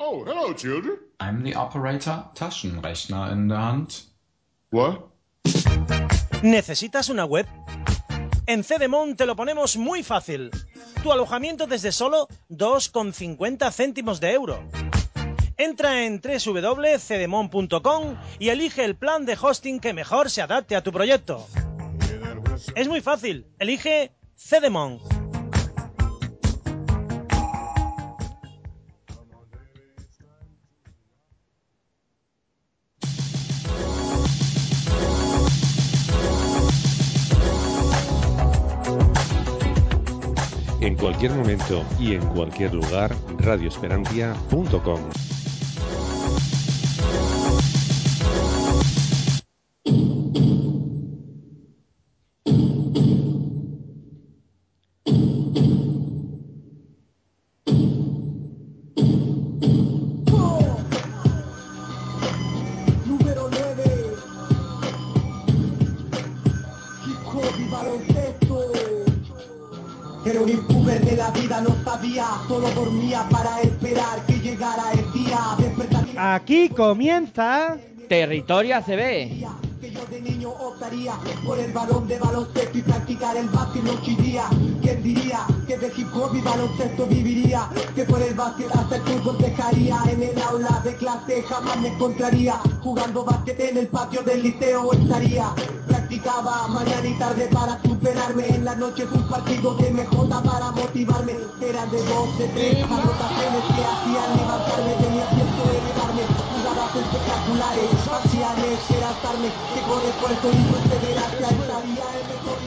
Oh, hello, children. I'm the operator, Taschenrechner in der Hand. What? ¿Necesitas una web? En Cedemon te lo ponemos muy fácil. Tu alojamiento desde solo 2,50 céntimos de euro. Entra en www.cedemon.com y elige el plan de hosting que mejor se adapte a tu proyecto. Es muy fácil. Elige Cedemon. Cualquier momento y en cualquier lugar, radioesperantia.com. Aquí comienza Territorio ACB. Yo de niño optaría por el balón de baloncesto y practicar el básquet noche y día. ¿Quién diría que de hip hop y baloncesto viviría? Que por el básquet hasta el fútbol dejaría. En el aula de clase jamás me encontraría. Jugando básquet en el patio del liceo estaría. Practicaba mañana y tarde para superarme. En la noche un partido de MJ para motivarme. Eran de dos, de tres anotaciones que hacían levantarme. Tenía tiempo de elevarme. Espectaculares, estarme. Que y mejor.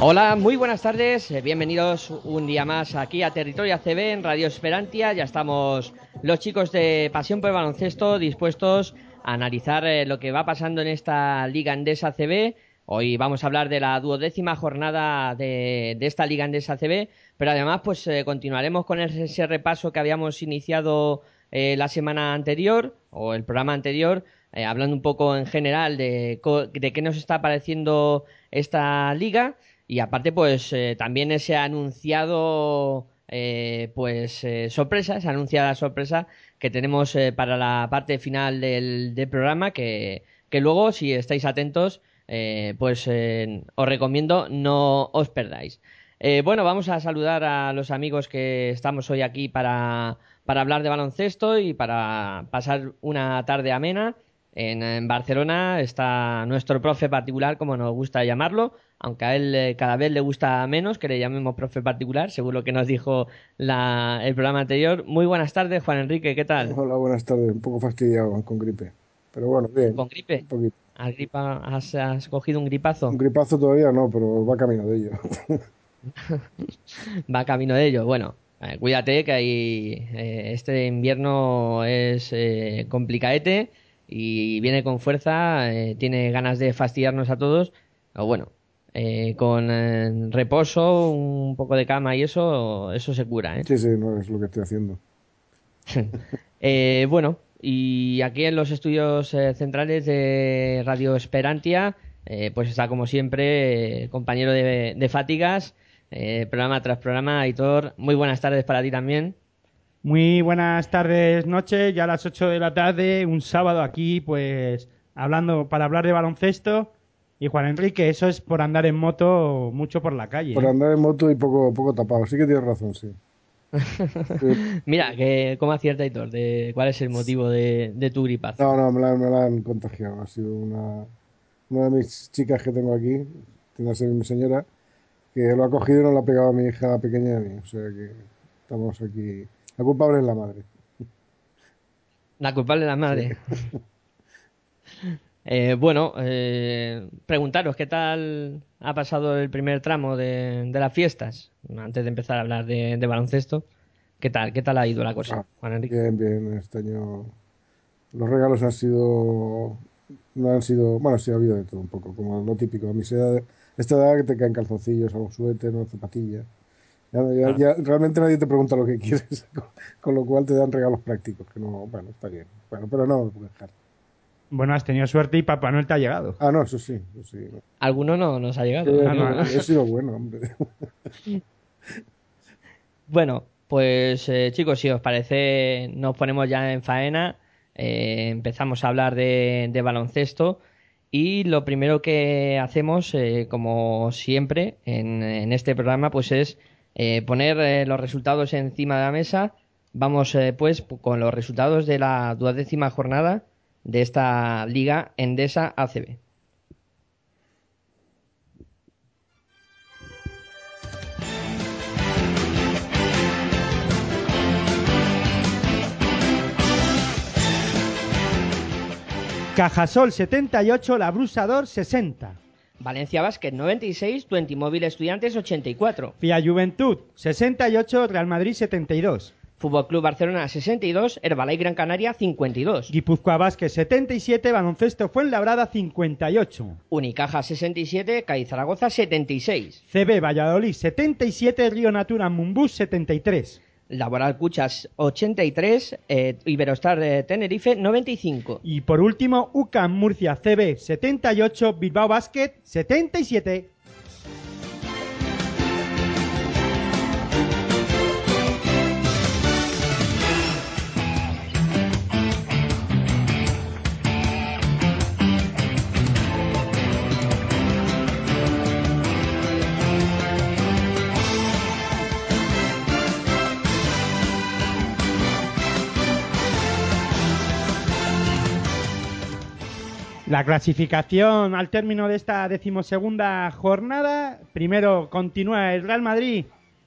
Hola, muy buenas tardes. eh, Bienvenidos un día más aquí a Territorio ACB en Radio Esperantia. Ya estamos los chicos de Pasión por el Baloncesto dispuestos a analizar eh, lo que va pasando en esta Liga Andesa ACB. Hoy vamos a hablar de la duodécima jornada de, esta Liga Andesa ACB, pero además pues eh, continuaremos con ese repaso que habíamos iniciado eh, la semana anterior o el programa anterior, eh, hablando un poco en general de, de qué nos está pareciendo esta liga y aparte pues eh, también ese anunciado eh, pues sorpresa, esa anunciada sorpresa que tenemos para la parte final del, del programa que, que luego si estáis atentos pues os recomiendo no os perdáis. Bueno, vamos a saludar a los amigos que estamos hoy aquí para, para hablar de baloncesto y para pasar una tarde amena. En, en Barcelona está nuestro profe particular, como nos gusta llamarlo, aunque a él eh, cada vez le gusta menos que le llamemos profe particular, según lo que nos dijo la- el programa anterior. Muy buenas tardes, Juan Enrique, ¿qué tal? Hola, buenas tardes. Un poco fastidiado con gripe. Pero bueno, bien. ¿Con gripe? Un poquito. ¿Has, gripa- has- has cogido un gripazo? Un gripazo todavía no, pero va camino de ello. va camino de ello. Bueno, eh, cuídate que ahí eh, este invierno es eh, complicadete y viene con fuerza, eh, tiene ganas de fastidiarnos a todos. Pero bueno, con reposo, un poco de cama y eso, eso se cura. ¿eh? Sí, sí, no es lo que estoy haciendo. Eh, bueno, y aquí en los estudios centrales de Radio Esperantia, eh, pues está como siempre, compañero de, de Fatigas, eh, programa tras programa, Aitor. Muy buenas tardes para ti también. Muy buenas tardes, noches, ya a las 8 de la tarde, un sábado aquí, pues hablando para hablar de baloncesto. Y Juan Enrique, eso es por andar en moto mucho por la calle. Por ¿eh? andar en moto y poco, poco tapado. Sí que tienes razón, sí. Sí. Mira, que, ¿cómo acierta Aitor? De, ¿Cuál es el motivo de, de tu gripazo? No, no, me la, me la han contagiado. Ha sido una, una de mis chicas que tengo aquí, tiene que ser mi señora, que lo ha cogido y no lo ha pegado a mi hija pequeña a mí. O sea que estamos aquí. La culpable es la madre. La culpable es la madre. Eh, bueno, eh, preguntaros qué tal ha pasado el primer tramo de, de las fiestas, antes de empezar a hablar de, de baloncesto. ¿Qué tal? ¿Qué tal ha ido la cosa, Ah, Juan Enrique? Bien, bien. Este año los regalos han sido. No han sido. Bueno, sí ha habido de todo un poco, como lo típico. A mi edad, esta edad que te caen calzoncillos, algún suéter, una zapatilla. Ya, ya- ya realmente nadie te pregunta lo que quieres, con, con lo cual te dan regalos prácticos, que no, bueno, está bien. Bueno, pero no me puedo dejar. Bueno, has tenido suerte y Papá Noel te ha llegado. Ah, no, eso sí, eso sí. Alguno no nos ha llegado. Eh, Ah, no, no. He sido bueno, hombre. Bueno, pues eh, chicos, si os parece, nos ponemos ya en faena. Eh, empezamos a hablar de, de baloncesto. Y lo primero que hacemos, eh, como siempre en, este programa, pues es eh, poner eh, los resultados encima de la mesa. Vamos eh, pues con los resultados de la duodécima jornada de esta liga Endesa ACB. Cajasol 78, La Brusador 60. Valencia Basket 96, Tuentimóvil Estudiantes 84. Fia Juventud 68, Real Madrid 72. Fútbol Club Barcelona 62, Herbalife Gran Canaria 52. Guipúzcoa Vázquez 77, Baloncesto Fuenlabrada 58. Unicaja 67, Cádiz Zaragoza 76. CB Valladolid 77, Río Natura Mumbús 73. Laboral Cuchas 83, eh, Iberostar eh, Tenerife 95. Y por último, UCAM Murcia CB 78, Bilbao Basket 77. La clasificación al término de esta decimosegunda jornada, primero continúa el Real Madrid,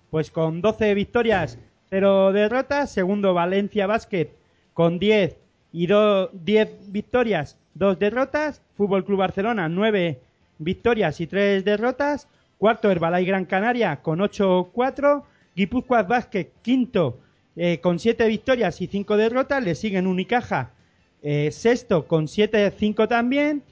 pues con 12 victorias, 0 derrotas, segundo Valencia Basket con 10 y do- 10 victorias, 2 derrotas, Fútbol Club Barcelona 9 victorias y 3 derrotas, cuarto Herbalife Gran Canaria con 8-4, Guipúzcoa Basket quinto eh, con 7 victorias y 5 derrotas, le siguen Unicaja eh, sexto con 7-5 también.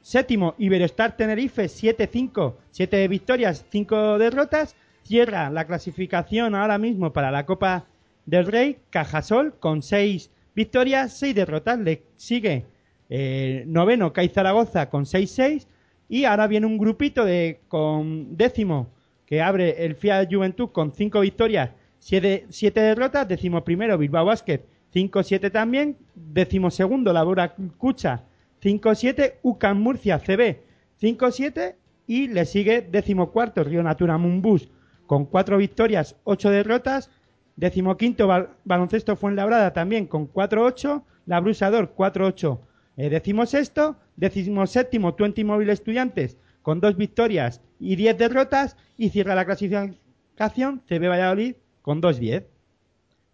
Séptimo, Iberostar Tenerife 7-5, 7 victorias, 5 derrotas. Cierra la clasificación ahora mismo para la Copa del Rey, Cajasol con 6 victorias, 6 derrotas. Le sigue eh, noveno, CAI Zaragoza con 6-6. Y ahora viene un grupito de con décimo que abre el Fiat Juventud con 5 victorias, 7, derrotas. Décimo primero, Bilbao Basket 5-7 también. Décimo segundo, Labora Cucha 5-7. UCAM Murcia CB 5-7. Y le sigue décimo cuarto, Río Natura Mumbus con 4 victorias, 8 derrotas. Décimo quinto, Bal- Baloncesto Fuenlabrada también con 4-8. La Brusador 4-8. Eh, décimo sexto. Décimo séptimo, Twenty Móvil Estudiantes con 2 victorias y 10 derrotas. Y cierra la clasificación CB Valladolid con 2-10.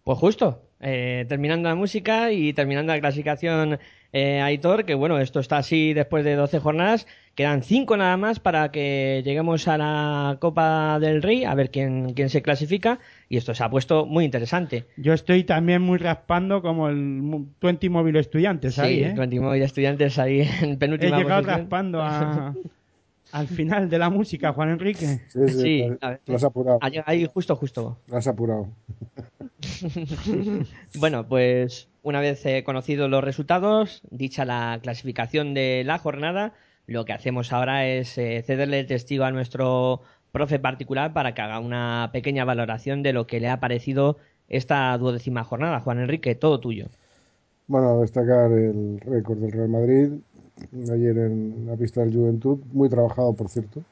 Pues justo, eh, terminando la música y terminando la clasificación eh, Aitor, que bueno, esto está así después de 12 jornadas, quedan 5 nada más para que lleguemos a la Copa del Rey, a ver quién, quién se clasifica, y esto se ha puesto muy interesante. Yo estoy también muy raspando como el mu- Twenty Móvil Estudiantes ahí, sí, ¿eh? Twenty estudiantes ahí en He penúltima llegado posición. raspando a- al final de la música, Juan Enrique. Sí, sí, Sí, lo has apurado. Llegado Ahí justo, justo. Lo has apurado. Bueno, pues una vez conocidos los resultados, dicha la clasificación de la jornada, lo que hacemos ahora es eh, cederle el testigo a nuestro profe particular para que haga una pequeña valoración de lo que le ha parecido esta duodécima jornada. Juan Enrique, todo tuyo. Bueno, destacar el récord del Real Madrid ayer en la pista del Juventud, muy trabajado por cierto.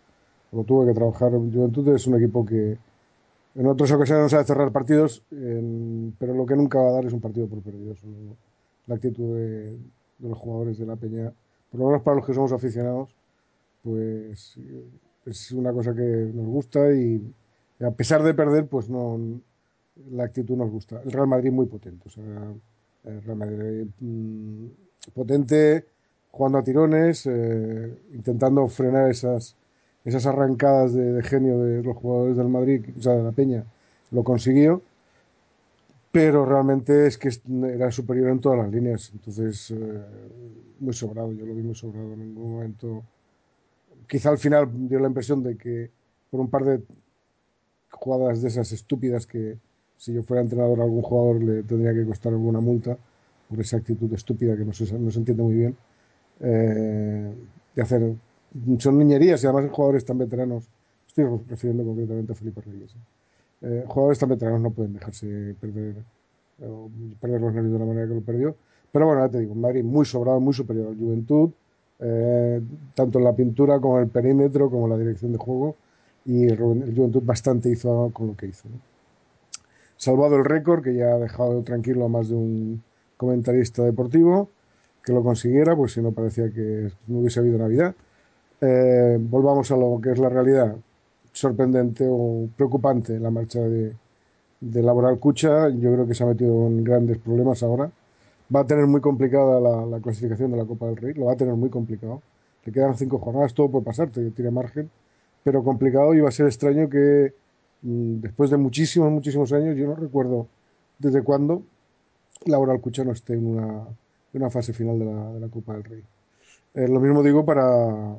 Lo tuve que trabajar. Juventud es un equipo que en otras ocasiones sabe cerrar partidos, pero lo que nunca va a dar es un partido por perdido. Eso, la actitud de, los jugadores de la Peña, por lo menos para los que somos aficionados, pues eh, es una cosa que nos gusta y a pesar de perder, pues no la actitud nos gusta. El Real Madrid muy potente, el Real Madrid mm, potente, jugando a tirones, eh, intentando frenar esas, esas arrancadas de, genio de los jugadores del Madrid, o sea, de la Peña, lo consiguió, pero realmente es que era superior en todas las líneas, entonces eh, muy sobrado, yo lo vi muy sobrado en ningún momento. Quizá al final dio la impresión de que por un par de jugadas de esas estúpidas que si yo fuera entrenador a algún jugador le tendría que costar alguna multa por esa actitud estúpida que no se, no se entiende muy bien eh, de hacer son niñerías y además jugadores tan veteranos estoy refiriendo concretamente a Felipe Reyes ¿eh? eh, jugadores tan veteranos no pueden dejarse perder, o perder los nervios de la manera que lo perdió. Pero bueno, ya te digo, Madrid muy sobrado, muy superior al Juventud, eh, tanto en la pintura como en el perímetro, como en la dirección de juego, y el, el Juventud bastante hizo con lo que hizo. ¿no? Salvado el récord, que ya ha dejado tranquilo a más de un comentarista deportivo, que lo consiguiera, pues si no parecía que no hubiese habido Navidad. Eh, volvamos a lo que es la realidad. Sorprendente o preocupante la marcha de, de Laboral Cucha. Yo creo que se ha metido en grandes problemas ahora. Va a tener muy complicada la, la clasificación de la Copa del Rey. Lo va a tener muy complicado. Le quedan cinco jornadas, todo puede pasar, tiene margen. Pero complicado y va a ser extraño que mm, después de muchísimos, muchísimos años, yo no recuerdo desde cuándo Laboral Cucha no esté en una, una fase final de la, de la Copa del Rey. Eh, lo mismo digo para,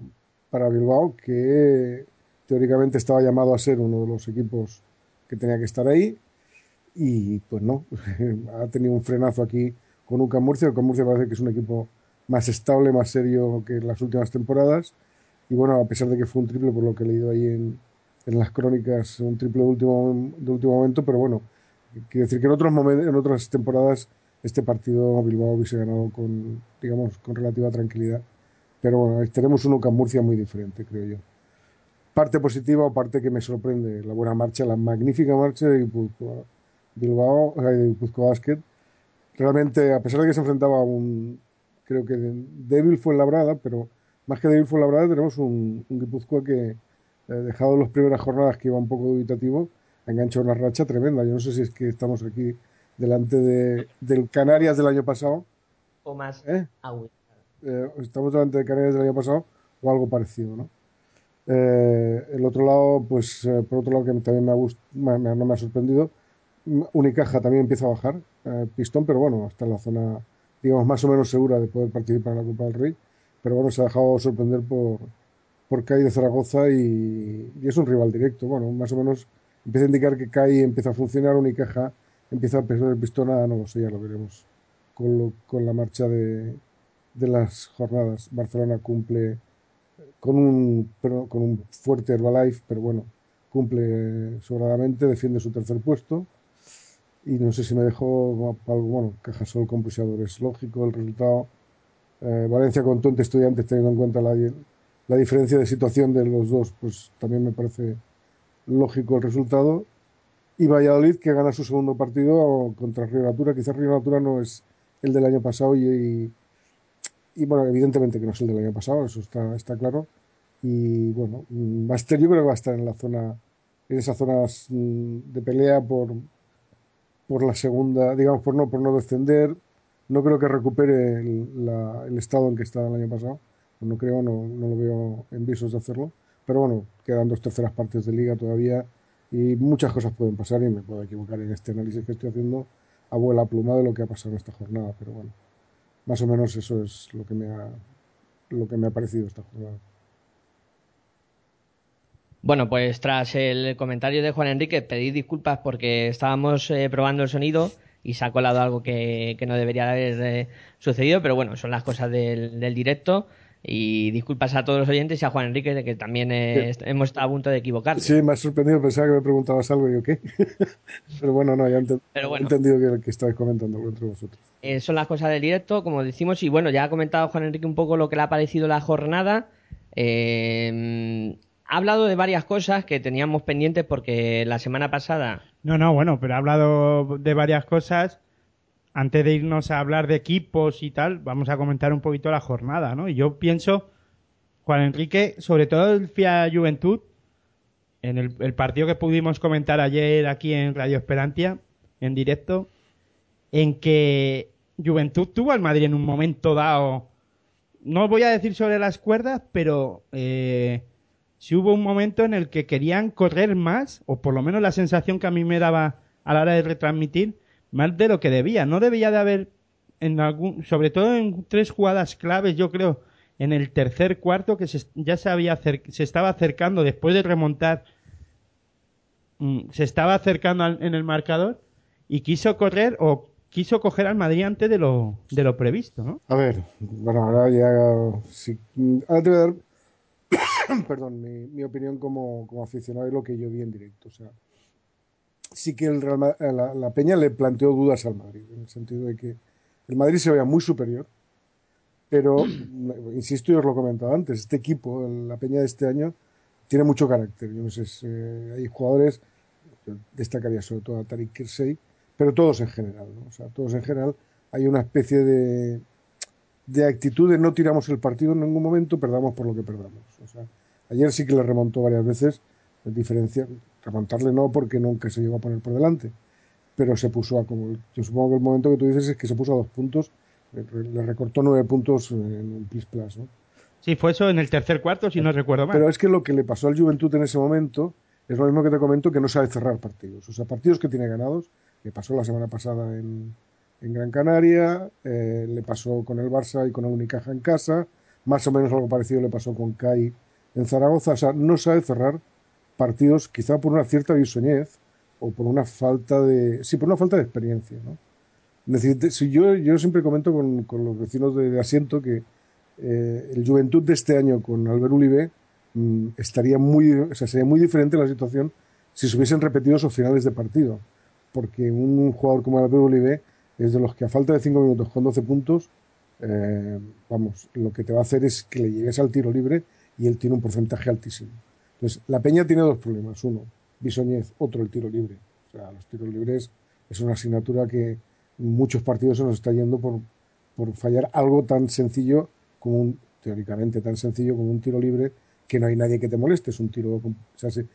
para Bilbao, que teóricamente estaba llamado a ser uno de los equipos que tenía que estar ahí y pues no, ha tenido un frenazo aquí con UCAM Murcia. UCAM Murcia parece que es un equipo más estable, más serio que las últimas temporadas y bueno, a pesar de que fue un triple por lo que he leído ahí en, en las crónicas, un triple de último, de último momento, pero bueno, quiero decir que en, otros momentos, en otras temporadas este partido Bilbao hubiese ganado con, digamos, con relativa tranquilidad. Pero bueno, tenemos un UCAM Murcia muy diferente, creo yo. Parte positiva o parte que me sorprende, la buena marcha, la magnífica marcha de Guipúzcoa, Bilbao, de Guipúzcoa Basket. Realmente, a pesar de que se enfrentaba a un, creo que débil fue labrada, pero más que débil fue labrada, tenemos un, un Guipúzcoa que, eh, dejado las primeras jornadas que iba un poco dubitativo, ha enganchado una racha tremenda. Yo no sé si es que estamos aquí delante de, del Canarias del año pasado. O más ¿Eh? agua. Eh, estamos delante de Canarias del año pasado o algo parecido, ¿no? Eh, el otro lado, pues eh, por otro lado que también me ha gust- me- me- no me ha sorprendido, Unicaja también empieza a bajar, eh, pistón, pero bueno, está en la zona, digamos, más o menos segura de poder participar en la Copa del Rey, pero bueno, se ha dejado sorprender por, por CAI de Zaragoza y, y es un rival directo, bueno, más o menos empieza a indicar que CAI empieza a funcionar, Unicaja empieza a perder el pistón, ah, no sé, ya lo veremos con, lo- con la marcha de, de las jornadas. Barcelona cumple con un, con un fuerte Herbalife, pero bueno, cumple sobradamente, defiende su tercer puesto. Y no sé si me dejó algo, bueno, Cajasol con Pulsadores. Lógico el resultado. Eh, Valencia con Tonte Estudiantes, teniendo en cuenta la, la diferencia de situación de los dos, pues también me parece lógico el resultado. Y Valladolid que gana su segundo partido contra Río Natura. Quizás Río Natura no es el del año pasado y, y, bueno, evidentemente que no es el del año pasado, eso está, está claro. Y bueno, va a estar, yo creo que va a estar en la zona, en esas zonas mm, de pelea por, por la segunda, digamos, por no, por no descender. No creo que recupere el, la, el estado en que estaba el año pasado. No creo, no, no lo veo en visos de hacerlo. Pero bueno, quedan dos terceras partes de liga todavía y muchas cosas pueden pasar y me puedo equivocar en este análisis que estoy haciendo abuela pluma de lo que ha pasado en esta jornada, pero bueno, más o menos eso es lo que me ha, lo que me ha parecido esta jornada. Bueno, pues tras el comentario de Juan Enrique, pedid disculpas porque estábamos eh, probando el sonido y se ha colado algo que, que no debería haber eh, sucedido, pero bueno, son las cosas del, del, directo. Y disculpas a todos los oyentes y a Juan Enrique de que también eh, sí. hemos estado a punto de equivocarnos. Sí, me ha sorprendido, pensaba que me preguntabas algo y yo qué. pero bueno, no, ya pero bueno, he entendido que, que estáis comentando entre vosotros. Eh, son las cosas del directo, como decimos, y bueno, ya ha comentado Juan Enrique un poco lo que le ha parecido la jornada. Eh, ha hablado de varias cosas que teníamos pendientes porque la semana pasada. No, no, bueno, pero ha hablado de varias cosas. Antes de irnos a hablar de equipos y tal, vamos a comentar un poquito la jornada, ¿no? Y yo pienso, Juan Enrique, sobre todo el FIA Juventud, en el, partido que pudimos comentar ayer aquí en Radio Esperantia, en directo, en que Juventud tuvo al Madrid en un momento dado, no voy a decir sobre las cuerdas, pero eh, si hubo un momento en el que querían correr más, o por lo menos la sensación que a mí me daba a la hora de retransmitir, más de lo que debía. No debía de haber, en algún, sobre todo en tres jugadas claves, yo creo, en el tercer cuarto, que se, ya se, había se estaba acercando después de remontar, mmm, se estaba acercando al, en el marcador y quiso correr o quiso coger al Madrid antes de lo, de lo previsto, ¿no? A ver, bueno, ahora ya. Si, ahora voy a dar perdón, mi, mi, opinión como, como aficionado y lo que yo vi en directo. O sea, sí que el Real Ma- la, Peña le planteó dudas al Madrid, en el sentido de que el Madrid se veía muy superior, pero, insisto, y os lo he comentado antes, este equipo, la Peña de este año, tiene mucho carácter. Yo no sé, eh, hay jugadores, yo destacaría sobre todo a Tariq Kirsey, pero todos en general. O sea, todos en general hay una especie de, de actitud de no tiramos el partido en ningún momento, perdamos por lo que perdamos. O sea, ayer sí que le remontó varias veces, en diferencia, remontarle no porque nunca se llegó a poner por delante, pero se puso a como, yo supongo que el momento que tú dices es que se puso a dos puntos, le, recortó nueve puntos en un plis plas, ¿no? Sí, fue eso en el tercer cuarto, si no recuerdo mal. Pero es que lo que le pasó al Juventud en ese momento es lo mismo que te comento, que no sabe cerrar partidos. O sea, partidos que tiene ganados, le pasó la semana pasada en, en Gran Canaria, eh, le pasó con el Barça y con el Unicaja en casa, más o menos algo parecido le pasó con CAI en Zaragoza. O sea, no sabe cerrar partidos, quizá por una cierta bisoñez o por una falta de. Sí, por una falta de experiencia, ¿no? Si yo, yo siempre comento con, con los vecinos de, de asiento que eh, el Juventud de este año con Albert Ulibe mm, estaría muy, o sea, sería muy diferente la situación si se hubiesen repetido esos finales de partido. Porque un jugador como Albert Ulibe es de los que a falta de 5 minutos con 12 puntos, eh, vamos, lo que te va a hacer es que le llegues al tiro libre y él tiene un porcentaje altísimo. La Peña tiene dos problemas. Uno, bisoñez, otro, el tiro libre. O sea, los tiros libres es una asignatura que muchos partidos se nos está yendo por, por fallar algo tan sencillo como un, teóricamente tan sencillo como un tiro libre que no hay nadie que te moleste, es un tiro, o sea, se-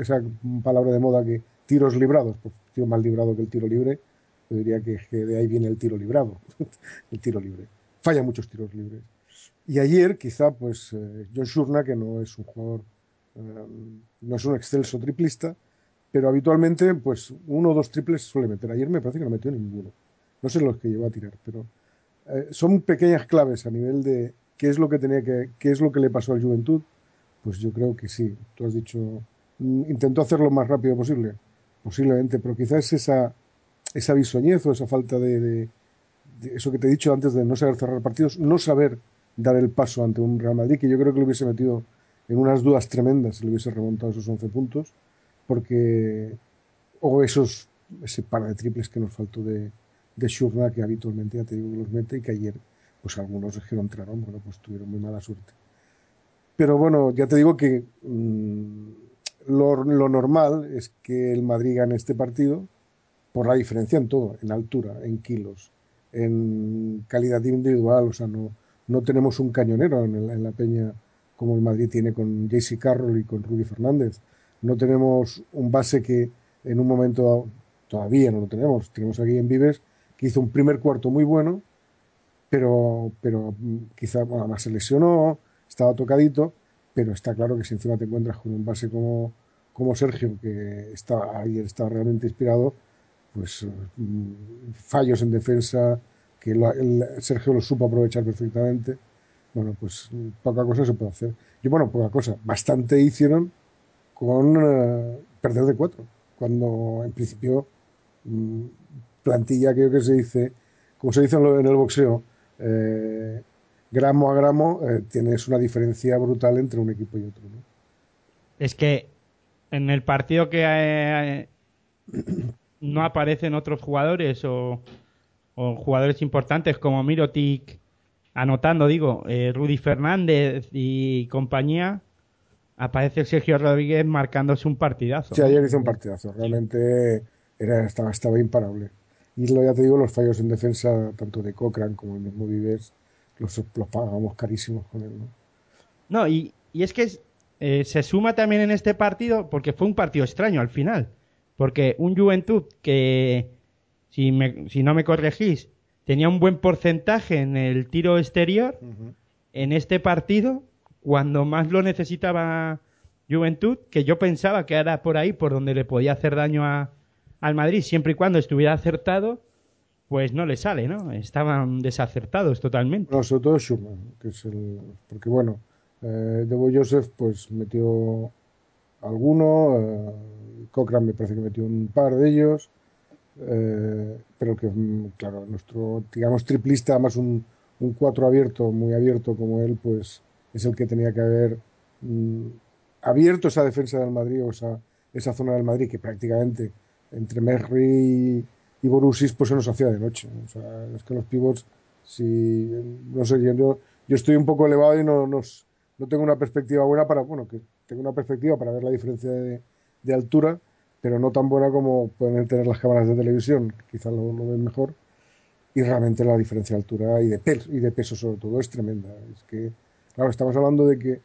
esa palabra de moda que tiros librados, pues tiro más librado que el tiro libre, yo diría que, que de ahí viene el tiro librado, el tiro libre. Falla muchos tiros libres. Y ayer quizá pues eh, John Shurna, que no es un jugador, eh, no es un excelso triplista, pero habitualmente pues uno o dos triples suele meter. Ayer me parece que no metió ninguno. No sé los que llevó a tirar, pero eh, son pequeñas claves a nivel de qué es lo que tenía que, qué es lo que le pasó al Juventud. Pues yo creo que sí. Tú has dicho, mm, intentó hacerlo lo más rápido posible, posiblemente, pero quizás esa, esa bisoñez o esa falta de, eso que te he dicho antes de no saber cerrar partidos, no saber dar el paso ante un Real Madrid, que yo creo que lo hubiese metido en unas dudas tremendas si le hubiese remontado esos 11 puntos, porque o esos ese par de triples que nos faltó de, de Shurna, que habitualmente ya te digo los mete y que ayer pues algunos que no entraron, bueno, pues tuvieron muy mala suerte. Pero bueno, ya te digo que mm, lo, lo normal es que el Madrid gane este partido por la diferencia en todo, en altura, en kilos, en calidad individual, o sea, no, no tenemos un cañonero en la peña como el Madrid tiene con JC Carroll y con Rudy Fernández. No tenemos un base que en un momento todavía no lo tenemos, tenemos aquí en Vives, que hizo un primer cuarto muy bueno, pero, pero mm, quizá, bueno, además se lesionó, estaba tocadito, pero está claro que si encima te encuentras con un base como, como Sergio, que está, ayer estaba realmente inspirado, pues mm, fallos en defensa, que el- Sergio lo supo aprovechar perfectamente. Bueno, pues poca cosa se puede hacer. Y bueno, poca cosa. Bastante hicieron con eh, perder de cuatro, cuando en principio mm, plantilla, creo que se dice, como se dice en, lo- en el boxeo, eh, gramo a gramo, eh, tienes una diferencia brutal entre un equipo y otro. Es que en el partido que eh, no aparecen otros jugadores o, o jugadores importantes como Mirotic anotando, digo, eh, Rudy Fernández y compañía, aparece Sergio Rodríguez marcándose un partidazo. Sí, ayer hizo un partidazo, realmente era, estaba, estaba imparable. Y lo, ya te digo, los fallos en defensa, tanto de Cochran como el mismo Vives, los, los pagábamos carísimos con él. ¿no? No, y, y es que es- eh, se suma también en este partido, porque fue un partido extraño al final. Porque un Juventud que, si, me- si no me corregís, tenía un buen porcentaje en el tiro exterior, en este partido, cuando más lo necesitaba Juventud, que yo pensaba que era por ahí, por donde le podía hacer daño a, al Madrid, siempre y cuando estuviera acertado, pues no le sale, ¿no? Estaban desacertados totalmente. No, sobre todo Schumann, que es el. Porque bueno, eh, Debo Joseph pues metió alguno, eh, Cochran me parece que metió un par de ellos, eh, pero que, mm, claro, nuestro, digamos, triplista, más un, un cuatro abierto, muy abierto como él, pues es el que tenía que haber mm, abierto esa defensa del Madrid o esa, esa zona del Madrid que prácticamente entre Mejri y, y Borussis pues se nos hacía de noche. O sea, es que los pivots, si, no sé, yo, yo estoy un poco elevado y no, no, no tengo una perspectiva buena para, bueno, que tengo una perspectiva para ver la diferencia de altura, pero no tan buena como pueden tener las cámaras de televisión, quizás lo, lo ven mejor. Y realmente la diferencia de altura y de, peso, y de peso sobre todo es tremenda. Es que, claro, estamos hablando de que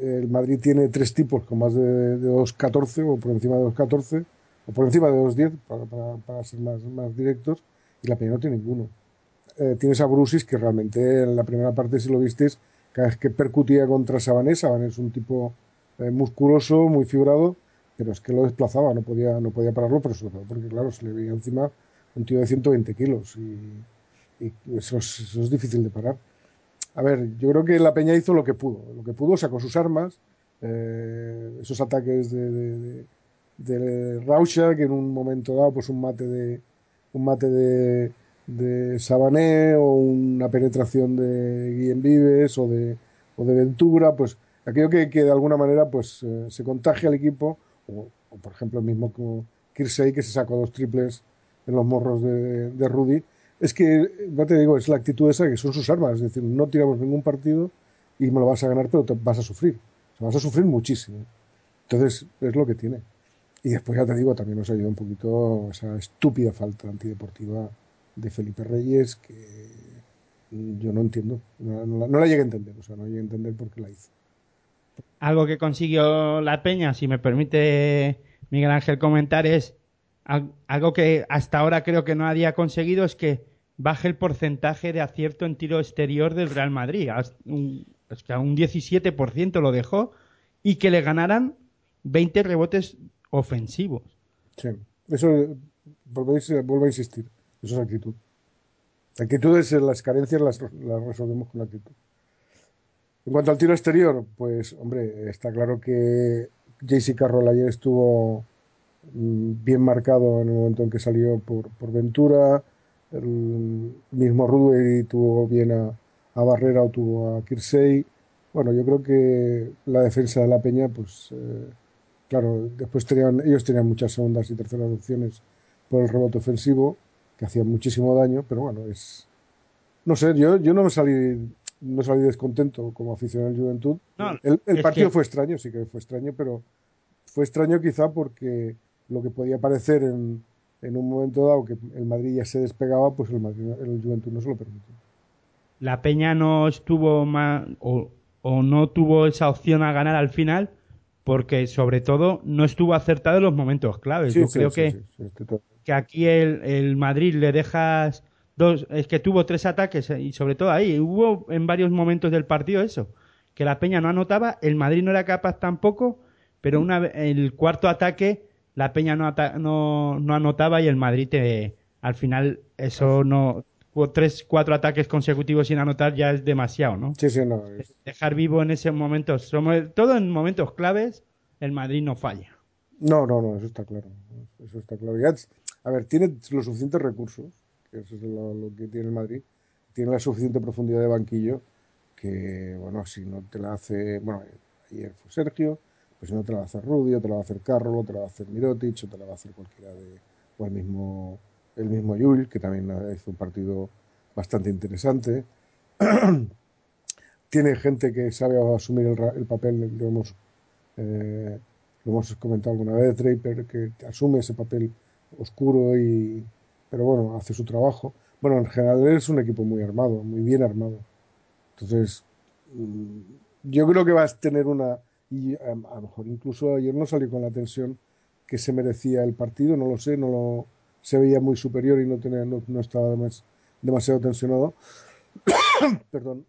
el Madrid tiene tres tipos con más de, de 2.14 o por encima de 2.14 o por encima de 2.10 para, para, para, ser más, más directos y la Peña no tiene ninguno. Eh, tienes a Brusis que realmente en la primera parte si lo visteis cada vez que percutía contra Sabané, Sabané es un tipo eh, musculoso, muy fibrado, pero es que lo desplazaba, no podía, no podía pararlo, pero sobre todo porque claro, se le veía encima un tío de 120 kilos y, eso, es, eso es difícil de parar. A ver, yo creo que la Peña hizo lo que pudo. Lo que pudo, sacó sus armas, eh, esos ataques de, de, de, de, Rausha, que en un momento dado, pues un mate de un mate de, de Sabané o una penetración de Guillem Vives o de, o de Ventura, pues aquello que, que de alguna manera pues eh, se contagia al equipo, o, por ejemplo el mismo Kirsey que se sacó dos triples en los morros de, Rudy, es que, no te digo, es la actitud esa que son sus armas, es decir, no tiramos ningún partido y me lo vas a ganar, pero te vas a sufrir, vas a sufrir muchísimo. Entonces, es lo que tiene. Y después, ya te digo, también nos ayuda un poquito esa estúpida falta antideportiva de Felipe Reyes que yo no entiendo, no, no, la, no la llegué a entender, o sea, no llegué a entender por qué la hizo. Algo que consiguió la Peña, si me permite Miguel Ángel comentar, es algo que hasta ahora creo que no había conseguido, es que baje el porcentaje de acierto en tiro exterior del Real Madrid. Hasta un, hasta un 17% lo dejó y que le ganaran 20 rebotes ofensivos. Sí, eso vuelvo a insistir, eso es actitud. La actitud es las carencias las, las resolvemos con actitud. En cuanto al tiro exterior, pues hombre, está claro que JC Carroll ayer estuvo bien marcado en el momento en que salió por, por Ventura, el mismo Rudy tuvo bien a, a, Barrera o tuvo a Kirsey. Bueno, yo creo que la defensa de la Peña, pues eh, claro, después tenían, ellos tenían muchas segundas y terceras opciones por el rebote ofensivo, que hacían muchísimo daño, pero bueno, es. No sé, yo, yo no me salí, no salí descontento como aficionado de Juventud. No, el, el partido que... fue extraño, sí que fue extraño, pero fue extraño quizá porque lo que podía parecer en, en, un momento dado que el Madrid ya se despegaba, pues el, Madrid, el Juventud no se lo permitió. La Peña no estuvo más o, o, no tuvo esa opción a ganar al final porque sobre todo no estuvo acertado en los momentos claves. Sí, Yo sí, creo sí, que, que aquí el, el, Madrid le dejas dos, es que tuvo tres ataques y sobre todo ahí hubo en varios momentos del partido eso, que la Peña no anotaba, el Madrid no era capaz tampoco, pero una, el cuarto ataque la Peña no, no, no, anotaba y el Madrid te, al final eso no tres cuatro ataques consecutivos sin anotar ya es demasiado no sí sí no es... dejar vivo en ese momento todo en momentos claves el Madrid no falla. No no no eso está claro eso está claro. Ya, a ver tiene los suficientes recursos que eso es lo, que tiene el Madrid tiene la suficiente profundidad de banquillo que bueno si no te la hace bueno ayer fue Sergio pues si no te la va a hacer Rudy, o te la va a hacer Carroll, o te la va a hacer Mirotic, o te la va a hacer cualquiera de. o el mismo, el mismo Yul, que también hizo un partido bastante interesante. Tiene gente que sabe asumir el, el papel, lo hemos, eh, lo hemos comentado alguna vez, Draper, que asume ese papel oscuro y. pero bueno, hace su trabajo. Bueno, en general es un equipo muy armado, muy bien armado. Entonces, yo creo que vas a tener una y a, a, lo mejor incluso ayer no salió con la tensión que se merecía el partido, no lo sé, no lo, se veía muy superior y no, tenía, no, no estaba demas, demasiado tensionado. Perdón,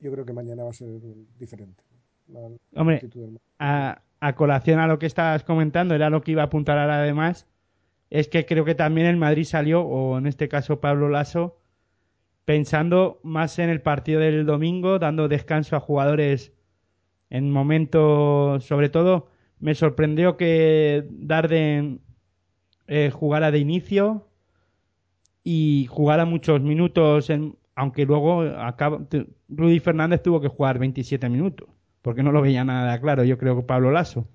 yo creo que mañana va a ser diferente. La, Hombre, a, a, colación a lo que estabas comentando, era lo que iba a apuntar ahora además, es que creo que también el Madrid salió, o en este caso Pablo Lasso, pensando más en el partido del domingo, dando descanso a jugadores en momentos, sobre todo, me sorprendió que Darden eh, jugara de inicio y jugara muchos minutos, en, aunque luego acaba, Rudy Fernández tuvo que jugar 27 minutos, porque no lo veía nada claro, yo creo que Pablo Lasso.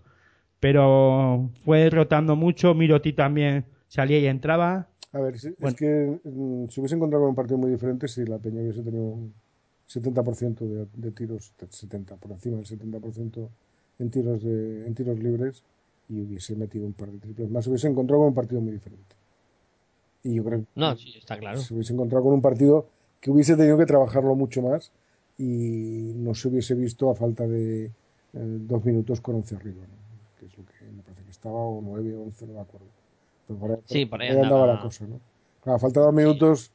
Pero fue rotando mucho. Miroti también salía y entraba. A ver, si- Bueno. es que mm, se hubiese encontrado con un partido muy diferente si la Peña hubiese tenido un 70% de, de tiros, 70, por encima del 70% en tiros, de, en tiros libres y hubiese metido un par de triples más. Se hubiese encontrado con un partido muy diferente. Y yo creo que No, sí, está claro. se hubiese encontrado con un partido que hubiese tenido que trabajarlo mucho más y no se hubiese visto a falta de eh, dos minutos con 11 arriba, ¿no? que es lo que me parece que estaba, o 9 o 11, no me acuerdo. Pero por ahí, Sí, por ahí andaba andaba. la cosa. ¿no? Claro, a falta de dos minutos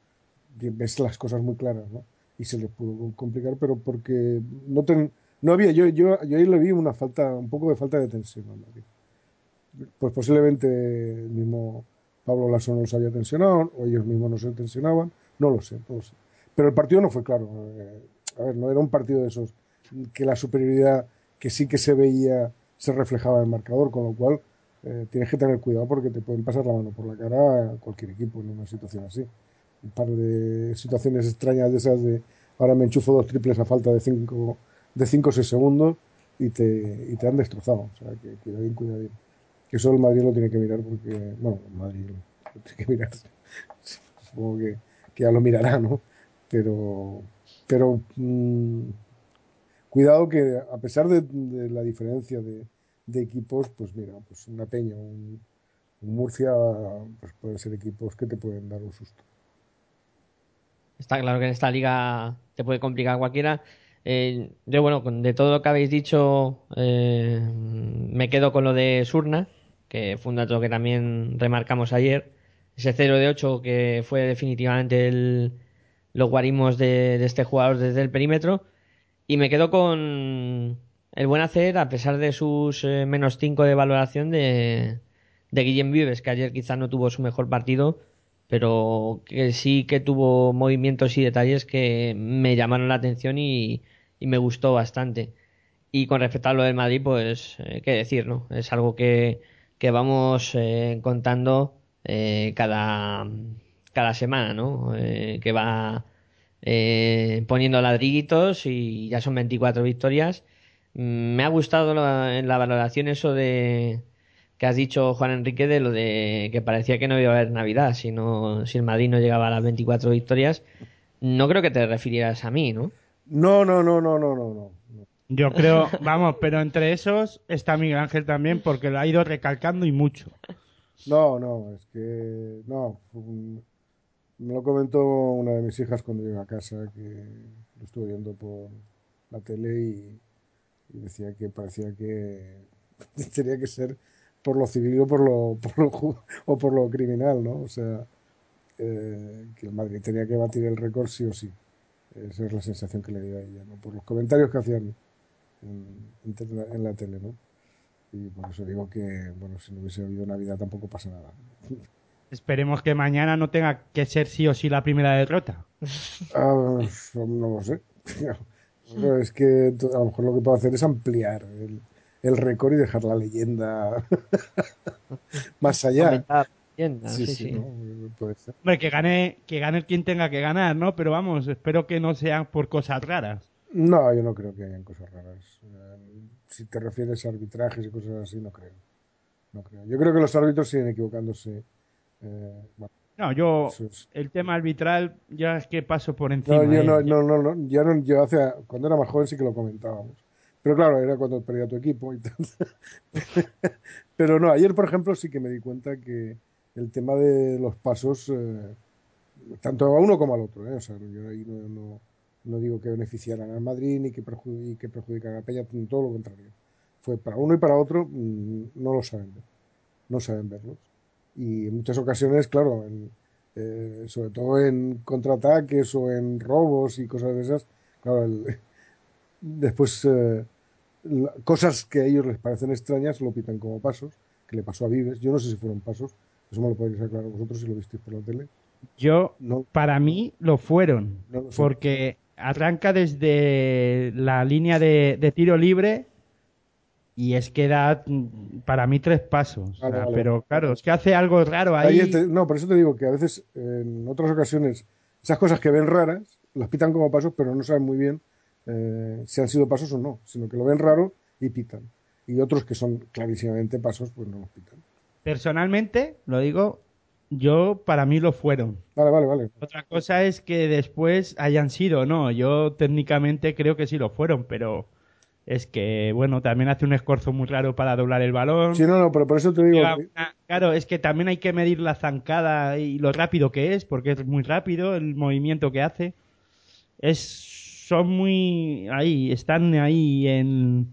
ves las cosas muy claras ¿no? y se les pudo complicar, pero porque no, ten- no había, yo, yo, yo ahí le vi una falta, un poco de falta de tensión al Madrid. Pues posiblemente el mismo Pablo Lasso no los había tensionado, o ellos mismos no se tensionaban, no lo sé, no lo sé. Pero el partido no fue claro. eh, a ver, no era un partido de esos que la superioridad que sí que se veía se reflejaba en el marcador, con lo cual eh, tienes que tener cuidado porque te pueden pasar la mano por la cara a cualquier equipo en una situación así. Un par de situaciones extrañas de esas de ahora me enchufo dos triples a falta de 5 de cinco o 6 segundos y te, y te han destrozado. O sea, que cuidadín, cuidadín. Eso el Madrid lo tiene que mirar porque, bueno, el Madrid lo tiene que mirar. Supongo que, que ya lo mirará, ¿no? Pero, pero mm, cuidado que a pesar de la diferencia de, de equipos, pues mira, pues una Peña, un, un Murcia, pues pueden ser equipos que te pueden dar un susto. Está claro que en esta liga te puede complicar cualquiera. Eh, yo, bueno, de todo lo que habéis dicho, eh, me quedo con lo de Surna, que fue un dato que también remarcamos ayer. Ese 0 de 8 que fue definitivamente el, los guarismos de, de este jugador desde el perímetro. Y me quedo con el buen hacer, a pesar de sus eh, menos 5 de valoración, de, de Guillem Vives, que ayer quizá no tuvo su mejor partido, pero que sí que tuvo movimientos y detalles que me llamaron la atención y, me gustó bastante. Y con respecto a lo del Madrid, pues, eh, qué decir, ¿no? Es algo que, que vamos eh, contando eh, cada, cada semana, ¿no? Eh, que va eh, poniendo ladrillitos y ya son 24 victorias. Me ha gustado la- en la valoración eso de que has dicho, Juan Enrique, de lo de que parecía que no iba a haber Navidad si, no, si el Madrid no llegaba a las 24 victorias. No creo que te refirieras a mí, ¿no? No, no, no, no, no, no, no. Yo creo, vamos, pero entre esos está Miguel Ángel también porque lo ha ido recalcando y mucho. No, no, es que no. Me lo comentó una de mis hijas cuando llegué a casa, que lo estuve viendo por la tele y, y decía que parecía que tenía que ser por lo civil o por lo, por lo ju- o por lo criminal, ¿no? O sea, eh, que el Madrid tenía que batir el récord sí o sí. Esa es la sensación que le dio a ella, ¿no? Por los comentarios que hacían en, en tele- en la tele, ¿no? Y por eso digo que, bueno, si no hubiese habido Navidad tampoco pasa nada. Esperemos que mañana no tenga que ser sí o sí la primera derrota. Ah, no lo sé. Es que to- a lo mejor lo que puedo hacer es ampliar el, el récord y dejar la leyenda más allá. Leyenda, Sí, sí, sí. ¿no? Puede ser. Hombre, que gane, que gane quien tenga que ganar, ¿no? Pero vamos, espero que no sean por cosas raras. No, yo no creo que hayan cosas raras. Eh, Si te refieres a arbitrajes y cosas así, no creo. No creo. Yo creo que los árbitros siguen equivocándose. eh, bueno, No, yo, el tema arbitral ya es que paso por encima. No, yo ¿eh? no, no, no, no, ya no, yo hace, cuando era más joven sí que lo comentábamos. Pero claro, era cuando perdía tu equipo y tal. Pero no, ayer, por ejemplo, sí que me di cuenta que el tema de los pasos, eh, tanto a uno como al otro, ¿eh? o sea, yo ahí no, no, no digo que beneficiaran al Madrid ni que, perju- y que perjudicaran a Peña, todo lo contrario. Fue para uno y para otro, mm, no lo saben ver, no saben verlos. Y en muchas ocasiones, claro, en- eh, sobre todo en contraataques o en robos y cosas de esas, claro, el- después eh, la- cosas que a ellos les parecen extrañas lo pitan como pasos, que le pasó a Vives. Yo no sé si fueron pasos, eso me lo podéis aclarar vosotros si lo visteis por la tele. Yo, No, para mí, lo fueron. No lo sé. porque arranca desde la línea de, de tiro libre y es que da mm, para mí tres pasos. O sea, Vale, vale. Pero claro, es que hace algo raro ahí. Ahí te- no, por eso te digo que a veces, en otras ocasiones, esas cosas que ven raras, las pitan como pasos, pero no saben muy bien eh, si han sido pasos o no, sino que lo ven raro y pitan. y otros que son clarísimamente pasos, pues no los pitan. Personalmente, lo digo, yo para mí lo fueron. Vale, vale, vale. Otra cosa es que después hayan sido, no, yo técnicamente creo que sí lo fueron, pero es que, bueno, también hace un escorzo muy raro para doblar el balón. Sí, no, no, pero por eso te digo. Una- claro, es que también hay que medir la zancada y lo rápido que es, porque es muy rápido el movimiento que hace. Es, son muy ahí, están ahí en,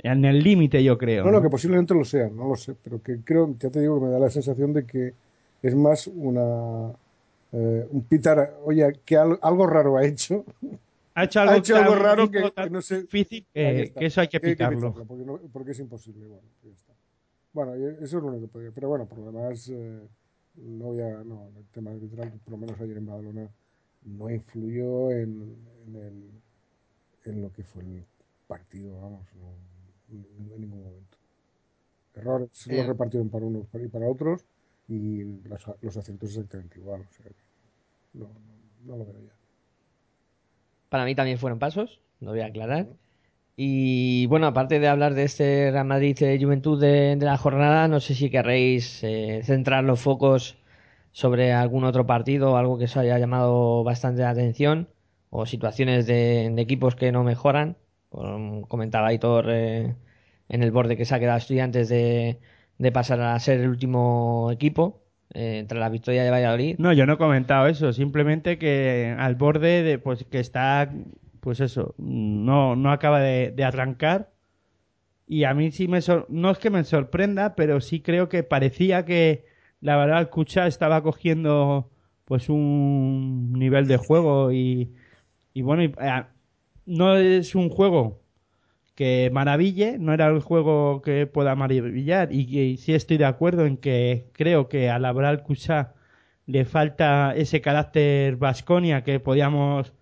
en el límite, yo creo. No, ¿no? que posiblemente lo sean, no lo sé, pero que creo, ya te digo que me da la sensación de que es más una. eh, un pitar, oye, que al- algo raro ha hecho. Ha hecho algo, ha hecho algo tan raro que, no sé. difícil que, está. que eso hay que pitarlo. pitarlo, porque, no- porque es imposible. Bueno, ya está. Bueno, eso es lo único que podría. Pero bueno, por lo demás, eh, no voy a. No, el tema arbitral, por lo menos ayer en Badalona, no influyó en, en, el, en lo que fue el partido, vamos, no, en, en ningún momento. Errores Eh. los repartieron para unos y para otros, y los, los aciertos exactamente igual. O sea, no, no, no lo veo ya. Para mí también fueron pasos, lo voy a aclarar. Y bueno, aparte de hablar de este Real Madrid eh, Juventud de, de la jornada, no sé si querréis eh, centrar los focos sobre algún otro partido algo que os haya llamado bastante la atención o situaciones de, de equipos que no mejoran. Como comentaba Aitor eh, en el borde que se ha quedado estudiantes de, de pasar a ser el último equipo eh, tras la victoria de Valladolid. No, yo no he comentado eso, simplemente que al borde de, pues que está, pues eso, no, no acaba de, arrancar. Y a mí sí me, sor- no es que me sorprenda, pero sí creo que parecía que la verdad el Kucha estaba cogiendo pues un nivel de juego y, y bueno, y, eh, no es un juego que maraville, no era el juego que pueda maravillar y, que sí estoy de acuerdo en que creo que a Labral Cuchá le falta ese carácter Vasconia que podíamos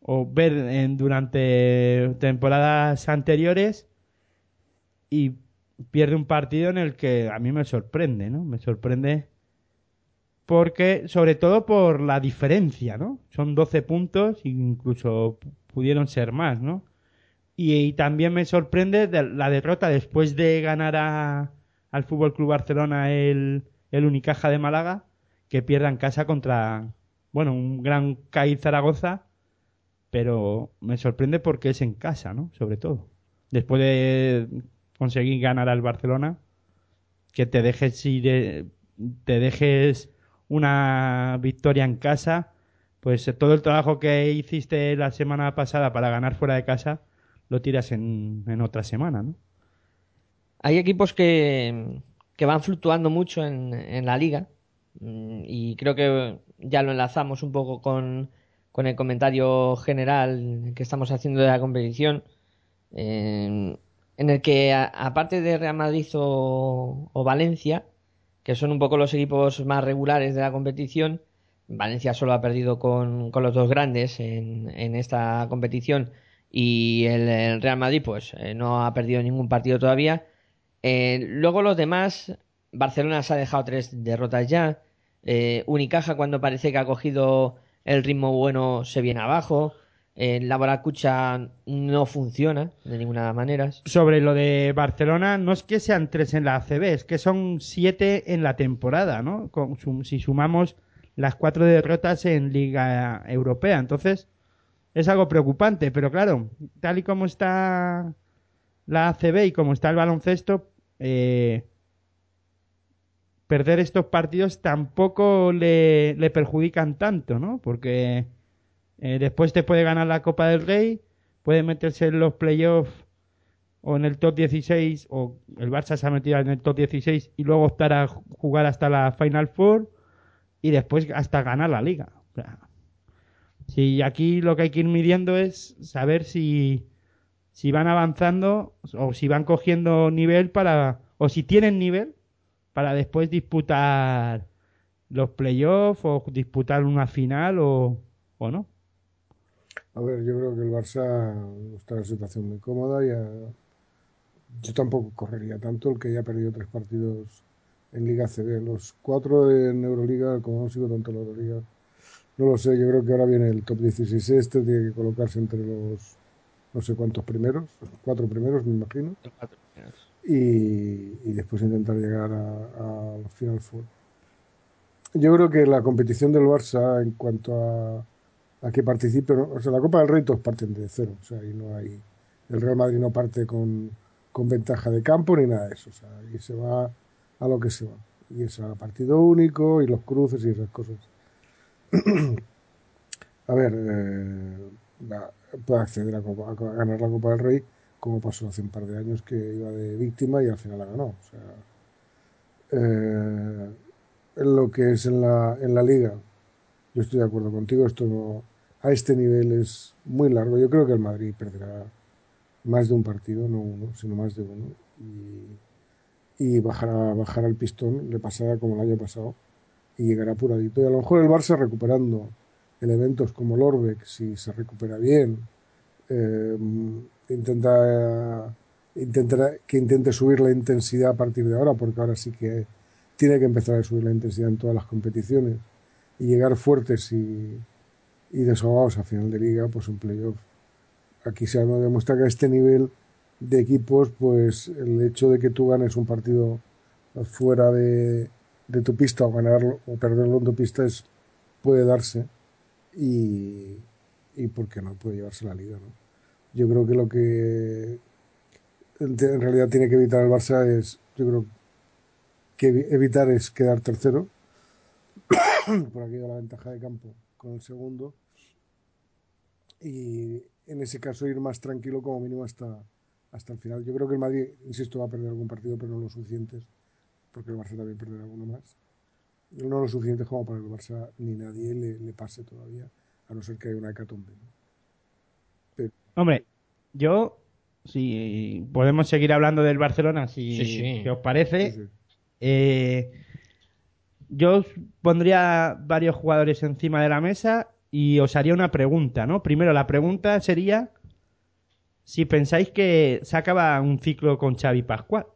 o ver en- durante temporadas anteriores y pierde un partido en el que a mí me sorprende, ¿no? Me sorprende porque, sobre todo por la diferencia, ¿no? Son 12 puntos, incluso pu- pudieron ser más, ¿no? Y, también me sorprende de la derrota después de ganar a, al Fútbol Club Barcelona el, el Unicaja de Málaga, que pierda en casa contra, bueno, un gran CAI Zaragoza, pero me sorprende porque es en casa, ¿no? Sobre todo. Después de conseguir ganar al Barcelona, que te dejes ir, te dejes una victoria en casa, pues todo el trabajo que hiciste la semana pasada para ganar fuera de casa, lo tiras en, en otra semana, ¿no? Hay equipos que, que van fluctuando mucho en, en la liga mm, y creo que ya lo enlazamos un poco con, con el comentario general que estamos haciendo de la competición, eh, en el que aparte de Real Madrid o, o Valencia, que son un poco los equipos más regulares de la competición, Valencia solo ha perdido con, con los dos grandes en, en esta competición y el, Real Madrid pues eh, no ha perdido ningún partido todavía. Eh, luego los demás, Barcelona se ha dejado tres derrotas ya. Eh, Unicaja cuando parece que ha cogido el ritmo bueno se viene abajo. La Baracucha no funciona de ninguna manera. Sobre lo de Barcelona, no es que sean tres en la ACB, es que son siete en la temporada, ¿no? Con- si sumamos las cuatro derrotas en Liga Europea. Entonces, es algo preocupante, pero claro, tal y como está la ACB y como está el baloncesto, eh, perder estos partidos tampoco le, le perjudican tanto, ¿no? Porque eh, después te puede ganar la Copa del Rey, puede meterse en los playoffs o en el top 16, o el Barça se ha metido en el top 16 y luego optar a ju- jugar hasta la Final Four y después hasta ganar la liga. O sea, si aquí lo que hay que ir midiendo es saber si, si van avanzando o si van cogiendo nivel para, o si tienen nivel para después disputar los playoffs o disputar una final o, o no. A ver, yo creo que el Barça está en una situación muy cómoda. Ya... Yo tampoco correría tanto el que ya perdido tres partidos en Liga CB. Los cuatro en Euroliga, como no sigo tanto la Euroliga, no lo sé. Yo creo que ahora viene el top 16 este, tiene que colocarse entre los no sé cuántos primeros, cuatro primeros me imagino, Los cuatro primeros. y, y después intentar llegar a, a Final Four. Yo creo que la competición del Barça en cuanto a, a que participe, ¿no? o sea, la Copa del Rey todos parten de cero, o sea, ahí no hay, el Real Madrid no parte con, con ventaja de campo ni nada de eso, o sea, y se va a lo que se va, y es a partido único y los cruces y esas cosas. a ver, eh, puede acceder a, Copa- a ganar la Copa del Rey, como pasó hace un par de años que iba de víctima y al final la ganó. O sea, eh, en lo que es en la, en la liga, yo estoy de acuerdo contigo, esto no- a este nivel es muy largo. Yo creo que el Madrid perderá más de un partido, no uno, sino más de uno. Y, y bajará, bajará el pistón, le pasará como el año pasado y llegará apuradito. Y a lo mejor el Barça recuperando elementos como Lorbeck, si se recupera bien, eh, intenta, intentará que intente subir la intensidad a partir de ahora, porque ahora sí que tiene que empezar a subir la intensidad en todas las competiciones y llegar fuertes y, y desahogados a final de liga, pues en playoff. Aquí se demuestra que a este nivel de equipos, pues el hecho de que tú ganes un partido fuera de, de tu pista o ganarlo o perderlo en tu pista es, puede darse y, y por qué no puede llevarse la liga, ¿no? Yo creo que lo que en realidad tiene que evitar el Barça es, yo creo que evi- evitar es quedar tercero, por aquí da la ventaja de campo con el segundo, y en ese caso ir más tranquilo como mínimo hasta, hasta el final. Yo creo que el Madrid, insisto, va a perder algún partido, pero no lo suficientes, porque el Barça también perderá alguno más. No lo suficiente como para que el Barça ni nadie le, le pase todavía, a no ser que haya una hecatombe. ¿no? Hombre, yo, si podemos seguir hablando del Barcelona, si, Sí, sí. si os parece, Sí, sí. eh, yo os pondría varios jugadores encima de la mesa y os haría una pregunta, ¿no? Primero, la pregunta sería si pensáis que se acaba un ciclo con Xavi Pascual.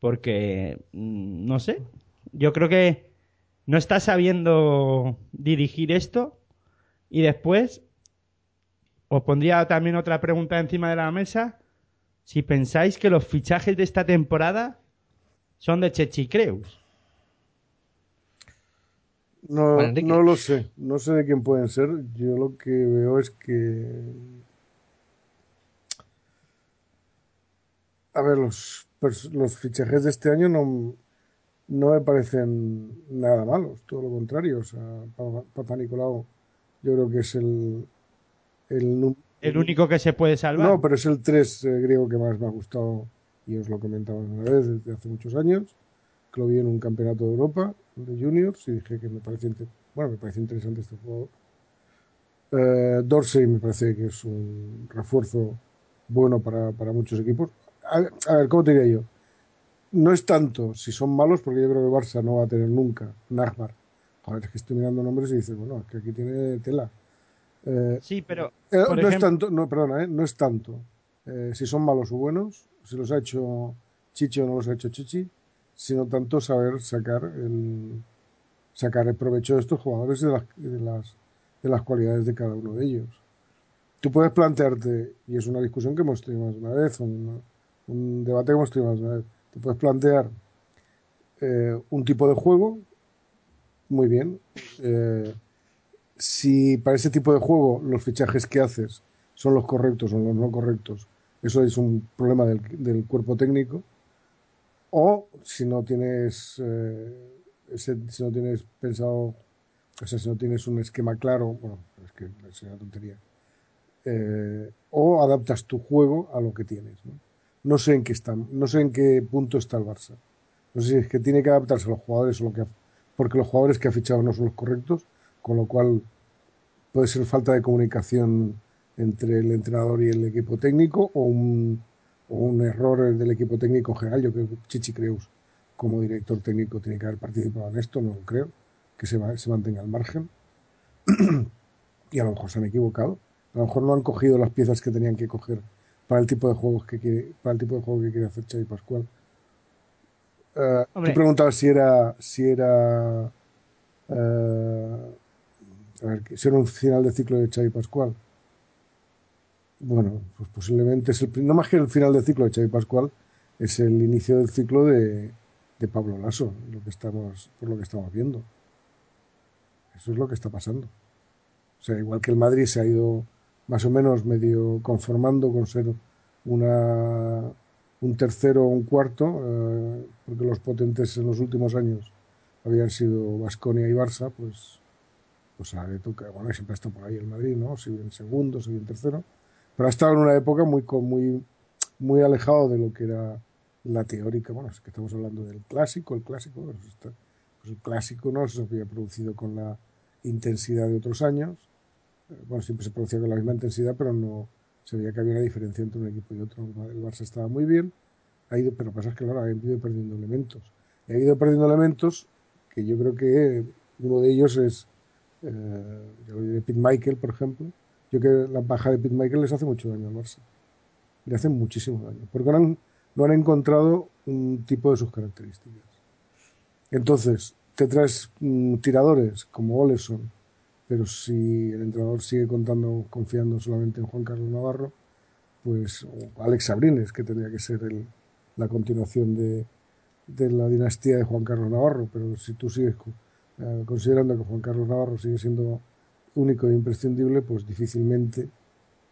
Porque, mm, no sé, yo creo que no está sabiendo dirigir esto y después os pondría también otra pregunta encima de la mesa. Si pensáis que los fichajes de esta temporada son de Chechicreus. No, no lo sé, no sé de quién pueden ser. Yo lo que veo es que. A ver, los, los fichajes de este año no, no me parecen nada malos, todo lo contrario. O sea, Papa, Nicolau, yo creo que es el. El, El único que se puede salvar. no, pero es el 3 griego que más me ha gustado y os lo comentaba una vez desde hace muchos años, que lo vi en un campeonato de Europa de juniors y dije que me parece, bueno, me parece interesante este jugador. Eh, Dorsey me parece que es un refuerzo bueno para, para muchos equipos. A, a ver, ¿cómo te diría yo? No es tanto si son malos, porque yo creo que Barça no va a tener nunca. Nagbar. Joder, es que estoy mirando nombres y dices, bueno, es que aquí tiene tela. Eh, Sí, pero. eh, por no es tanto, no, perdona, eh, no es tanto eh, si son malos o buenos, si los ha hecho Chichi o no los ha hecho Chichi, sino tanto saber sacar el sacar el provecho de estos jugadores y de las, de las de las cualidades de cada uno de ellos. Tú puedes plantearte, y es una discusión que hemos tenido más de una vez, un, un debate una vez, te puedes plantear eh, un tipo de juego, muy bien, eh, si para ese tipo de juego los fichajes que haces son los correctos o los no correctos, eso es un problema del, del cuerpo técnico. O si no tienes eh, ese- si no tienes pensado, o sea, si no tienes un esquema claro, bueno, es que es una tontería. Eh, o adaptas tu juego a lo que tienes. ¿no? No sé en qué está, no sé en qué punto está el Barça. No sé si es que tiene que adaptarse a los jugadores o lo que porque los jugadores que ha fichado no son los correctos, con lo cual puede ser falta de comunicación entre el entrenador y el equipo técnico o un, error del equipo técnico en general. Yo creo que Chichi Creus, como director técnico, tiene que haber participado en esto, no lo creo, que se, va- se mantenga al margen. y a lo mejor se han equivocado. A lo mejor no han cogido las piezas que tenían que coger para el tipo de juegos que quiere, para el tipo de juego que quiere hacer Xavi Pascual. Hombre. tú preguntabas si era si era eh, a ver, si era un final de ciclo de Xavi Pascual. bueno, pues posiblemente es el, no más que el final del ciclo de Xavi Pascual, es el inicio del ciclo de, de Pablo Lasso, lo que estamos, por lo que estamos viendo. Eso es lo que está pasando. O sea, igual que el Madrid se ha ido más o menos medio conformando con ser una, un tercero o un cuarto, eh, porque los potentes en los últimos años habían sido Vasconia y Barça, pues, pues ahora le toca, bueno, siempre está por ahí el Madrid, ¿no? Si bien segundo, si bien tercero, pero ha estado en una época muy, muy, muy alejado de lo que era la teórica, bueno, es que estamos hablando del clásico, el clásico, pues, pues el clásico no se había producido con la intensidad de otros años, bueno, siempre se producía con la misma intensidad, pero no se veía que había una diferencia entre un equipo y otro. El Barça estaba muy bien, ha ido, pero pasa es que claro, ha ido perdiendo elementos. Y ha ido perdiendo elementos que yo creo que uno de ellos es eh, diré Pete Michael, por ejemplo. Yo creo que la baja de Pete Michael les hace mucho daño al Barça. Le hacen muchísimo daño. Porque no han, no han encontrado un tipo de sus características. Entonces, te traes mm, tiradores como Oleson, pero si el entrenador sigue contando, confiando solamente en Juan Carlos Navarro, pues Alex Sabrines, que tendría que ser el- la continuación de, de la dinastía de Juan Carlos Navarro, pero si tú sigues eh, considerando que Juan Carlos Navarro sigue siendo único e imprescindible, pues difícilmente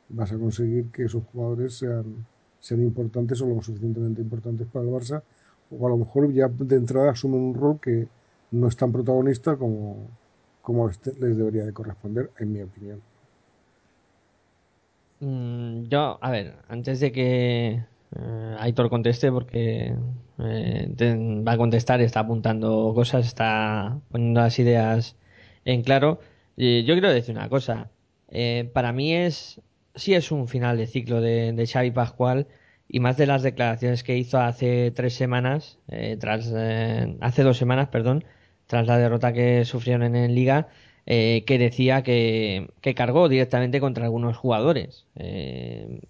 vas a conseguir que esos jugadores sean, sean importantes o lo suficientemente importantes para el Barça, o a lo mejor ya de entrada asumen un rol que no es tan protagonista como, como este- les debería de corresponder, en mi opinión. Mm, yo, a ver, antes de que eh, Aitor conteste, porque eh, va a contestar, está apuntando cosas, está poniendo las ideas en claro. yo quiero decir una cosa. Eh, para mí es, sí es un final de ciclo de, de Xavi Pascual y más de las declaraciones que hizo hace tres semanas, tras, hace dos semanas, perdón, tras la derrota que sufrieron en, en Liga, eh, que decía que, que cargó directamente contra algunos jugadores, eh,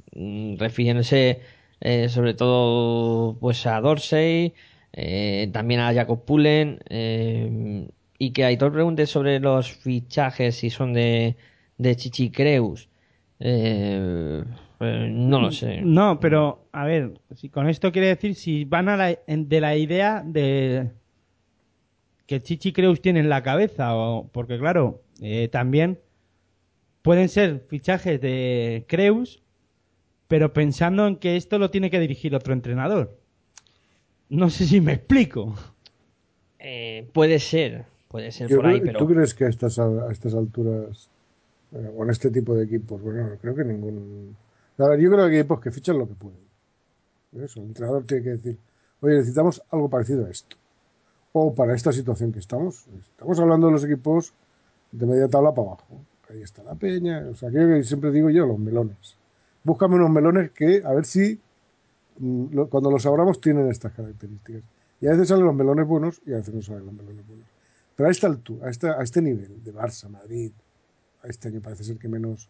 refiriéndose eh, sobre todo pues a Dorsey, eh, también a Jacob Pullen, eh, y que Aitor pregunte sobre los fichajes si son de, de Chichi Creus. Eh, no lo sé. No, pero a ver, si con esto quiere decir si van a la, de la idea de que Chichi Creus tiene en la cabeza, o porque claro, eh, también pueden ser fichajes de Creus, pero pensando en que esto lo tiene que dirigir otro entrenador. No sé si me explico. Eh, puede ser, puede ser Yo por ahí, creo- pero ¿Tú crees que a estas, a estas alturas, eh, o en este tipo de equipos, bueno, no creo que ningún... A ver, yo creo que hay equipos que fichan lo que pueden. Eso, el entrenador tiene que decir, oye, necesitamos algo parecido a esto. O para esta situación que estamos. Estamos hablando de los equipos de media tabla para abajo. Ahí está la peña, o sea, aquello que siempre digo yo, los melones. Búscame unos melones que, a ver si mm, cuando los abramos tienen estas características. Y a veces salen los melones buenos y a veces no salen los melones buenos. Pero a esta altura, a, esta- a este nivel de Barça, Madrid, a este año parece ser que menos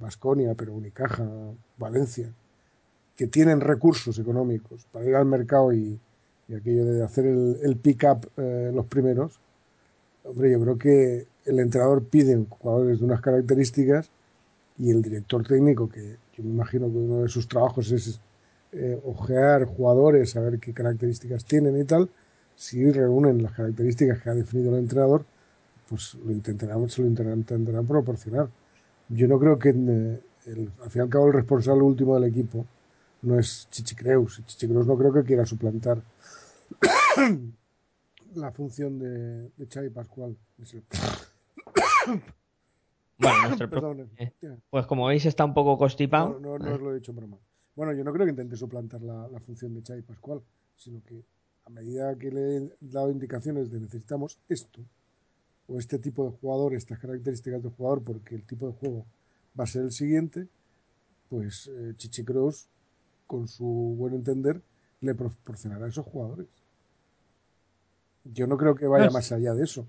Vasconia, pero Unicaja, Valencia, que tienen recursos económicos para ir al mercado y, y aquello de hacer el, el pick-up eh, los primeros, hombre, yo creo que el entrenador pide jugadores de unas características y el director técnico, que yo me imagino que uno de sus trabajos es eh, ojear jugadores, saber qué características tienen y tal, si reúnen las características que ha definido el entrenador, pues lo intentarán, se lo intentarán, proporcionar. Yo no creo que, eh, el- al fin y al cabo, el responsable último del equipo no es Chichicreus. Chichicreus no creo que quiera suplantar la función de, de Xavi Pascual. Es el- bueno, nuestro Perdón, eh, ya. pues como veis está un poco constipado. No, no, no os lo he dicho en broma. Bueno, yo no creo que intente suplantar la, la función de Xavi Pascual, sino que a medida que le he dado indicaciones de necesitamos esto, o este tipo de jugador, estas características de jugador, porque el tipo de juego va a ser el siguiente, pues eh, Chichi Kroos, con su buen entender, le proporcionará a esos jugadores. Yo no creo que vaya No, más allá de eso.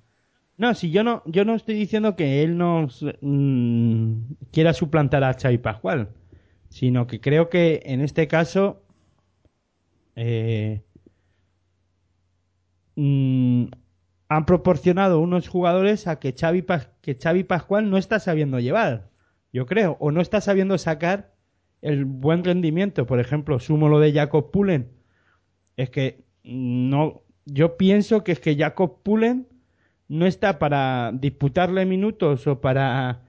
No, si yo no, yo no estoy diciendo que él nos mm, quiera suplantar a Xavi Pascual, sino que creo que en este caso eh, mm, han proporcionado unos jugadores a que Xavi, que Xavi Pascual no está sabiendo llevar, yo creo, o no está sabiendo sacar el buen rendimiento, por ejemplo, sumo lo de Jacob Pullen, es que no, yo pienso que es que Jacob Pullen no está para disputarle minutos o para,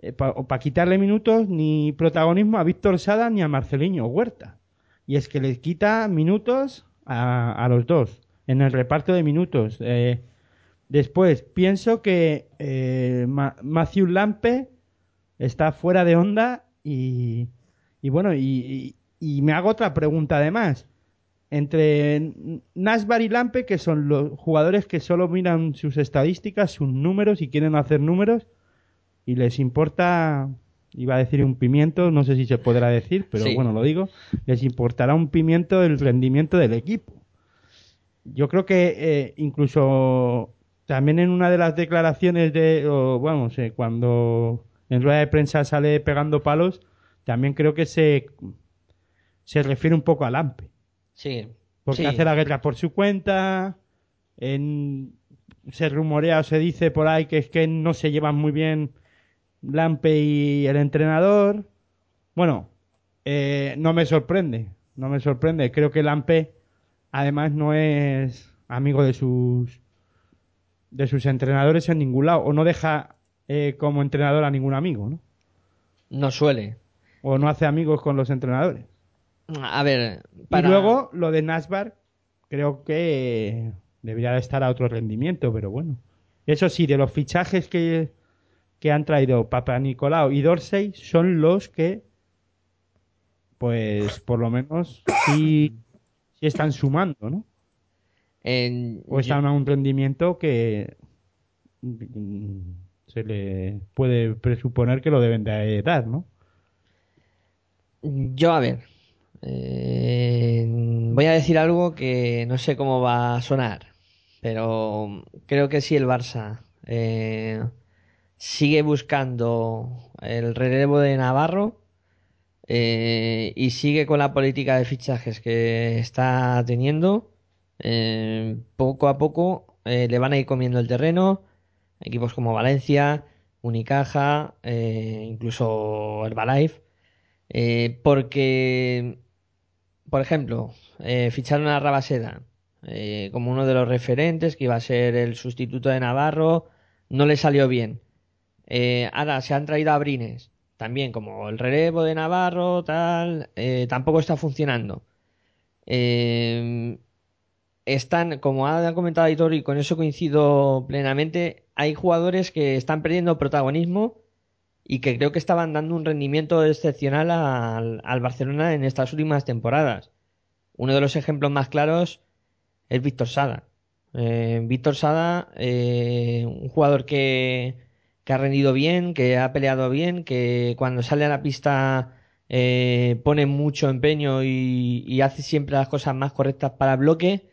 eh, o para quitarle minutos ni protagonismo a Víctor Sada ni a Marceliño Huerta. Y es que le quita minutos a, a los dos en el reparto de minutos. Eh, después, pienso que eh, Ma- Matthew Lampe está fuera de onda y, y bueno, y- y me hago otra pregunta además. Entre Nasbar y Lampe, que son los jugadores que solo miran sus estadísticas, sus números y quieren hacer números, y les importa, iba a decir un pimiento, no sé si se podrá decir, pero Sí. bueno, lo digo, les importará un pimiento el rendimiento del equipo. Yo creo que eh, incluso también en una de las declaraciones de, o, vamos, eh, cuando en rueda de prensa sale pegando palos, también creo que se, se refiere un poco a Lampe. Sí. Porque sí. hace la guerra por su cuenta. En, se rumorea o se dice por ahí que es que no se llevan muy bien Lampe y el entrenador. Bueno, eh, no me sorprende. No me sorprende. Creo que Lampe, además, no es amigo de sus de sus entrenadores en ningún lado. O no deja eh, como entrenador a ningún amigo, ¿no? No suele. O no hace amigos con los entrenadores. A ver, para... Y luego lo de Nasbar, creo que debería de estar a otro rendimiento, pero bueno. Eso sí, de los fichajes que, que han traído Papa Nicolau y Dorsey son los que, pues por lo menos, sí, sí están sumando, ¿no? en- O están a un rendimiento que mm, se le puede presuponer que lo deben de dar, ¿no? Yo, a ver, eh, voy a decir algo que no sé cómo va a sonar, pero creo que si el Barça eh, sigue buscando el relevo de Navarro eh, y sigue con la política de fichajes que está teniendo, poco a poco le van a ir comiendo el terreno. Equipos como Valencia, Unicaja, incluso Herbalife. Porque, por ejemplo, eh, ficharon a Rabaseda eh, como uno de los referentes, que iba a ser el sustituto de Navarro, no le salió bien. Eh, ahora se han traído a Brines, también como el relevo de Navarro, tal, eh, tampoco está funcionando. Están, como ha comentado Aitor, y con eso coincido plenamente, hay jugadores que están perdiendo protagonismo y que creo que estaban dando un rendimiento excepcional al, Barcelona en estas últimas temporadas. Uno de los ejemplos más claros es Víctor Sada. Eh, Víctor Sada, eh, un jugador que, que ha rendido bien, que ha peleado bien, que cuando sale a la pista eh, pone mucho empeño y, y hace siempre las cosas más correctas para bloque,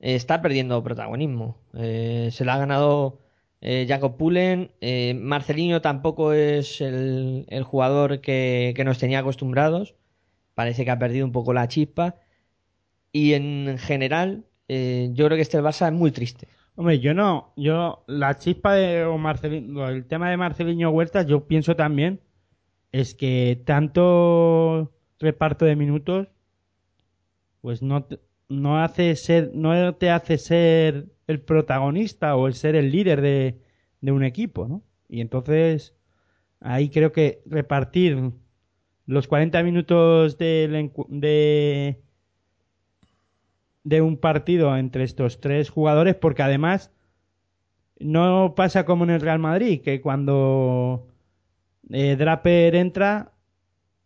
eh, está perdiendo protagonismo. Se lo ha ganado eh, Jacob Pullen. Eh, Marcelinho tampoco es el, jugador que, nos tenía acostumbrados. Parece que ha perdido un poco la chispa. Y en general, eh, yo creo que este Barça es muy triste. Hombre, yo no, yo la chispa de Marcelino, el tema de Marceliño Huertas, yo pienso también es que tanto reparto de minutos, pues no no hace ser, no te hace ser el protagonista o el ser el líder de, de un equipo, ¿no? Y entonces ahí creo que repartir los 40 minutos encu- de de un partido entre estos tres jugadores porque además no pasa como en el Real Madrid que cuando eh, Draper entra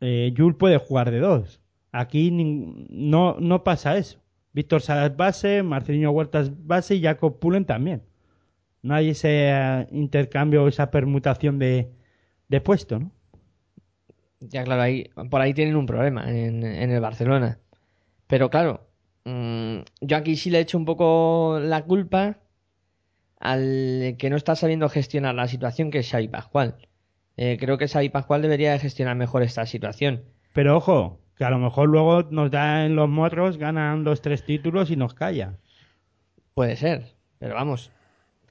eh, Jul puede jugar de dos aquí no, no pasa eso Víctor Salas base, Marcelinho Huertas base y Jacob Pullen también no hay ese eh, intercambio esa permutación de, de puesto ¿no? Ya, claro, ahí, por ahí tienen un problema en, en el Barcelona. Pero claro, mm, yo aquí sí le echo un poco la culpa al que no está sabiendo gestionar la situación, que es Xavi Pascual. Eh, creo que Xavi Pascual debería de gestionar mejor esta situación. pero ojo que a lo mejor luego nos da en los morros ganan los tres títulos y nos calla Puede ser, pero vamos,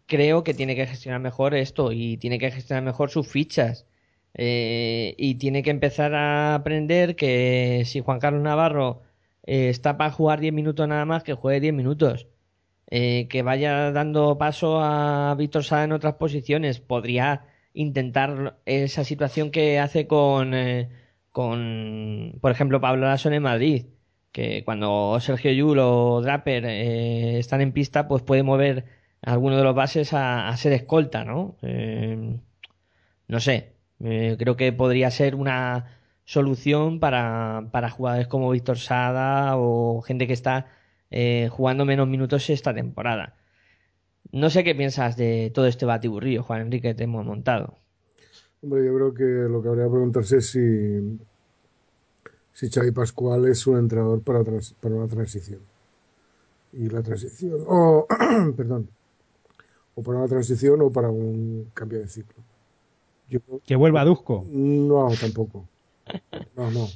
creo que tiene que gestionar mejor esto y tiene que gestionar mejor sus fichas. Eh, y tiene que empezar a aprender que si Juan Carlos Navarro eh, está para jugar 10 minutos nada más, que juegue 10 minutos. Eh, que vaya dando paso a Víctor Sá en otras posiciones. Podría intentar esa situación que hace con, eh, con por ejemplo, Pablo Lasson en Madrid. Que cuando Sergio Yul o Draper eh, están en pista, pues puede mover a alguno de los bases a, a ser escolta, ¿no? Eh, no sé. Eh, creo que podría ser una solución para, para jugadores como Víctor Sada o gente que está eh, jugando menos minutos esta temporada. No sé qué piensas de todo este batiburrillo, Juan Enrique, que te hemos montado. Hombre, yo creo que lo que habría que preguntarse es si, si Xavi Pascual es un entrenador para, trans- para una transición. Y la transición, o, perdón, o para una transición o para un cambio de ciclo. Yo, Que vuelva a Dusko. no, tampoco. No, no.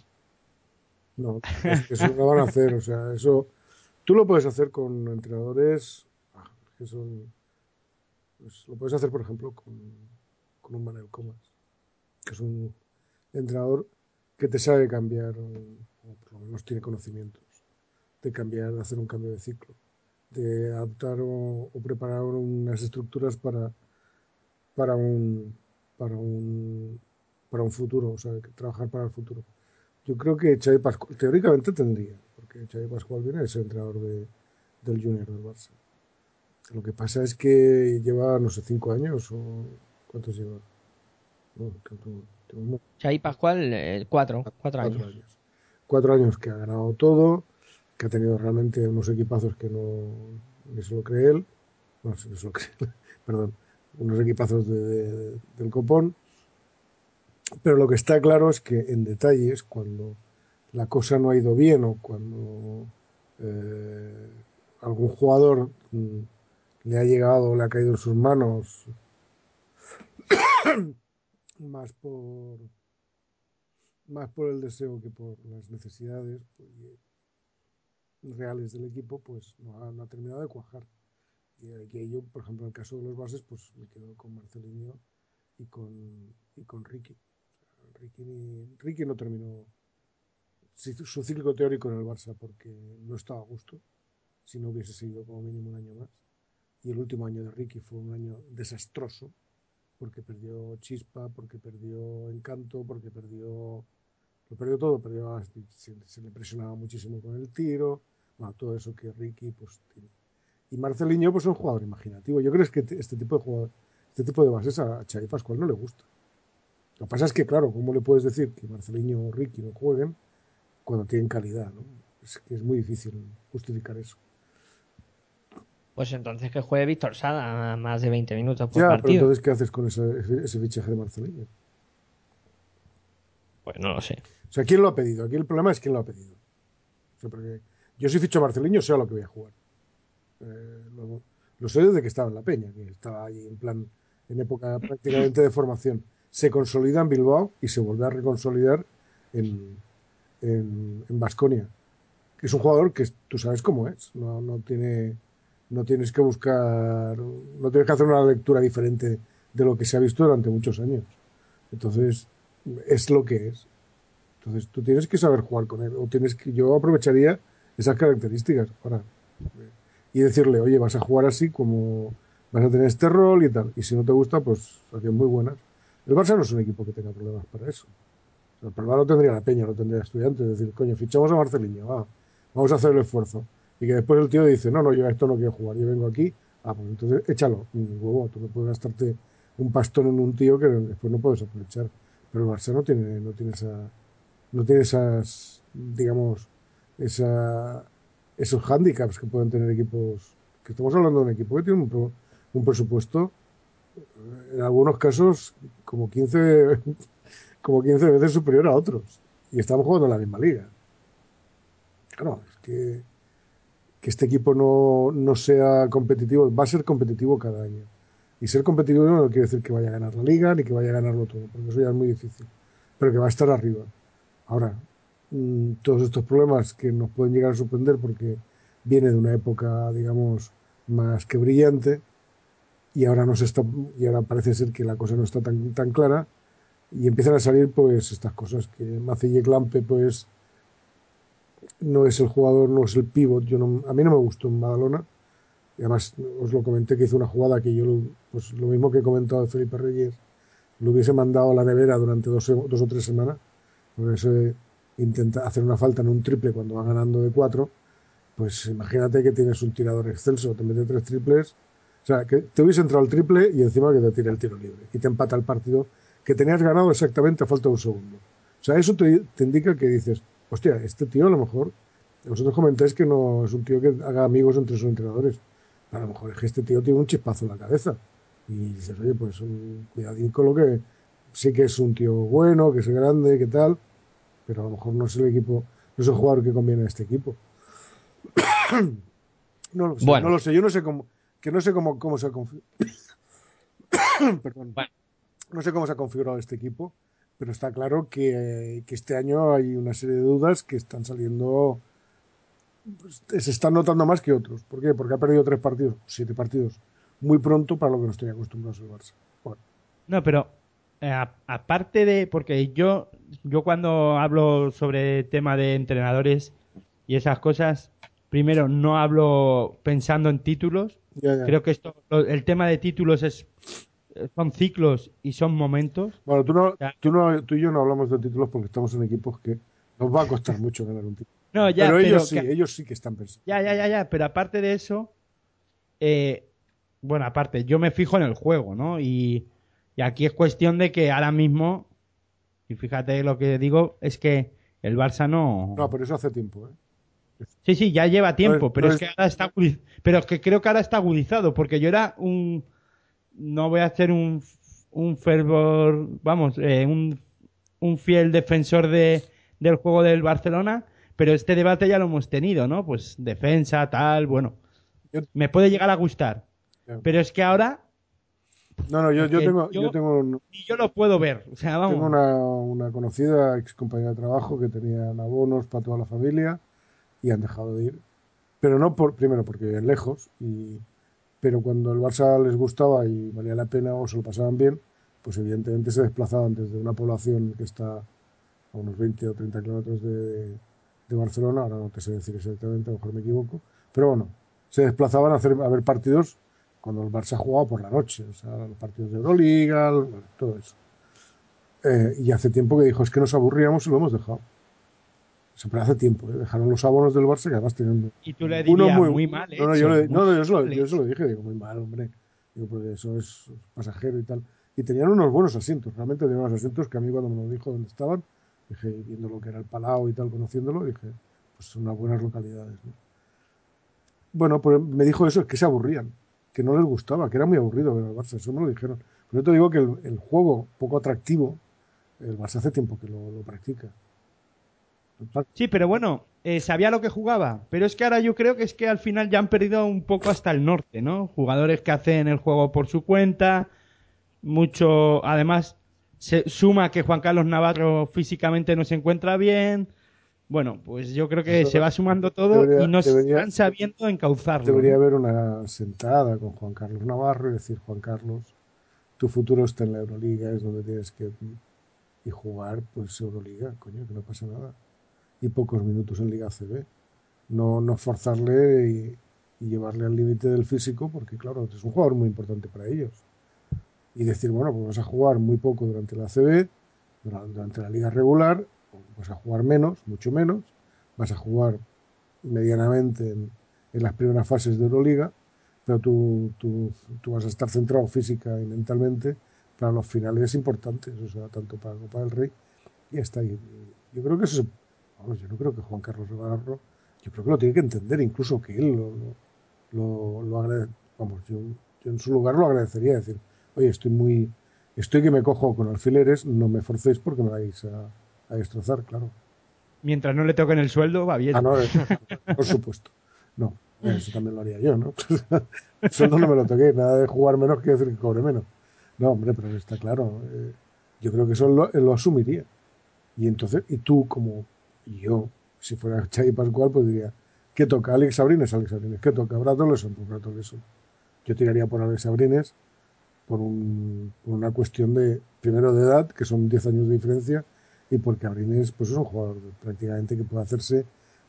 No, eso no lo van a hacer. O sea, eso tú lo puedes hacer con entrenadores ah, que son. pues, lo puedes hacer, por ejemplo, con, con un Manuel Comas, que es un entrenador que te sabe cambiar, o por lo menos tiene conocimientos, de cambiar, de hacer un cambio de ciclo, de adaptar o, preparar unas estructuras para, para un para un para un futuro, o sea, trabajar para el futuro. Yo creo que Xavi Pascual, teóricamente tendría, porque Xavi Pascual viene de ser entrenador de, del Junior del Barça. Lo que pasa es que lleva, no sé, cinco años o cuántos lleva. Xavi Pascual, eh, cuatro, cuatro cuatro años. años. Cuatro años que ha ganado todo, que ha tenido realmente unos equipazos que no ni se lo cree él, no se lo cree, perdón, unos equipazos de- de- del copón. Pero lo que está claro es que en detalles, cuando la cosa no ha ido bien o cuando eh, algún jugador mm, le ha llegado, le ha caído en sus manos, más por más por el deseo que por las necesidades pues, y- reales del equipo, pues no ha, terminado de cuajar. Y aquí yo, por ejemplo, en el caso de los bases, pues me quedo con Marcelinho y con, y con Ricky. Ricky, ni- Ricky no terminó su ciclo teórico en el Barça porque no estaba a gusto, si no hubiese seguido como mínimo un año más. Y el último año de Ricky fue un año desastroso, porque perdió chispa, porque perdió encanto, porque perdió lo perdió todo, perdió, se, se le presionaba muchísimo con el tiro, bueno, todo eso que Ricky pues tiene. Y Marcelinho pues es un jugador imaginativo. Yo creo que este este tipo de jugador, este tipo de bases a Xavi Pascual no le gusta. Lo que pasa es que, claro, ¿cómo le puedes decir que Marcelinho o Ricky no jueguen cuando tienen calidad? ¿no? Es que es muy difícil justificar eso. Pues entonces que juegue Víctor Sada más de 20 minutos por Ya, pero partido. entonces, ¿qué haces con ese, ese- ese fichaje de Marcelinho? Pues no lo sé. O sea, ¿quién lo ha pedido? Aquí el problema es quién lo ha pedido. O sea, porque yo si ficho a Marcelinho, sé a lo que voy a jugar. Eh, lo, lo sé desde que estaba en la Peña, que estaba ahí en plan, en época prácticamente de formación. Se consolida en Bilbao y se vuelve a reconsolidar en en en Baskonia. que es un jugador que tú sabes cómo es. No, no tiene, no tienes que buscar, no tienes que hacer una lectura diferente de lo que se ha visto durante muchos años. Entonces, es lo que es. Entonces, tú tienes que saber jugar con él. O tienes que, yo aprovecharía esas características ahora. Y decirle, oye, vas a jugar así como vas a tener este rol y tal. Y si no te gusta, pues hacían muy buenas. El Barça no es un equipo que tenga problemas para eso. El problema lo tendría la Peña, lo tendría estudiantes. Es decir, coño, fichamos a Marcelinho, va, vamos a hacer el esfuerzo. Y que después el tío dice, no, no, yo a esto no quiero jugar, yo vengo aquí. Ah, pues entonces échalo, huevo, tú no puedes gastarte un pastón en un tío que después no puedes aprovechar. Pero el Barça no tiene, no tiene esa, no tiene esas, digamos, esa, esos hándicaps que pueden tener equipos, que estamos hablando de un equipo que tiene un, pro- un presupuesto, eh, en algunos casos, como 15, como 15 veces superior a otros. Y estamos jugando en la misma liga. Claro, es que, que este equipo no, no sea competitivo, va a ser competitivo cada año. Y ser competitivo no quiere decir que vaya a ganar la liga ni que vaya a ganarlo todo, porque eso ya es muy difícil. Pero que va a estar arriba. Ahora, mm, todos estos problemas que nos pueden llegar a sorprender porque viene de una época, digamos, más que brillante y ahora, no se está, y ahora parece ser que la cosa no está tan, tan clara, y empiezan a salir pues estas cosas que Macille Clampe pues no es el jugador, no es el pivot. Yo no, a mí no me gustó en Badalona. Y además os lo comenté que hizo una jugada que yo, pues lo mismo que he comentado de Felipe Reyes, lo hubiese mandado a la nevera durante dos, dos o tres semanas. Por eso intenta hacer una falta en un triple cuando va ganando de cuatro. Pues imagínate que tienes un tirador excelso, te mete tres triples. O sea, que te hubiese entrado el triple y encima que te tire el tiro libre y te empata el partido que tenías ganado exactamente a falta de un segundo. O sea, eso te, te indica que dices, hostia, este tío a lo mejor, vosotros comentáis que no es un tío que haga amigos entre sus entrenadores. A lo mejor es que este tío tiene un chispazo en la cabeza. Y dices, oye, pues un cuidadín con lo que sí que es un tío bueno, que es grande, que tal, pero a lo mejor no es el equipo, no es el jugador que conviene a este equipo. no lo sé, Bueno. no lo sé, yo no sé cómo, que no sé cómo, cómo se ha configurado. Perdón. Bueno. No sé cómo se ha configurado este equipo, pero está claro que, que este año hay una serie de dudas que están saliendo, pues, se están notando más que otros. ¿Por qué? Porque ha perdido tres partidos, siete partidos, muy pronto para lo que no estoy acostumbrados el Barça. Bueno, No, pero eh, aparte de. Porque yo, yo cuando hablo sobre tema de entrenadores y esas cosas, primero no hablo pensando en títulos. ya, ya. Creo que esto, el tema de títulos es son ciclos y son momentos. Bueno, tú, no, tú, no, tú y yo no hablamos de títulos porque estamos en equipos que nos va a costar mucho ganar un título. No, ya, pero ellos que- sí, ellos sí que están pensando. Ya, ya, ya, ya, pero aparte de eso, eh, bueno, aparte, yo me fijo en el juego, ¿no? Y, y aquí es cuestión de que ahora mismo, y fíjate lo que digo, es que el Barça no... No, pero eso hace tiempo, ¿eh? Sí, sí, ya lleva tiempo, No es- pero no es es- que ahora está agudiz- pero es que creo que ahora está agudizado, porque yo era un no voy a hacer un un fervor, vamos, eh, un, un fiel defensor de, del juego del Barcelona, pero este debate ya lo hemos tenido, ¿no? Pues defensa, tal, bueno, me puede llegar a gustar, pero es que ahora No, no, yo, Es yo tengo, yo- yo tengo, un- ni yo lo puedo ver, o sea, vamos. tengo una, una conocida ex compañera de trabajo que tenían abonos para toda la familia y han dejado de ir. Pero no por, primero porque viven lejos, y, pero cuando el Barça les gustaba y valía la pena o se lo pasaban bien, pues evidentemente se desplazaban desde una población que está a unos 20 o 30 kilómetros de, Barcelona, ahora no te sé decir exactamente, a lo mejor me equivoco, pero bueno, se desplazaban a, hacer, a ver partidos cuando el Barça jugaba por la noche, o sea, los partidos de Euroliga, todo eso. Eh, y hace tiempo que dijo, es que nos aburríamos y lo hemos dejado. Siempre hace tiempo, ¿eh? dejaron los abonos del Barça que además tenían Y tú le uno dirías muy, mal no, no, hecho, yo, le- no, no, yo, se lo, yo se lo dije, digo, muy mal, hombre. Digo, porque eso es pasajero y tal. Y tenían unos buenos asientos, realmente tenían unos asientos que a mí cuando me lo dijo dónde estaban, dije, viendo lo que era el Palau y tal, conociéndolo, dije, pues son unas buenas localidades. ¿no? Bueno, pues me dijo eso, es que se aburrían, que no les gustaba, que era muy aburrido ver al Barça, eso me lo dijeron. Pero yo te digo que el, el juego poco atractivo, el Barça hace tiempo que lo, lo practica. Sí, pero bueno, eh, sabía lo que jugaba. Pero es que ahora yo creo que es que al final ya han perdido un poco hasta el norte, ¿no? Jugadores que hacen el juego por su cuenta. Mucho. Además, se suma que Juan Carlos Navarro físicamente no se encuentra bien. Bueno, pues yo creo que Eso se va sumando todo debería- y no debería- están sabiendo encauzarlo. Debería haber una sentada con Juan Carlos Navarro y decir, Juan Carlos, tu futuro está en la Euroliga, es donde tienes que y jugar, pues Euroliga, coño, que no pasa nada. Y pocos minutos en Liga CB. No, no forzarle y, y llevarle al límite del físico, porque claro, es un jugador muy importante para ellos. Y decir, bueno, pues vas a jugar muy poco durante la CB, dura- durante la liga regular, vas a jugar menos, mucho menos, vas a jugar medianamente en, en las primeras fases de Euroliga, pero tú, tú, tú vas a estar centrado física y mentalmente para los finales importantes, o sea, tanto para Copa del Rey y hasta ahí. Yo creo que eso, vamos, yo no creo que Juan Carlos Navarro, yo creo que lo tiene que entender, incluso que él lo, lo, lo, lo agrade- vamos, yo, yo en su lugar lo agradecería, decir, oye, estoy muy, estoy que me cojo con alfileres, no me forcéis porque me vais a, a destrozar, claro. Mientras no le toquen el sueldo, va bien. Ah, no, por supuesto. No, eso también lo haría yo, ¿no? El sueldo no me lo toqué, nada de jugar menos que decir que cobre menos. No, hombre, pero está claro. eh, yo creo que eso lo, lo asumiría. Y entonces, y tú como y yo, si fuera Xavi Pascual, pues diría, ¿qué toca? Alex Abrines, Alex Abrines. ¿Qué toca? Brad Oleson, pues Brad Oleson. Yo tiraría por Alex Abrines por, un- por una cuestión de, primero de edad, que son 10 años de diferencia, y porque Abrines pues, es un jugador prácticamente que puede hacerse,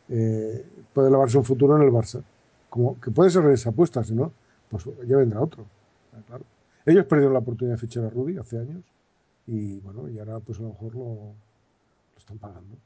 eh, puede lavarse un futuro en el Barça. Como que puede ser esa apuesta, si no, pues ya vendrá otro. Claro. Ellos perdieron la oportunidad de fichar a Rudy hace años, y bueno, y ahora pues a lo mejor lo, lo están pagando.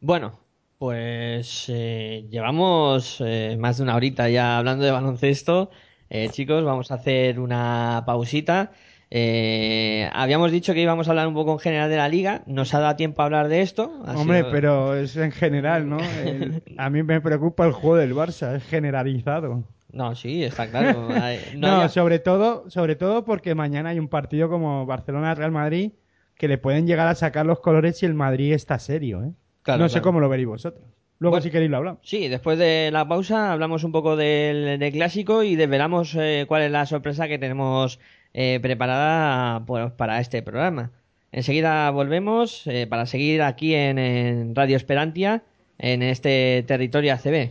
Bueno, pues eh, llevamos eh, más de una horita ya hablando de baloncesto. Eh, chicos, vamos a hacer una pausita. Eh, habíamos dicho que íbamos a hablar un poco en general de la liga. Nos ha dado tiempo a hablar de esto. ha Hombre, sido- pero es en general, ¿no? El- a mí me preocupa el juego del Barça, es generalizado. No, sí, está claro. No, sobre todo, sobre todo porque mañana hay un partido como Barcelona-Real Madrid que le pueden llegar a sacar los colores si el Madrid está serio, ¿eh? Claro, no sé claro. cómo lo veréis vosotros. Luego Bueno. si queréis lo hablamos. Sí, después de la pausa hablamos un poco del, del clásico y desvelamos eh, cuál es la sorpresa que tenemos eh, preparada pues, para este programa. Enseguida volvemos eh, para seguir aquí en, en Radio Esperantia, en este territorio ACB.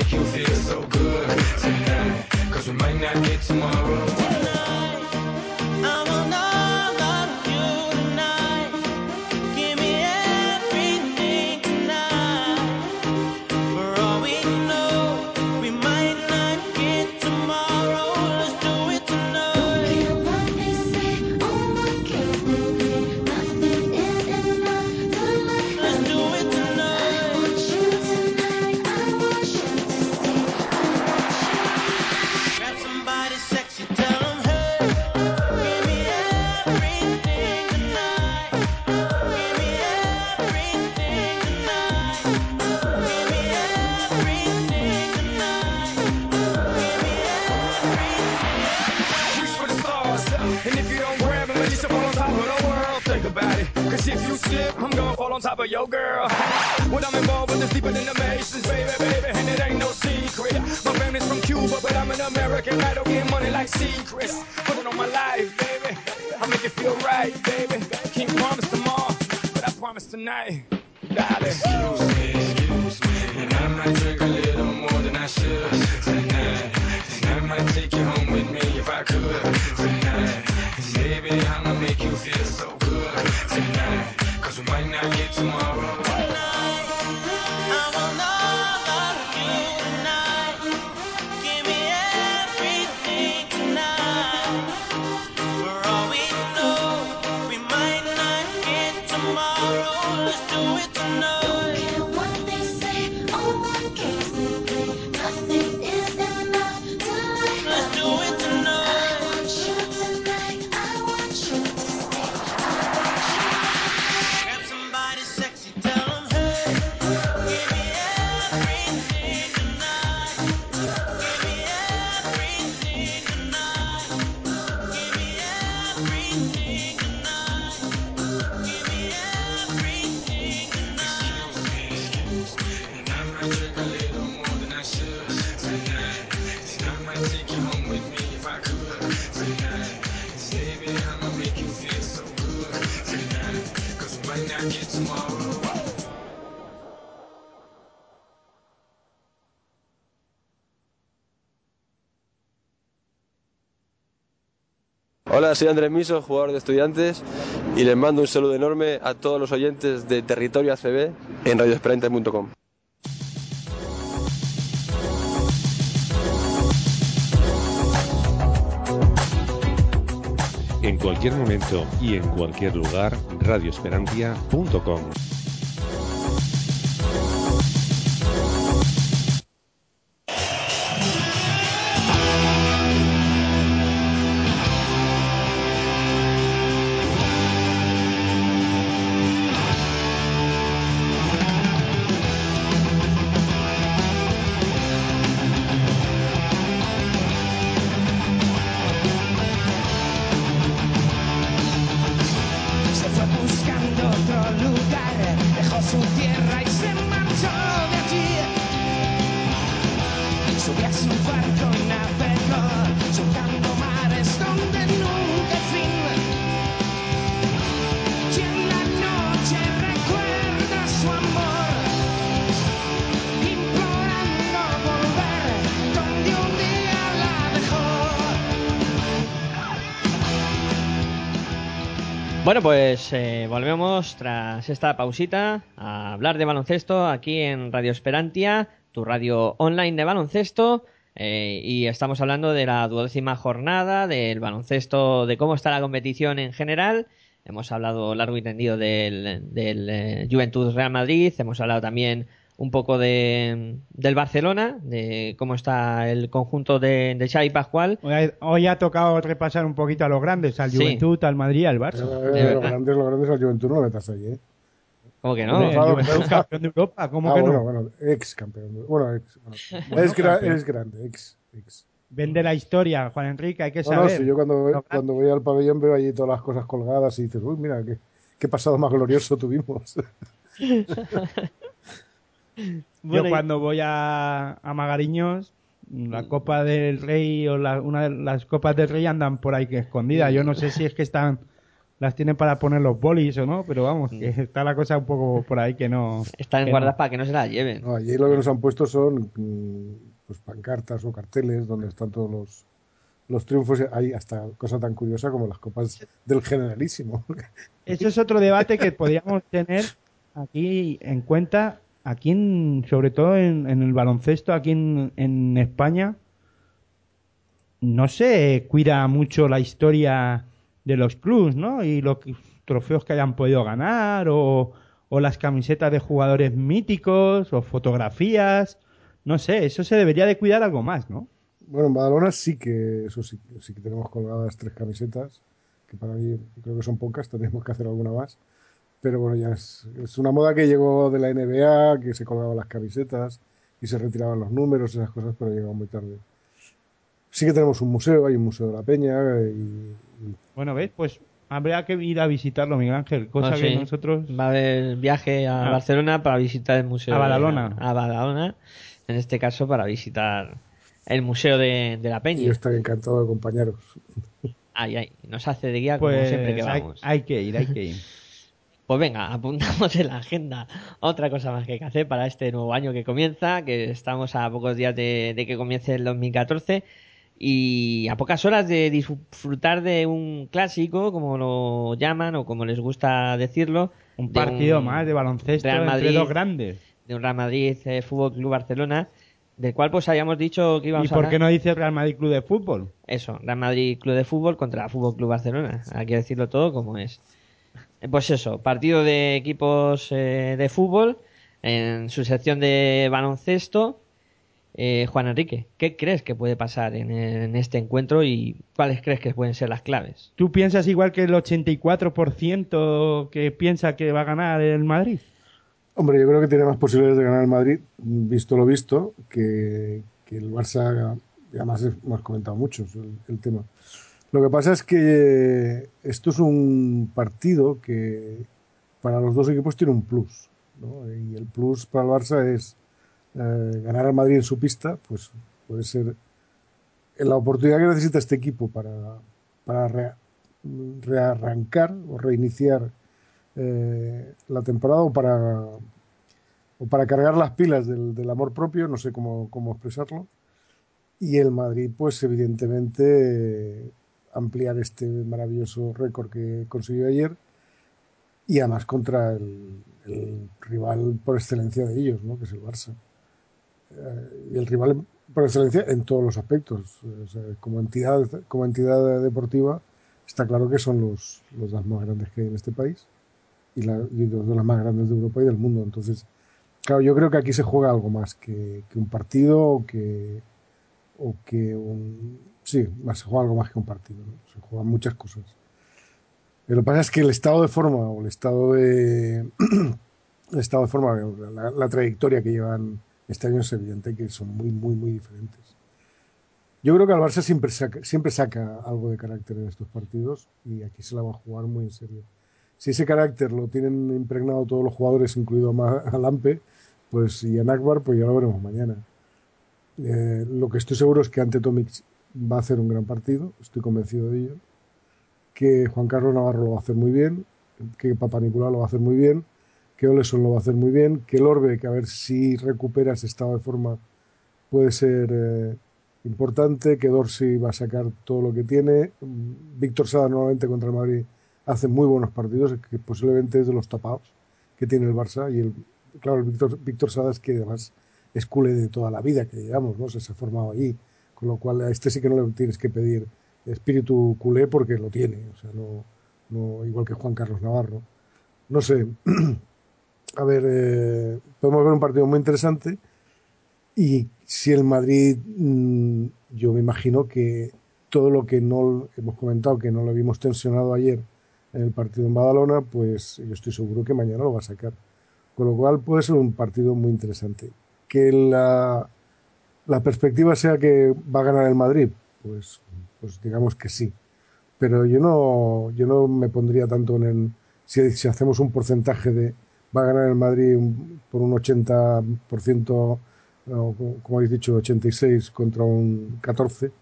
Make you feel so good tonight. Cause we might not get tomorrow. On top of your girl. What I'm involved with is deeper than the Masons, baby, baby. And it ain't no secret. My family's from Cuba, but I'm an American. I don't get money like secrets. Put it on my life, baby. I make it feel right, baby. Can't promise tomorrow, but I promise tonight. Darling. Excuse me, do it Hola, soy Andrés Miso, jugador de estudiantes, y les mando un saludo enorme a todos los oyentes de Territorio ACB en radioesperante.com. En cualquier momento y en cualquier lugar, radioesperantia.com. volvemos tras esta pausita a hablar de baloncesto aquí en Radio Esperantia, tu radio online de baloncesto. eh, y estamos hablando de la duodécima jornada, del baloncesto, de cómo está la competición en general. Hemos hablado largo y tendido del, del eh, Juventud Real Madrid, hemos hablado también un poco de, del Barcelona, de cómo está el conjunto de, de Xavi Pascual. Hoy, hoy ha tocado repasar un poquito a los grandes, al Sí. Juventud, al Madrid al Barça. Eh, los grandes, los grandes al Juventud no lo metas ahí, ¿eh? ¿Cómo que Juventud claro. campeón de Europa, ¿cómo Ah, que bueno, no? bueno, ex campeón. Bueno, ex. bueno. Bueno, es, gra- es grande, ex. ex. Vende la historia, Juan Enrique, hay que No, no, saber. si yo cuando voy, cuando voy al pabellón veo allí todas las cosas colgadas y dices, uy, mira, qué, qué pasado más glorioso tuvimos. Yo cuando voy a, a Magariños, la Copa del Rey o la- una de las Copas del Rey andan por ahí que escondidas. Yo no sé si es que están las tienen para poner los bolis o no, pero vamos, que está la cosa un poco por ahí que no... Están que guardadas no. para que no se las lleven. No, allí lo que nos han puesto son mm, pues, pancartas o carteles donde están todos los, los triunfos. Hay hasta cosa tan curiosa como las copas del generalísimo. Eso es otro debate que podríamos tener aquí en cuenta, aquí en, sobre todo en, el baloncesto, aquí en, en España, no se cuida mucho la historia de los clubs, ¿no? Y los trofeos que hayan podido ganar, o, o las camisetas de jugadores míticos, o fotografías, no sé, eso se debería de cuidar algo más, ¿no? Bueno, en Badalona sí que eso sí, sí que tenemos colgadas tres camisetas, que para mí creo que son pocas, tendremos que hacer alguna más. Pero bueno, ya es, es una moda que llegó de la NBA, que se colgaban las camisetas y se retiraban los números, esas cosas, pero llegó muy tarde. Sí que tenemos un museo, hay un museo de la Peña y, y Bueno, ¿ves? Pues habría que ir a visitarlo, Miguel Ángel, cosa que nosotros... Va a haber viaje a Ah. Barcelona para visitar el museo. A de- Badalona. a Badalona. En este caso, para visitar el museo de, de la Peña. yo estaré encantado de acompañaros. Ay, ay, nos hace de guía como Pues siempre que hay, vamos. hay que ir, hay que ir. Pues venga, apuntamos en la agenda otra cosa más que hay que hacer para este nuevo año que comienza, que estamos a pocos días de, de que comience el 2014 y a pocas horas de disfrutar de un clásico, como lo llaman o como les gusta decirlo. Un de partido un más de baloncesto Real entre Madrid, dos grandes. de un Real Madrid eh, Fútbol Club Barcelona, del cual pues habíamos dicho que ¿Y íbamos a por hablar. qué no dice Real Madrid Club de Fútbol? Eso, Real Madrid Club de Fútbol contra Fútbol Club Barcelona. Hay que decirlo todo como es. Eh, Pues eso, partido de equipos eh, de fútbol en su sección de baloncesto. Eh, Juan Enrique, ¿qué crees que puede pasar en, en este encuentro y cuáles crees que pueden ser las claves? ¿Tú piensas igual que el 84% que piensa que va a ganar el Madrid? Hombre, yo creo que tiene más posibilidades de ganar el Madrid, visto lo visto, que, que el Barça, y además hemos comentado muchos el, el tema. Lo que pasa es que esto es un partido que para los dos equipos tiene un plus. ¿no? Y el plus para el Barça es eh, ganar al Madrid en su pista, pues puede ser la oportunidad que necesita este equipo para, para rea- rearrancar o reiniciar eh, la temporada o para, o para cargar las pilas del, del amor propio, no sé cómo, cómo expresarlo. Y el Madrid, pues evidentemente, ampliar este maravilloso récord que consiguió ayer y además contra el, rival por excelencia de ellos, ¿no? que es el Barça. Eh, y el rival por excelencia en todos los aspectos. Como, entidad, como entidad deportiva está claro que son los, los dos más grandes que hay en este país y, la, y los de los más grandes de Europa y del mundo. Entonces, claro, yo creo que aquí se juega algo más que, que un partido o que, o que un... Sí, se juega algo más que un partido. ¿no? Se juegan muchas cosas. Pero lo que pasa es que el estado de forma o el estado de, el estado de forma, la, trayectoria que llevan este año es evidente que son muy, muy, muy diferentes. Yo creo que el Barça siempre saca, siempre saca algo de carácter en estos partidos y aquí se la va a jugar muy en serio. Si ese carácter lo tienen impregnado todos los jugadores, incluido a Lampe, pues y a Nakbar, pues ya lo veremos mañana. Eh, lo que estoy seguro es que ante Tomic va a hacer un gran partido, estoy convencido de ello. Que Juan Carlos Navarro lo va a hacer muy bien, que Papa Nicolás lo va a hacer muy bien, que Oleson lo va a hacer muy bien, que el Orbe, que a ver si recupera ese estado de forma, puede ser eh, importante, que Dorsey va a sacar todo lo que tiene. Víctor Sada nuevamente contra el Madrid hace muy buenos partidos, que posiblemente es de los tapados que tiene el Barça. Y el, claro, Víctor, Víctor Sada es que además es culé de toda la vida, que digamos, ¿no? Se ha formado allí. Con lo cual a este sí que no le tienes que pedir espíritu culé porque lo tiene. O sea, no, no igual que Juan Carlos Navarro. No sé. a ver, eh, podemos ver un partido muy interesante. Y si el Madrid, mmm, yo me imagino que todo lo que no hemos comentado, que no lo vimos tensionado ayer en el partido en Badalona, pues yo estoy seguro que mañana lo va a sacar. Con lo cual puede ser un partido muy interesante. Que la, la perspectiva sea que va a ganar el Madrid, pues, pues digamos que sí. Pero yo no, yo no me pondría tanto en el. Si, si hacemos un porcentaje de va a ganar el Madrid por un 80%, no, como habéis dicho, 86 contra un 14,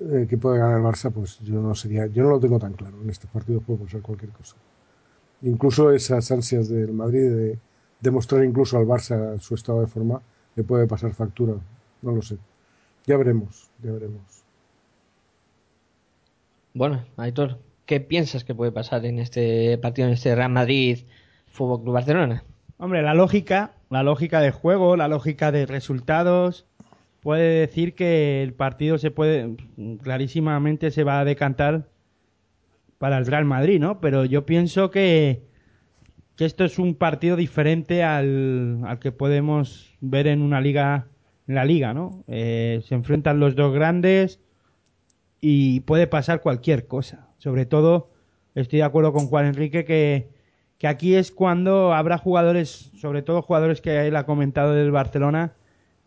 eh, que puede ganar el Barça, pues yo no sería, yo no lo tengo tan claro. En estos partidos puede pasar cualquier cosa. Incluso esas ansias del Madrid de demostrar incluso al Barça su estado de forma, le puede pasar factura. No lo sé. Ya veremos, ya veremos. Bueno, Aitor, ¿qué piensas que puede pasar en este partido, en este Real Madrid Fútbol Club Barcelona? Hombre, la lógica, la lógica de juego, la lógica de resultados puede decir que el partido se puede clarísimamente se va a decantar para el Real Madrid, ¿no? Pero yo pienso que que esto es un partido diferente al, al que podemos ver en una liga en la liga, ¿no? Eh, se enfrentan los dos grandes y puede pasar cualquier cosa. Sobre todo, estoy de acuerdo con Juan Enrique que, que aquí es cuando habrá jugadores, sobre todo jugadores que él ha comentado del Barcelona,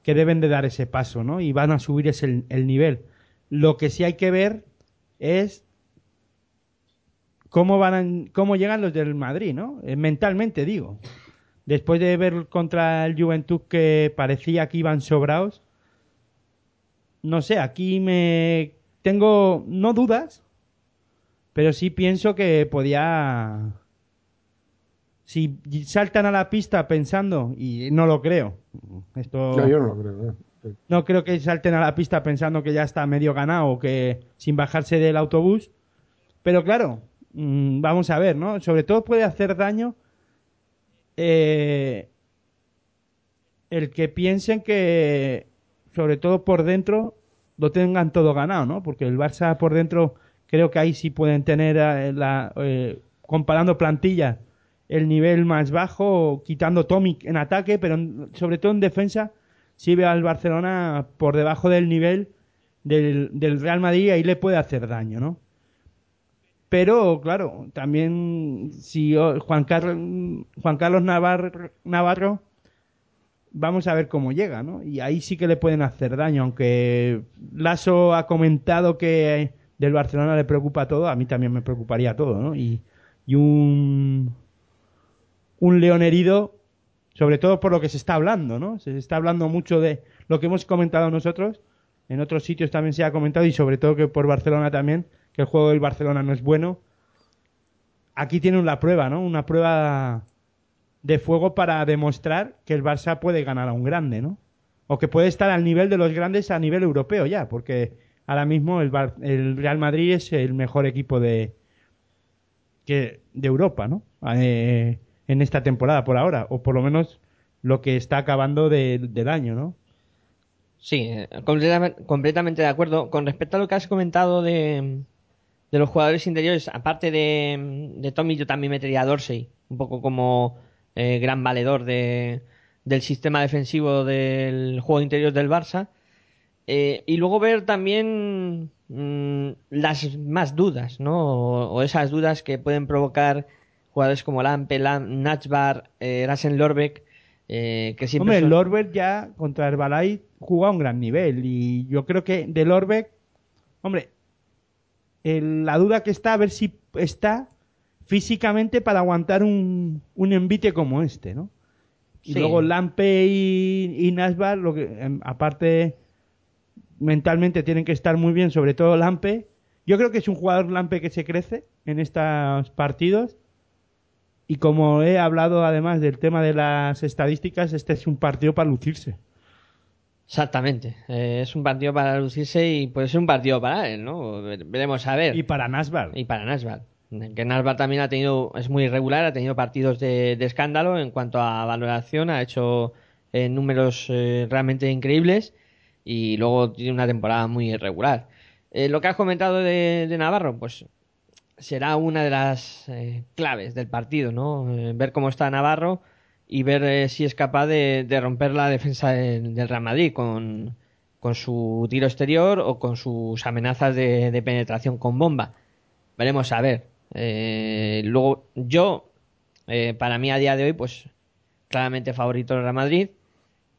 que deben de dar ese paso, ¿no? Y van a subir ese, el nivel. Lo que sí hay que ver es cómo van a- cómo llegan los del Madrid, ¿no? Eh, mentalmente digo. Después de ver contra el Juventud que parecía que iban sobrados, no sé, aquí me tengo no dudas, pero sí pienso que podía si saltan a la pista pensando y no lo creo. Esto No, yo no lo creo. ¿eh? no creo que salten a la pista pensando que ya está medio ganado o que sin bajarse del autobús. Pero claro, mm, vamos a ver, ¿no? Sobre todo puede hacer daño eh, el que piensen que, sobre todo por dentro, lo tengan todo ganado, ¿no? Porque el Barça por dentro creo que ahí sí pueden tener, eh, la, eh, comparando plantillas, el nivel más bajo, quitando Tomic en ataque, pero sobre todo en defensa, sí veo al Barcelona por debajo del nivel del, del Real Madrid y ahí le puede hacer daño, ¿no? Pero, claro, también si oh, Juan Carlos, Juan Carlos Navar- Navarro, vamos a ver cómo llega, ¿no? Y ahí sí que le pueden hacer daño, aunque Lasso ha comentado que del Barcelona le preocupa todo, a mí también me preocuparía todo, ¿no? Y, y un, un león herido, sobre todo por lo que se está hablando, ¿no? Se está hablando mucho de lo que hemos comentado nosotros, en otros sitios también se ha comentado y sobre todo que por Barcelona también, que el juego del Barcelona no es bueno. Aquí tienen la prueba, ¿no? Una prueba de fuego para demostrar que el Barça puede ganar a un grande, ¿no? O que puede estar al nivel de los grandes a nivel europeo ya, porque ahora mismo el, Bar- el Real Madrid es el mejor equipo de que de Europa, ¿no? Eh, en esta temporada por ahora, o por lo menos lo que está acabando de- del año, ¿no? Sí, eh, completamente, de acuerdo. Con respecto a lo que has comentado de, de los jugadores interiores, aparte de, de Tommy, yo también metería a Dorsey, un poco como eh, gran valedor de, del sistema defensivo del juego interior del Barça. Eh, y luego ver también mm, las más dudas, ¿no? O, o esas dudas que pueden provocar jugadores como Lampe, Lam, Nachbar, eh, Rasen Lorbeck, eh, que siempre Hombre, son- Lorbeck ya contra Herbalife jugó a un gran nivel y yo creo que de Lorbeck, hombre, el- la duda que está a ver si está físicamente para aguantar un, un envite como este, ¿no? Y Sí. luego Lampe y, y Nasbar, lo que, em, aparte mentalmente tienen que estar muy bien, sobre todo Lampe. Yo creo que es un jugador Lampe que se crece en estos partidos. Y como he hablado además del tema de las estadísticas, este es un partido para lucirse. Exactamente. Eh, es un partido para lucirse y puede ser un partido para él, ¿no? Ver- Veremos a ver. Y para Nasbar. Y para Nasbar. Que Nasbar también ha tenido, es muy irregular, ha tenido partidos de, de escándalo en cuanto a valoración, ha hecho eh, números eh, realmente increíbles y luego tiene una temporada muy irregular. Eh, lo que has comentado de, de Navarro, pues será una de las eh, claves del partido, ¿no? Ver cómo está Navarro y ver eh, si es capaz de, romper la defensa del, del Real Madrid con, con su tiro exterior o con sus amenazas de, penetración con bomba. Veremos a ver. Eh, luego, yo, eh, para mí a día de hoy, pues claramente favorito el Real Madrid.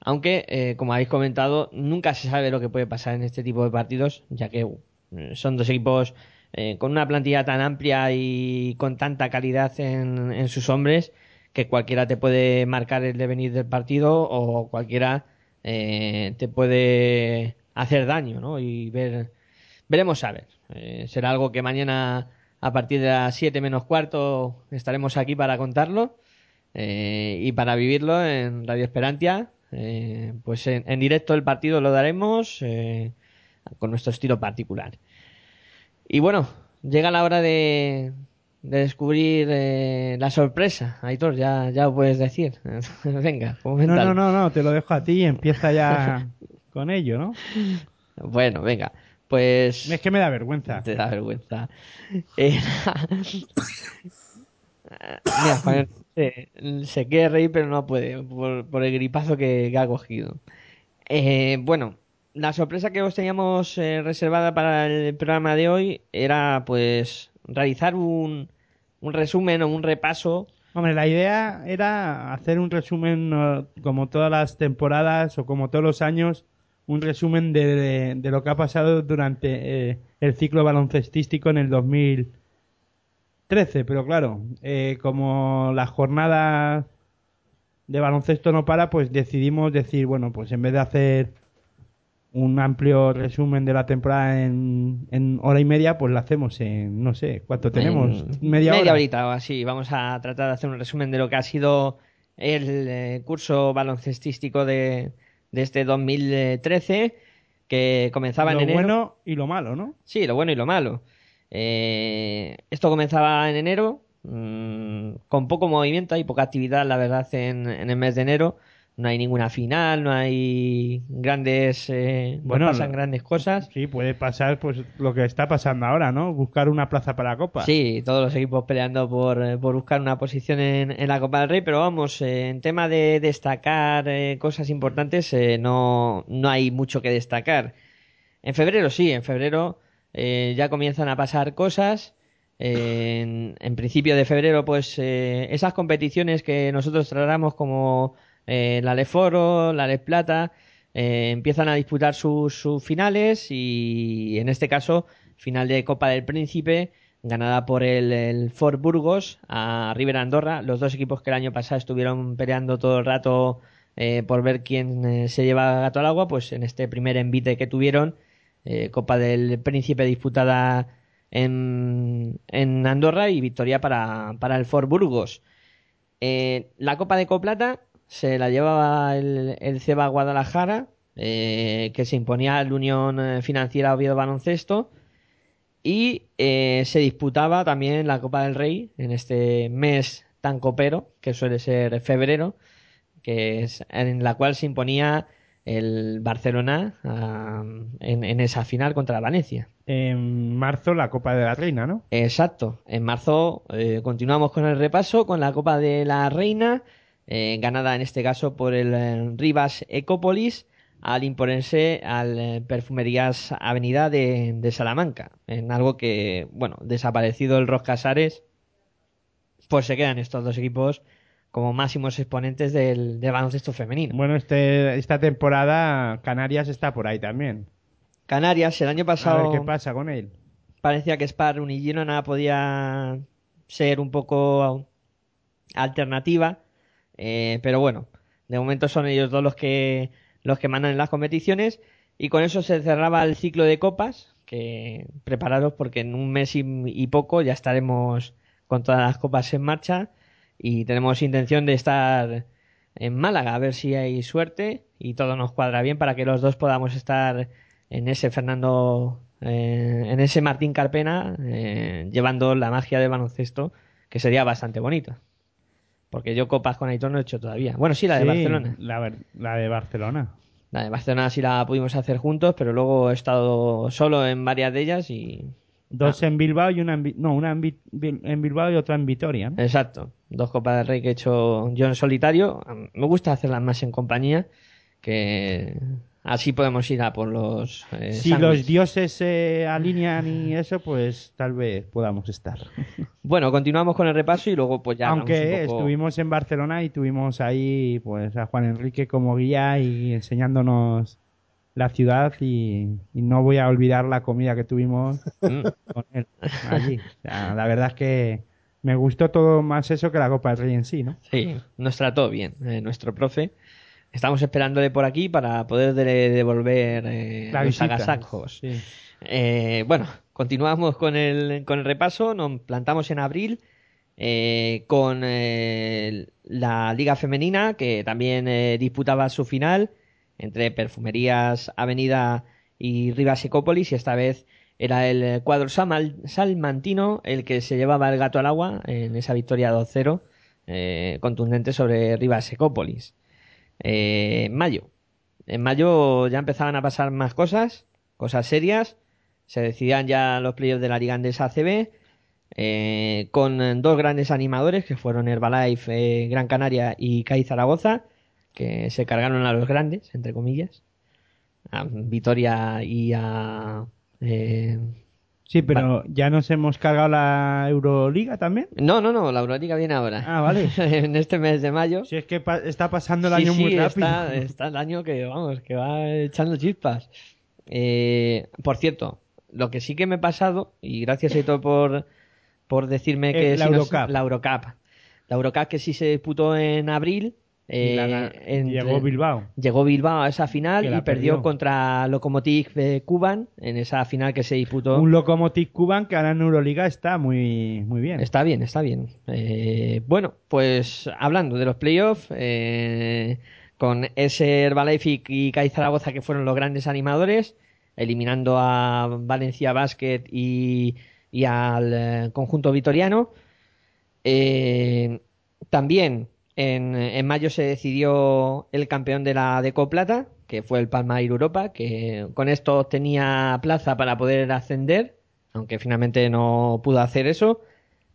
Aunque, eh, como habéis comentado, nunca se sabe lo que puede pasar en este tipo de partidos, ya que eh, son dos equipos con una plantilla tan amplia y con tanta calidad en, en sus hombres que cualquiera te puede marcar el devenir del partido o cualquiera eh, te puede hacer daño, ¿no? Y ver, veremos a ver. Eh, será algo que mañana a partir de las 7 menos cuarto estaremos aquí para contarlo eh, y para vivirlo en Radio Esperantia. Pues en, en directo el partido lo daremos con nuestro estilo particular. Y bueno, llega la hora de, de descubrir eh, la sorpresa. Aitor, ya, ya lo puedes decir. Venga, No, coméntalo. no, no, no, te lo dejo a ti y empieza ya con ello, ¿no? Bueno, venga. Pues. Es que me da vergüenza. Te da vergüenza. Eh, Mira, Juan, se, se quiere reír, pero no puede, por, por el gripazo que, que ha cogido. Eh, bueno, la sorpresa que os teníamos eh, reservada para el programa de hoy era, pues, realizar un, un resumen o un repaso. Hombre, la idea era hacer un resumen no, como todas las temporadas o como todos los años, un resumen de, de- de lo que ha pasado durante eh, el ciclo baloncestístico en el 2013. Pero claro, eh, como la jornada de baloncesto no para, pues decidimos decir, bueno, pues en vez de hacer un amplio resumen de la temporada en, en hora y media, pues lo hacemos en, no sé, ¿cuánto tenemos? en media hora. horita o así. Vamos a tratar de hacer un resumen de lo que ha sido el eh, curso baloncestístico de, de este 2013, que comenzaba lo en enero. bueno y lo malo, ¿no? Sí, lo bueno y lo malo. Eh, esto comenzaba en enero, mm, con poco movimiento, hay poca actividad, la verdad, en, en el mes de enero. No hay ninguna final, no hay grandes, eh, no Bueno, pasan grandes cosas. Sí, puede pasar pues lo que está pasando ahora, ¿no? Buscar una plaza para la Copa. Sí, todos los equipos peleando por, eh, por buscar una posición en, en la Copa del Rey, pero vamos, eh, en tema de destacar eh, cosas importantes, eh, no, no hay mucho que destacar. En febrero sí, en febrero ya comienzan a pasar cosas. En, en principio de febrero, pues eh, esas competiciones que nosotros tratamos como eh, la Leforo, la Les Plata, eh, empiezan a disputar sus, sus finales y en este caso final de Copa del Príncipe ganada por el, el Fort Burgos a River Andorra, los dos equipos que el año pasado estuvieron peleando todo el rato eh, por ver quién se lleva gato al agua, pues en este primer envite que tuvieron, Copa del Príncipe disputada en, en Andorra y victoria para, para el Fort Burgos. Eh, la Copa de Coplata se la llevaba el, el Ceba Guadalajara, eh, que se imponía la Unión eh, Financiera Oviedo Baloncesto y eh, se disputaba también la Copa del Rey en este mes tan copero, que suele ser febrero, que es en la cual se imponía el Barcelona ah, en, en esa final contra Valencia. En marzo la Copa de la Reina, ¿no? Exacto. En marzo eh, continuamos con el repaso con la Copa de la Reina, eh, ganada en este caso por el eh, Rivas Ecopolis al imponerse al eh, Perfumerías Avenida de, de Salamanca. En algo que, bueno, desaparecido el Ros Casares, pues se quedan estos dos equipos como máximos exponentes del, del baloncesto femenino. Bueno, este, esta temporada Canarias está por ahí también. Canarias, el año A pasado ver qué pasa con él. parecía que Spar Unigirona podía ser un poco alternativa, eh, pero bueno, de momento son ellos dos los que los que mandan en las competiciones. Y con eso se cerraba el ciclo de copas, que prepararos porque en un mes y, poco ya estaremos con todas las copas en marcha. Y tenemos intención de estar en Málaga a ver si hay suerte y todo nos cuadra bien para que los dos podamos estar en ese Fernando eh, en ese Martín Carpena eh, llevando la magia del baloncesto que sería bastante bonito porque yo copas con Aitor no he hecho todavía bueno sí la de Sí, Barcelona La, de Barcelona. la de Barcelona sí la pudimos hacer juntos pero luego he estado solo en varias de ellas y Dos en Bilbao y una en, no, una en, Bilbao y otra en Vitoria. ¿no? Exacto, dos copas del rey que he hecho yo en solitario. Me gusta hacerlas más en compañía, que así podemos ir a por los eh, Si los dioses se alinean y eso, pues tal vez podamos estar. Bueno, continuamos con el repaso y luego pues ya Aunque un poco- estuvimos en Barcelona y tuvimos ahí pues a Juan Enrique como guía y enseñándonos la ciudad y, y no voy a olvidar la comida que tuvimos Mm. con él allí. O sea, la verdad es que me gustó todo más eso que la Copa del Rey en sí, ¿no? Sí, nos trató bien eh, nuestro profe. Estamos esperándole por aquí para poder de- devolver eh, La los agasajos. Sí. Eh, bueno, continuamos con el, con el repaso. Nos plantamos en abril eh, con eh, la Liga Femenina, que también eh, disputaba su final entre Perfumerías Avenida y Rivas Ecópolis, y esta vez era el cuadro samal- salmantino el que se llevaba el gato al agua en esa victoria 2-0 eh, contundente sobre Rivas Ecópolis. Eh, en mayo. En mayo ya empezaban a pasar más cosas, cosas serias. Se decidían ya los playoffs de la Liga Andesa ACB, eh, con dos grandes animadores que fueron Herbalife eh, Gran Canaria y CAI Zaragoza, que se cargaron a los grandes, entre comillas, a Vitoria y a... eh, Sí, pero ya nos hemos cargado la Euroliga también. No, no, no, la Euroliga viene ahora. Ah, vale. en este mes de mayo. Si es que pa- está pasando el Sí, año sí, muy rápido. Está, está el año que, vamos, que va echando chispas. Eh, por cierto, lo que sí que me he pasado, y gracias a todo por, por decirme que Eh, la si no- Eurocup. la Eurocup. La Eurocup que sí se disputó en abril. Eh, entre- llegó Bilbao. Llegó Bilbao a esa final y perdió, perdió. contra Lokomotiv eh, Kuban en esa final que se disputó. Un Lokomotiv Cuban que ahora en Euroliga está muy, muy bien. Está bien, está bien. Eh, bueno, pues hablando de los playoffs, eh, con ese Herbalife y CAI Zaragoza que fueron los grandes animadores, eliminando a Valencia Basket y, y al eh, conjunto vitoriano. Eh, también en, en mayo se decidió el campeón de la Deco Plata, que fue el Palma Air Europa, que con esto tenía plaza para poder ascender, aunque finalmente no pudo hacer eso,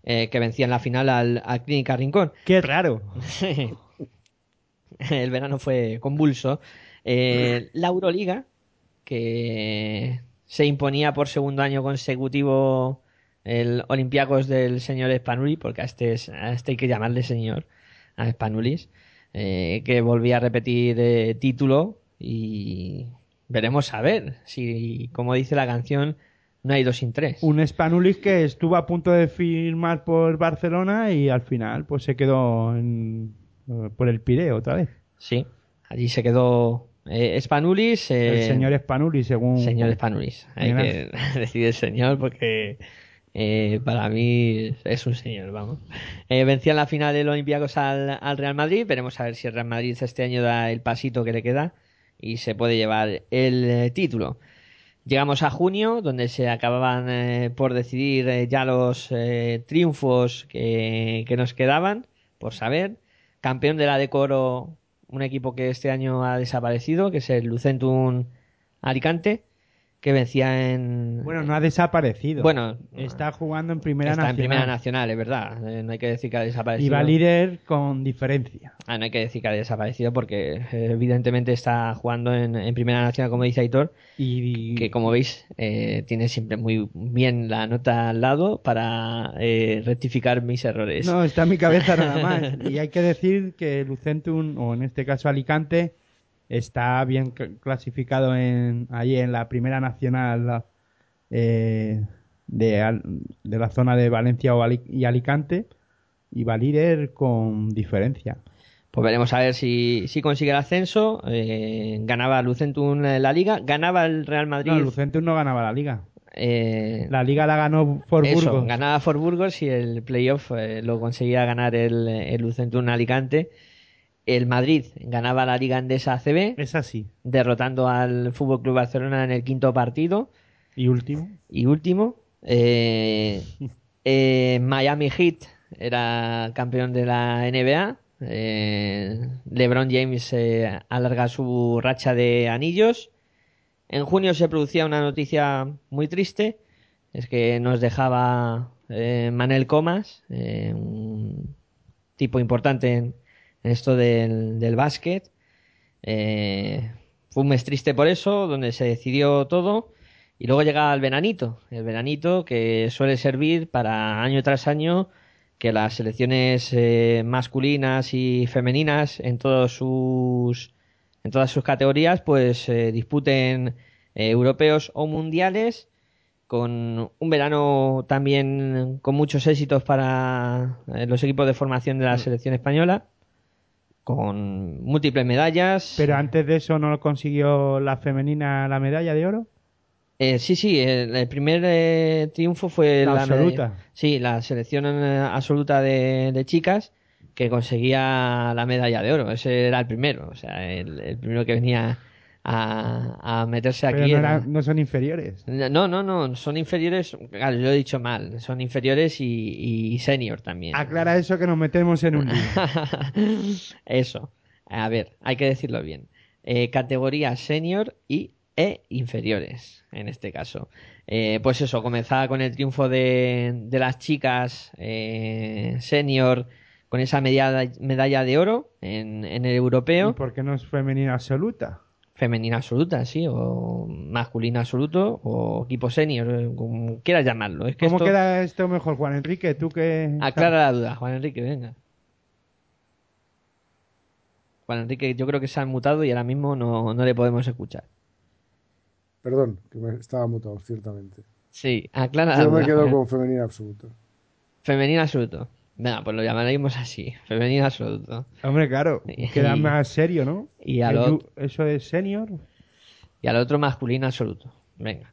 eh, que vencía en la final al, al Clínica Rincón. Qué raro. el verano fue convulso. Eh, la Euroliga, que se imponía por segundo año consecutivo el Olympiacos del señor Spanuli, porque a este, es- a este hay que llamarle señor, a Spanulis, eh, que volvía a repetir eh, título y veremos a ver si, como dice la canción, no hay dos sin tres. Un Spanulis que estuvo a punto de firmar por Barcelona y al final pues se quedó en- eh, por el Pireo otra vez. Sí, allí se quedó eh, Spanulis. eh, el señor Spanulis, según... Señor Spanulis. Hay que decir el señor porque eh, para mí es un señor, vamos. Eh, vencía en la final del Olympiacos al, al Real Madrid. Veremos a ver si el Real Madrid este año da el pasito que le queda y se puede llevar el eh, título. Llegamos a junio, donde se acababan eh, por decidir eh, ya los triunfos que, que nos quedaban, por saber. Campeón de la Decoro, un equipo que este año ha desaparecido, que es el Lucentum Alicante, que vencía en... Bueno, no ha desaparecido. Bueno, está jugando en Primera está Nacional. en Primera Nacional, es verdad. Eh, no hay que decir que ha Y desaparecido. va líder con diferencia. Ah, no hay que decir que ha desaparecido porque eh, evidentemente está jugando en, en Primera Nacional, como dice Aitor, y que como veis eh, tiene siempre muy bien la nota al lado para eh, rectificar mis errores. No, está en mi cabeza nada más. Y hay que decir que Lucentum, o en este caso Alicante, está bien cl- clasificado en, ahí en la primera nacional eh, de, de la zona de Valencia y Alicante y va líder con diferencia. Pues veremos a ver si, si consigue el ascenso. Eh, ganaba Lucentum eh, la liga, ganaba el Real Madrid. No, Lucentum no ganaba la liga. eh, La liga la ganó por Eso, Burgos. ganaba Fort Burgos y el playoff eh, lo conseguía ganar el, el Lucentum Alicante. El Madrid ganaba la Liga Endesa ACB. Es así. Derrotando al Fútbol Club Barcelona en el quinto partido. Y último. Y último. eh, eh, Miami Heat era campeón de la NBA. eh, LeBron James eh, alarga su racha de anillos. En junio se producía una noticia muy triste. Es que nos dejaba eh, Manel Comas, un tipo importante en, en esto del, del básquet. Eh, fue un mes triste por eso, donde se decidió todo. Y luego llega el veranito, el veranito que suele servir para año tras año que las selecciones eh, masculinas y femeninas en todos sus en todas sus categorías pues eh, disputen eh, europeos o mundiales con un verano también con muchos éxitos para eh, los equipos de formación de la selección española con múltiples medallas Pero antes de eso no consiguió la femenina la medalla de oro. Eh, sí, sí, el, el primer eh, triunfo fue La la, absoluta. medalla- sí, la selección eh, absoluta de, de chicas que conseguía la medalla de oro. Ese era el primero, o sea, el, el primero que venía a, a meterse Pero aquí. no, era- no son inferiores. No, no, no, son inferiores. Claro, yo he dicho mal, son inferiores y, y senior también. Aclara eso que nos metemos en un. Eso. A ver, hay que decirlo bien. Eh, categoría senior y e inferiores, en este caso. Eh, pues eso, comenzaba con el triunfo de, de las chicas eh, senior con esa medalla, medalla de oro en, en el ¿Y europeo. por qué no es femenina absoluta? Femenina absoluta, sí, o masculina absoluto, o equipo senior, eh, como quieras llamarlo. Es que ¿Cómo esto- queda esto mejor, Juan Enrique? Tú que... Aclara la duda, Juan Enrique, venga. Juan Enrique, yo creo que se ha mutado y ahora mismo no, no le podemos escuchar. Perdón, que me estaba mutado, ciertamente. Sí, aclara la Yo me duda. quedo con femenina absoluta. Femenino absoluto. Venga, pues lo llamaremos así. Femenino absoluto. Hombre, claro. Y- Queda más serio, ¿no? y al otro- Eso es senior. Y al otro masculino absoluto. Venga.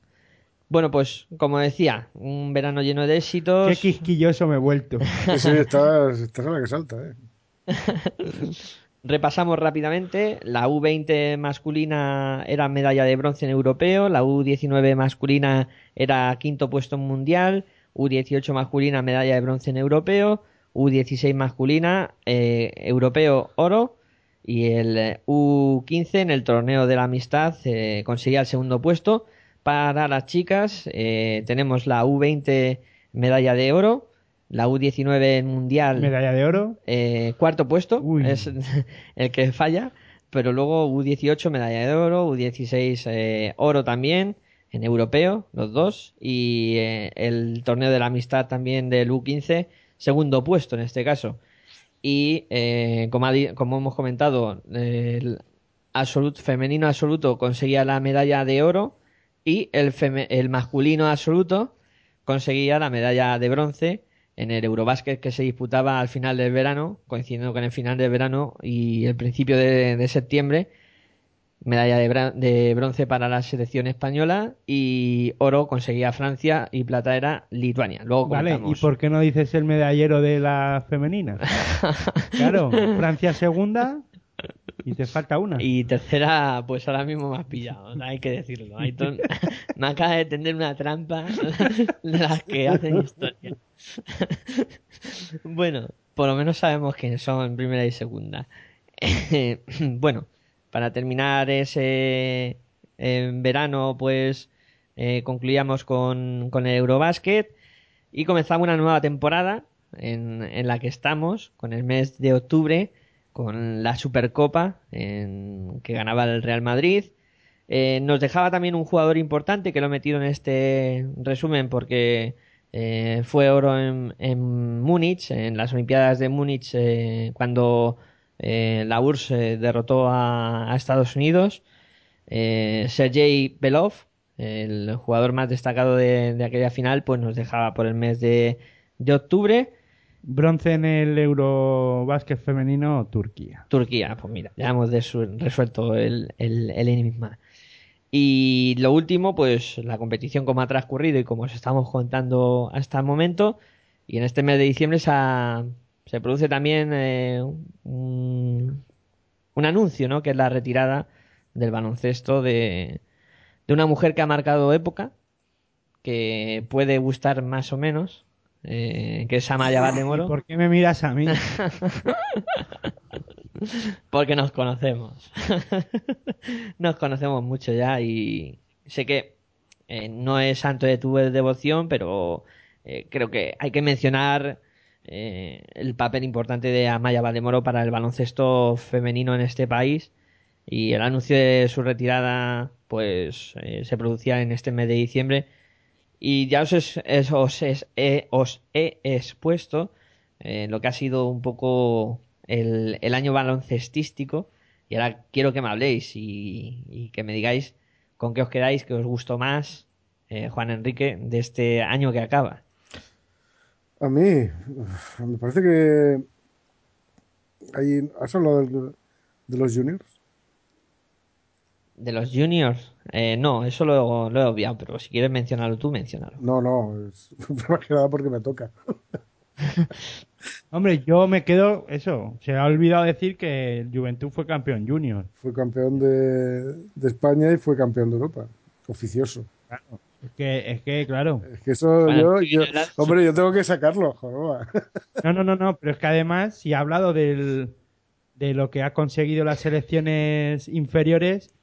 Bueno, pues como decía, un verano lleno de éxitos. Qué quisquilloso me he vuelto. Sí, estás, estás a la que salta, ¿eh? Repasamos rápidamente. La U20 masculina era medalla de bronce en europeo. La U19 masculina era quinto puesto en mundial. U18 masculina medalla de bronce en europeo. U16 masculina eh, europeo oro. Y el eh, U15 en el torneo de la amistad eh, conseguía el segundo puesto. Para las chicas eh, tenemos la U20 medalla de oro. La U19 en mundial Medalla de oro. cuarto puesto Uy. es el que falla, pero luego U18 medalla de oro, U16 eh, oro también en europeo, los dos, y el torneo de la amistad también del U15, segundo puesto en este caso. Y eh, como, ha como hemos comentado, el femenino absoluto conseguía la medalla de oro y el, feme- el masculino absoluto conseguía la medalla de bronce en el Eurobásquet que se disputaba al final del verano, coincidiendo con el final del verano y el principio de septiembre. Medalla de, bronce para la selección española y oro conseguía Francia y plata era Lituania. Luego Vale, ¿y por qué no dices el medallero de la femenina? Claro, Francia segunda Y te falta una. Y tercera, pues ahora mismo me has pillado, hay que decirlo. Me acaba de tender una trampa de las que hacen historia. bueno, por lo menos sabemos quiénes son primera y segunda. bueno, para terminar ese en verano, pues eh, concluíamos con, con el Eurobasket y comenzamos una nueva temporada en, en la que estamos, con el mes de octubre, con la Supercopa en, que ganaba el Real Madrid. Eh, nos dejaba también un jugador importante que lo he metido en este resumen porque eh, fue oro en, en Múnich, en las Olimpiadas de Múnich, eh, cuando eh, la URSS eh, derrotó a, a Estados Unidos. Eh, Sergei Belov, el jugador más destacado de, de aquella final, pues nos dejaba por el mes de, de octubre. Bronce en el Eurobásquet femenino, Turquía. Turquía, pues mira, ya hemos resuelto el, el, el enigma. Y lo último, pues la competición como ha transcurrido y como os estamos contando hasta el momento. Y en este mes de diciembre se, ha- se produce también eh, un, un anuncio, ¿no? Que es la retirada del baloncesto de, de una mujer que ha marcado época, que puede gustar más o menos, eh, que es Amaya Valdemoro. ¿Por qué me miras a mí? Porque nos conocemos. nos conocemos mucho ya y sé que eh, no es santo de tu devoción, pero eh, creo que hay que mencionar eh, el papel importante de Amaya Valdemoro para el baloncesto femenino en este país. Y el anuncio de su retirada pues eh, se producía en este mes de diciembre. Y ya os, es- os, es- eh, os he expuesto eh, lo que ha sido un poco el, el año baloncestístico. Y ahora quiero que me habléis y, que me digáis con qué os quedáis, qué os gustó más, Juan Enrique, de este año que acaba. A mí, me parece que. Hay, ¿Has hablado de los juniors? De los juniors, eh, no, eso lo, lo he obviado, pero si quieres mencionarlo tú, menciónalo. No, no, es más que nada porque me toca. Hombre, yo me quedo, eso, se ha olvidado decir que el Juventud fue campeón junior. Fue campeón de, de España y fue campeón de Europa, oficioso. Es que, es que claro. Es que eso Bueno, yo, hombre, yo tengo que sacarlo, joder. No, no, no, no, pero es que además, si ha hablado del, de lo que ha conseguido las selecciones inferiores,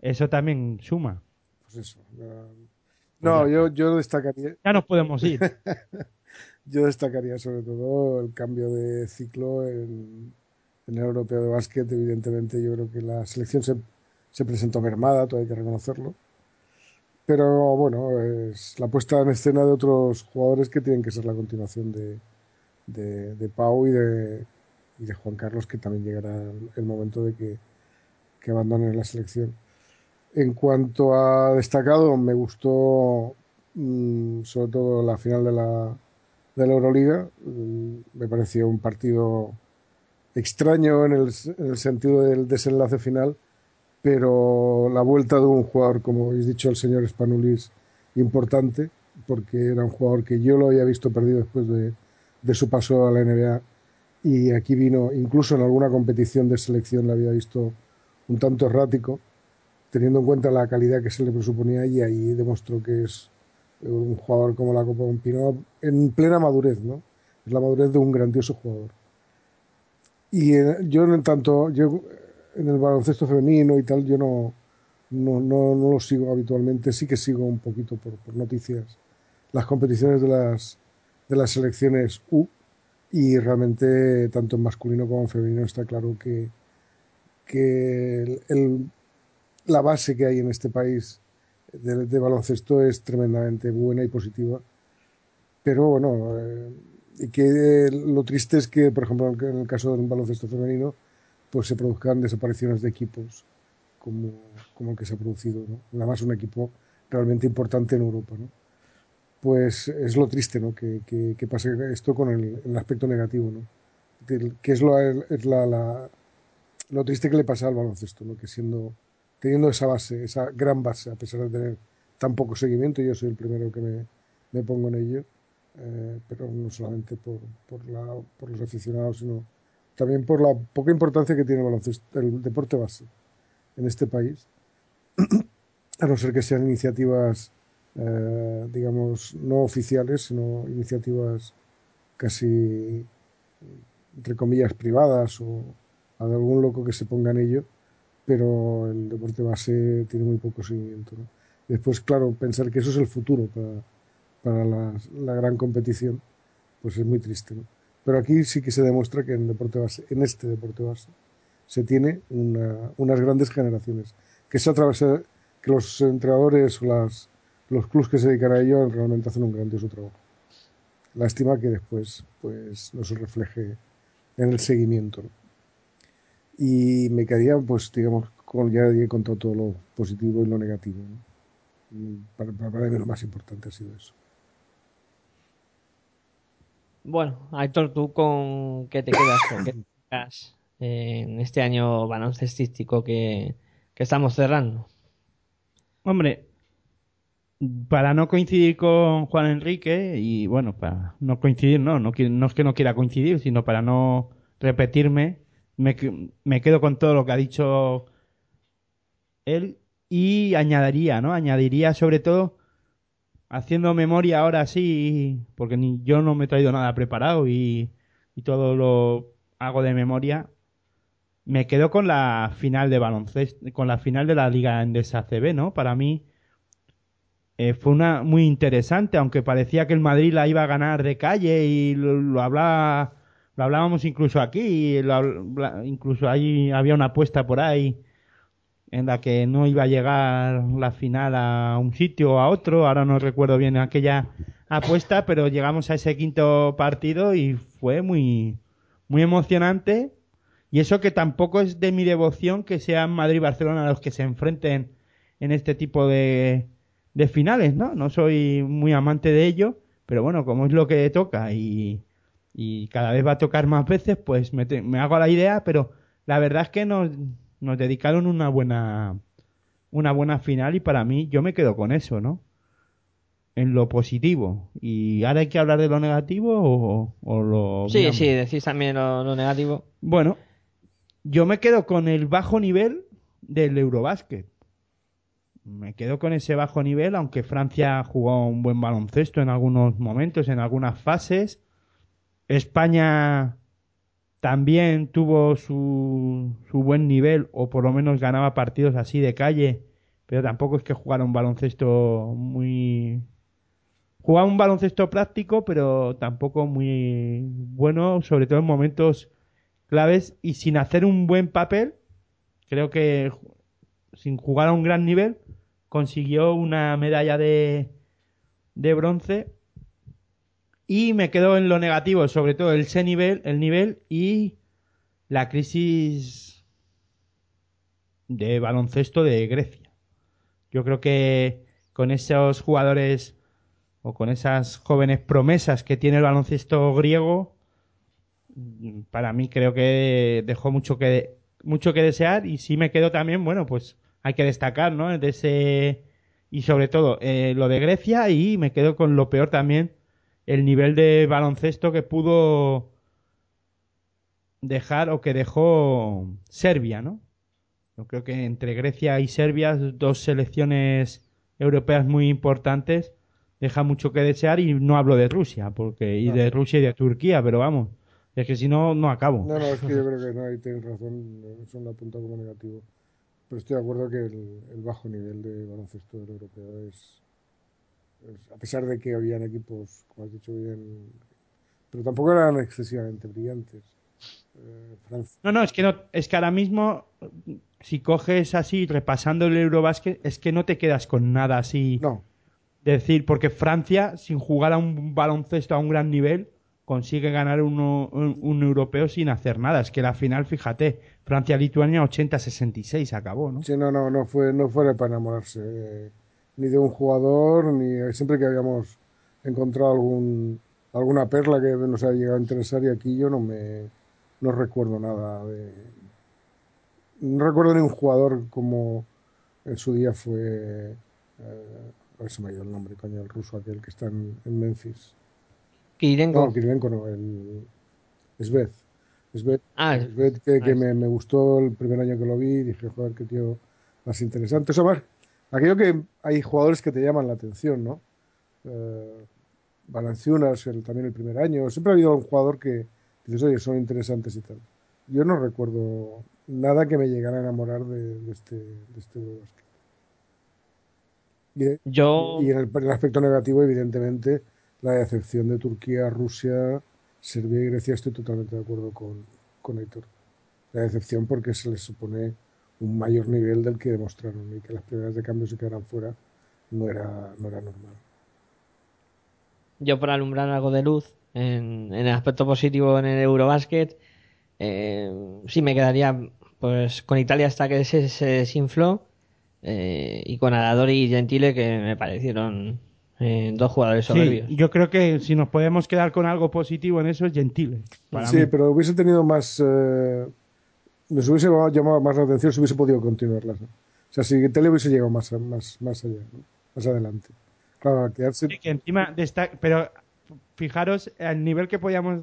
eso también suma. Pues eso. ya- No, yo, yo destacaría. Ya nos podemos ir. yo destacaría sobre todo el cambio de ciclo en, en el europeo de básquet. Evidentemente, yo creo que la selección se, se presentó mermada, todo hay que reconocerlo. Pero bueno, es la puesta en escena de otros jugadores que tienen que ser la continuación de, de, Pau y de, y de Juan Carlos, que también llegará el momento de que, que abandonen la selección. En cuanto a destacado, me gustó mm, sobre todo la final de la, de la Euroliga. Mm, Me pareció un partido extraño en el sentido del desenlace final, pero la vuelta de un jugador, como habéis dicho el señor Spanulis, importante, porque era un jugador que yo lo había visto perdido después de, de su paso a la NBA y aquí vino, incluso en alguna competición de selección la había visto un tanto errático, teniendo en cuenta la calidad que se le presuponía y ahí demostró que es un jugador como la Copa Pino en plena madurez, ¿no? Es la madurez de un grandioso jugador. Y eh, yo en tanto, en el baloncesto femenino y tal, yo no, no, no, no lo sigo habitualmente, sí que sigo un poquito por, por noticias las competiciones de las, de las selecciones U y realmente tanto en masculino como en femenino está claro que, que el- el- la base que hay en este país de, de baloncesto es tremendamente buena y positiva. Pero bueno, eh, y que eh, lo triste es que, por ejemplo, en el caso del baloncesto femenino, pues se produzcan desapariciones de equipos como, como el que se ha producido. ¿no? Además, un equipo realmente importante en Europa. ¿no? Pues es lo triste ¿no? que, que, que pase esto con el, el aspecto negativo. ¿no? Que es, lo, es la, la- lo triste que le pasa al baloncesto, ¿no? que siendo teniendo esa base, esa gran base, a pesar de tener tan poco seguimiento, yo soy el primero que me, me pongo en ello, eh, pero no solamente por, por, la, por los aficionados, sino también por la poca importancia que tiene el el deporte base en este país, a no ser que sean iniciativas, eh, digamos, no oficiales, sino iniciativas casi, entre comillas, privadas o a algún loco que se ponga en ello, pero el deporte base tiene muy poco seguimiento. Después, claro, pensar que eso es el futuro para, para la, la gran competición, pues es muy triste. ¿no? Pero aquí sí que se demuestra que en, deporte base, en este deporte base se tiene una- unas grandes generaciones. Que es a través de- que los entrenadores o las, los clubes que se dedican a ello realmente hacen un grandioso trabajo. Lástima que después pues no se refleje en el seguimiento. Y me quedaría, pues digamos, con, ya he contado todo lo positivo y lo negativo. ¿no? Para, para mí lo más importante ha sido eso. Bueno, Aitor, ¿tú con qué te quedas? ¿Con qué te quedas en este año baloncestístico que, que estamos cerrando? Hombre, para no coincidir con Juan Enrique, y bueno, para no coincidir, no, no, no es que no quiera coincidir, sino para no repetirme, me, que- me quedo con todo lo que ha dicho él y añadiría, ¿no? Añadiría sobre todo, haciendo memoria ahora sí, porque ni yo no me he traído nada preparado y, todo lo hago de memoria, me quedo con la final de baloncesto, con la final de la Liga Endesa CB, ¿no? Para mí eh, fue una muy interesante, aunque parecía que el Madrid la iba a ganar de calle y lo, lo hablaba, lo hablábamos incluso aquí, lo incluso ahí había una apuesta por ahí en la que no iba a llegar la final a un sitio o a otro, ahora no recuerdo bien aquella apuesta, pero llegamos a ese quinto partido y fue muy, muy emocionante. Y eso que tampoco es de mi devoción que sean Madrid y Barcelona los que se enfrenten en este tipo de, de finales, ¿no? No soy muy amante de ello, pero bueno, como es lo que toca y, y cada vez va a tocar más veces, pues me, me hago la idea, pero la verdad es que nos, nos dedicaron una buena una buena final y para mí yo me quedo con eso, ¿no? En lo positivo. ¿Y ahora hay que hablar de lo negativo o, o lo... Sí, sí, decís también lo, lo negativo. Bueno, yo me quedo con el bajo nivel del Eurobásquet. Me quedo con ese bajo nivel, aunque Francia jugó un buen baloncesto en algunos momentos, en algunas fases. España también tuvo su, su buen nivel, o por lo menos ganaba partidos así de calle, pero tampoco es que jugara un baloncesto muy... Jugaba un baloncesto práctico, pero tampoco muy bueno, sobre todo en momentos claves y sin hacer un buen papel, creo que sin jugar a un gran nivel, consiguió una medalla de, de bronce y me quedo en lo negativo, sobre todo el ese nivel, el nivel y la crisis de baloncesto de Grecia. Yo creo que con esos jugadores o con esas jóvenes promesas que tiene el baloncesto griego, para mí creo que dejó mucho que mucho que desear y sí me quedo también bueno pues hay que destacar no de ese y sobre todo eh, lo de Grecia y me quedo con lo peor también el nivel de baloncesto que pudo dejar o que dejó Serbia no yo creo que entre Grecia y Serbia dos selecciones europeas muy importantes deja mucho que desear y no hablo de Rusia porque y de Rusia y de Turquía pero vamos es que si no no acabo No, no, es que yo creo que no, ahí tienes razón, eso lo apunta como negativo. Pero estoy de acuerdo que el, el bajo nivel de baloncesto del europeo es- a pesar de que habían equipos, como has dicho bien, pero tampoco eran excesivamente brillantes. Eh, No, no, es que no, es que ahora mismo si coges así repasando el Eurobásquet es que no te quedas con nada así. No. Decir, porque Francia sin jugar a un baloncesto a un gran nivel consigue ganar uno- un, un europeo sin hacer nada. Es que la final, fíjate, Francia-Lituania 80-66 acabó, ¿no? Sí, no, no, no fue, no fue para enamorarse eh, ni de un jugador, ni siempre que habíamos encontrado algún, alguna perla que nos haya llegado a interesar y aquí yo no me no recuerdo nada de no recuerdo ni un jugador como en su día fue eh, a ver si me ha ido el nombre, coño, el ruso aquel que está en, en Memphis. Kirilenko. No, Kirilenko no, el Svez. Sved, Ah, Sved que, que ah, me, me gustó el primer año que lo vi, dije, joder, qué tío más interesante. Más, aquello que hay jugadores que te llaman la atención, ¿no? Eh, Valanciunas, el, también el primer año. Siempre ha habido un jugador que dices, oye, son interesantes y tal. Yo no recuerdo nada que me llegara a enamorar de, de este, de este Eurobasket. Y, de- Yo, y en el, en el aspecto negativo, evidentemente, la decepción de Turquía, Rusia, Serbia y Grecia, estoy totalmente de acuerdo con, con Héctor. La decepción porque se les supone un mayor nivel del que demostraron y que las primeras de cambio se quedaran fuera no era, no era normal. yo por alumbrar algo de luz en, en el aspecto positivo en el Eurobasket, eh, sí me quedaría pues con Italia hasta que se, se desinfló eh, y con Aradori y Gentile que me parecieron eh, dos jugadores Sí, soberbios. yo creo que si nos podemos quedar con algo positivo en eso es Gentile. para sí, mí. pero hubiese tenido más. eh, nos hubiese llamado más la atención si hubiese podido continuarlas. ¿no? O sea, si Tele hubiese llegado más, más, más allá, ¿no? más adelante. Claro, quedarse. Sí, que encima desta- pero fijaros al nivel que podíamos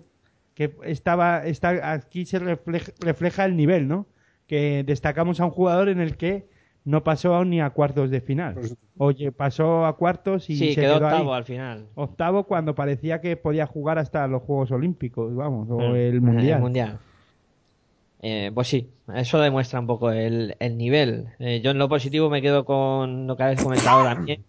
que estaba está aquí se refleja, refleja el nivel, ¿no? Que destacamos a un jugador en el que no pasó ni a cuartos de final. Oye, pasó a cuartos y Sí, se quedó quedó ahí. octavo al final. Octavo cuando parecía que podía jugar hasta los Juegos Olímpicos, vamos, o Mm, el Mundial. el Mundial. Eh, pues sí, eso demuestra un poco el, el nivel. Eh, yo en lo positivo me quedo con lo que habéis comentado también.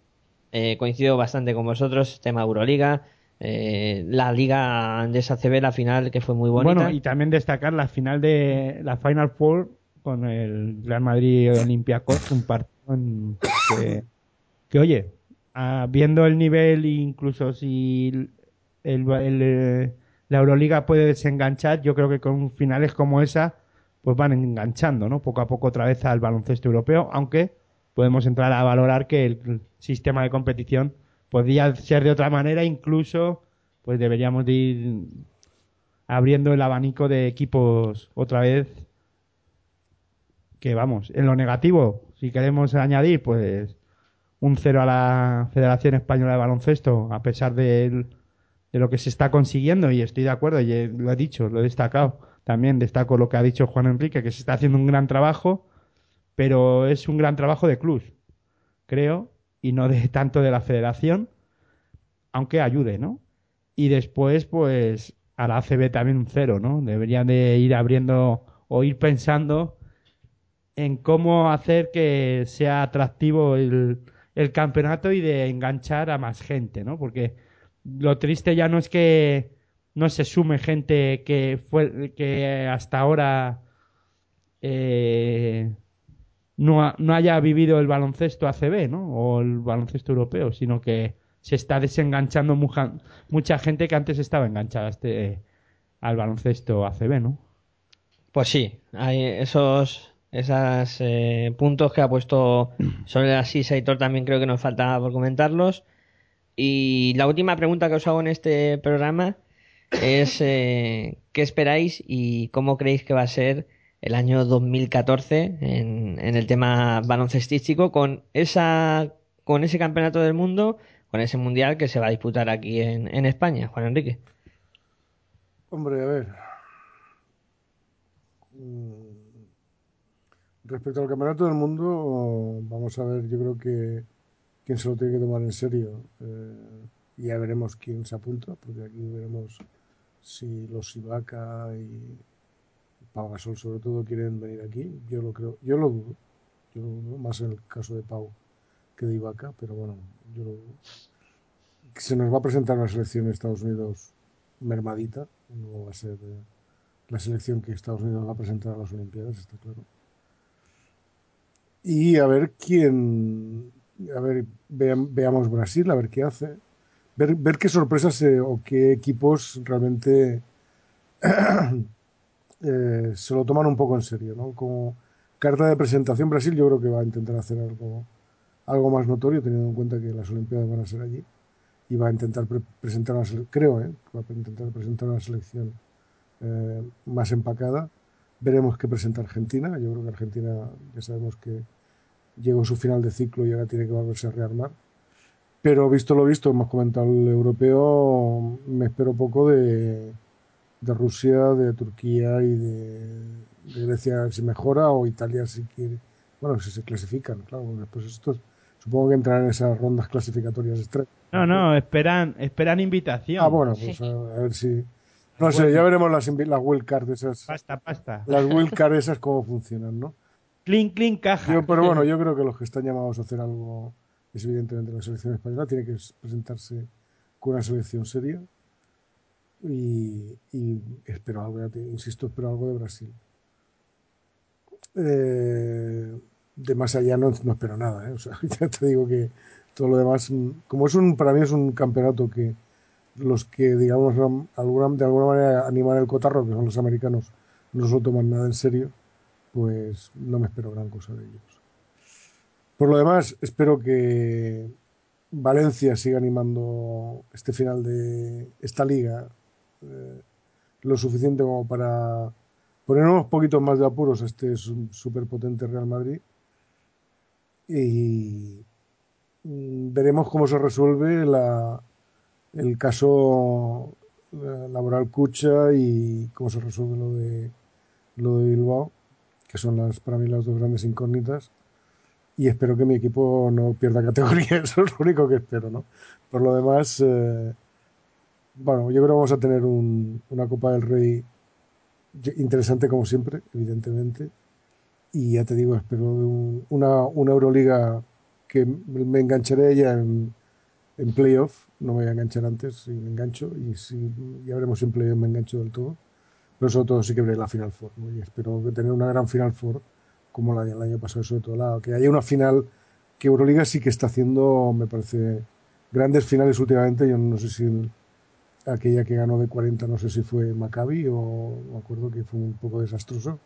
Eh, coincido bastante con vosotros, tema Euroliga. eh, la Liga Andesa CB, la final que fue muy bonita. Bueno, y también destacar la final de la Final Four con el Real Madrid Olympiacos, un partido en que, oye, ah, viendo el nivel, incluso si el, el, eh, la Euroliga puede desenganchar, yo creo que con finales como esa, pues van enganchando, ¿no? Poco a poco otra vez al baloncesto europeo, aunque podemos entrar a valorar que el sistema de competición podría ser de otra manera, incluso pues deberíamos de ir abriendo el abanico de equipos otra vez. Que vamos, en lo negativo, si queremos añadir, pues un cero a la Federación Española de Baloncesto, a pesar de, de lo que se está consiguiendo, y estoy de acuerdo, y lo he dicho, lo he destacado. También destaco lo que ha dicho Juan Enrique, que se está haciendo un gran trabajo, pero es un gran trabajo de club, creo, y no de tanto de la federación, aunque ayude, ¿no? Y después, pues, a la ACB también un cero, ¿no? Deberían de ir abriendo o ir pensando en cómo hacer que sea atractivo el, el campeonato y de enganchar a más gente, ¿no? Porque lo triste ya no es que no se sume gente que fue que hasta ahora eh, no, ha- no haya vivido el baloncesto ACB, ¿no? O el baloncesto europeo, sino que se está desenganchando mucha, mucha gente que antes estaba enganchada este, al baloncesto ACB, ¿no? Pues sí, hay esos esos eh, puntos que ha puesto sobre la sisa Aitor también creo que nos falta por comentarlos. Y la última pregunta que os hago en este programa es eh, ¿qué esperáis y cómo creéis que va a ser el año 2014 en, en el tema baloncestístico con esa con ese campeonato del mundo, con ese mundial que se va a disputar aquí en, España, Juan Enrique? Hombre, a ver. Mm, Respecto al campeonato del mundo, vamos a ver, yo creo que quién se lo tiene que tomar en serio. eh, ya veremos quién se apunta, porque aquí veremos si los Ibaka y Pau Gasol sobre todo quieren venir aquí. Yo lo creo, yo lo dudo. Yo lo dudo, más en el caso de Pau que de Ibaka, pero bueno, yo lo dudo. Se nos va a presentar una selección de Estados Unidos mermadita, no va a ser la selección que Estados Unidos va a presentar a las Olimpiadas, está claro. Y a ver quién, a ver, veam- veamos Brasil, a ver qué hace, ver, ver qué sorpresas eh, o qué equipos realmente eh, se lo toman un poco en serio, ¿no? Como carta de presentación, Brasil yo creo que va a intentar hacer algo, algo más notorio, teniendo en cuenta que las Olimpiadas van a ser allí y va a intentar pre- presentar una creo ¿eh? va a intentar presentar una selección eh, más empacada veremos qué presenta Argentina yo creo que Argentina ya sabemos que llegó a su final de ciclo y ahora tiene que volverse a rearmar pero visto lo visto hemos comentado el europeo me espero poco de de Rusia, de Turquía y de, de Grecia si mejora o Italia si quiere. Bueno, si se clasifican, claro. Después estos supongo que entrarán en esas rondas clasificatorias extra. No, no, esperan, esperan invitación. Ah, bueno, pues a, a ver si. No sé, ya veremos las, las wildcards esas. Pasta, pasta. Las wildcards esas cómo funcionan, ¿no? Clean, clean, caja. Yo, pero bueno, yo creo que los que están llamados a hacer algo es evidentemente la selección española. Tiene que presentarse con una selección seria. Y, espero algo, ya te- insisto, espero algo de Brasil. Eh, de más allá no, no espero nada, ¿eh? Ya te digo que todo lo demás, mm, como es un, para mí es un campeonato que los que, digamos, de alguna manera animan el cotarro, que son los americanos, no se lo toman nada en serio, pues no me espero gran cosa de ellos. Por lo demás, espero que Valencia siga animando este final de esta liga eh, lo suficiente como para poner unos poquitos más de apuros a este súper potente Real Madrid. Y mm, veremos cómo se resuelve el caso eh, laboral Cucha y cómo se resuelve lo de lo de Bilbao que son las para mí las dos grandes incógnitas y espero que mi equipo no pierda categoría eso es lo único que espero no por lo demás eh, bueno yo creo que vamos a tener un- una Copa del Rey interesante como siempre evidentemente. Y ya te digo espero un- una, una Euroliga que me engancharé ya en, en playoff. No me voy a enganchar antes si me engancho y si ya veremos si en playoff me engancho del todo. Pero sobre todo sí que veré la Final Four y espero tener una gran Final Four como la del año pasado sobre todo la, que haya una final que Euroliga sí que está haciendo me parece grandes finales últimamente. Yo no sé si el- aquella que ganó de 40 no sé si fue Maccabi o me acuerdo que fue un poco desastroso.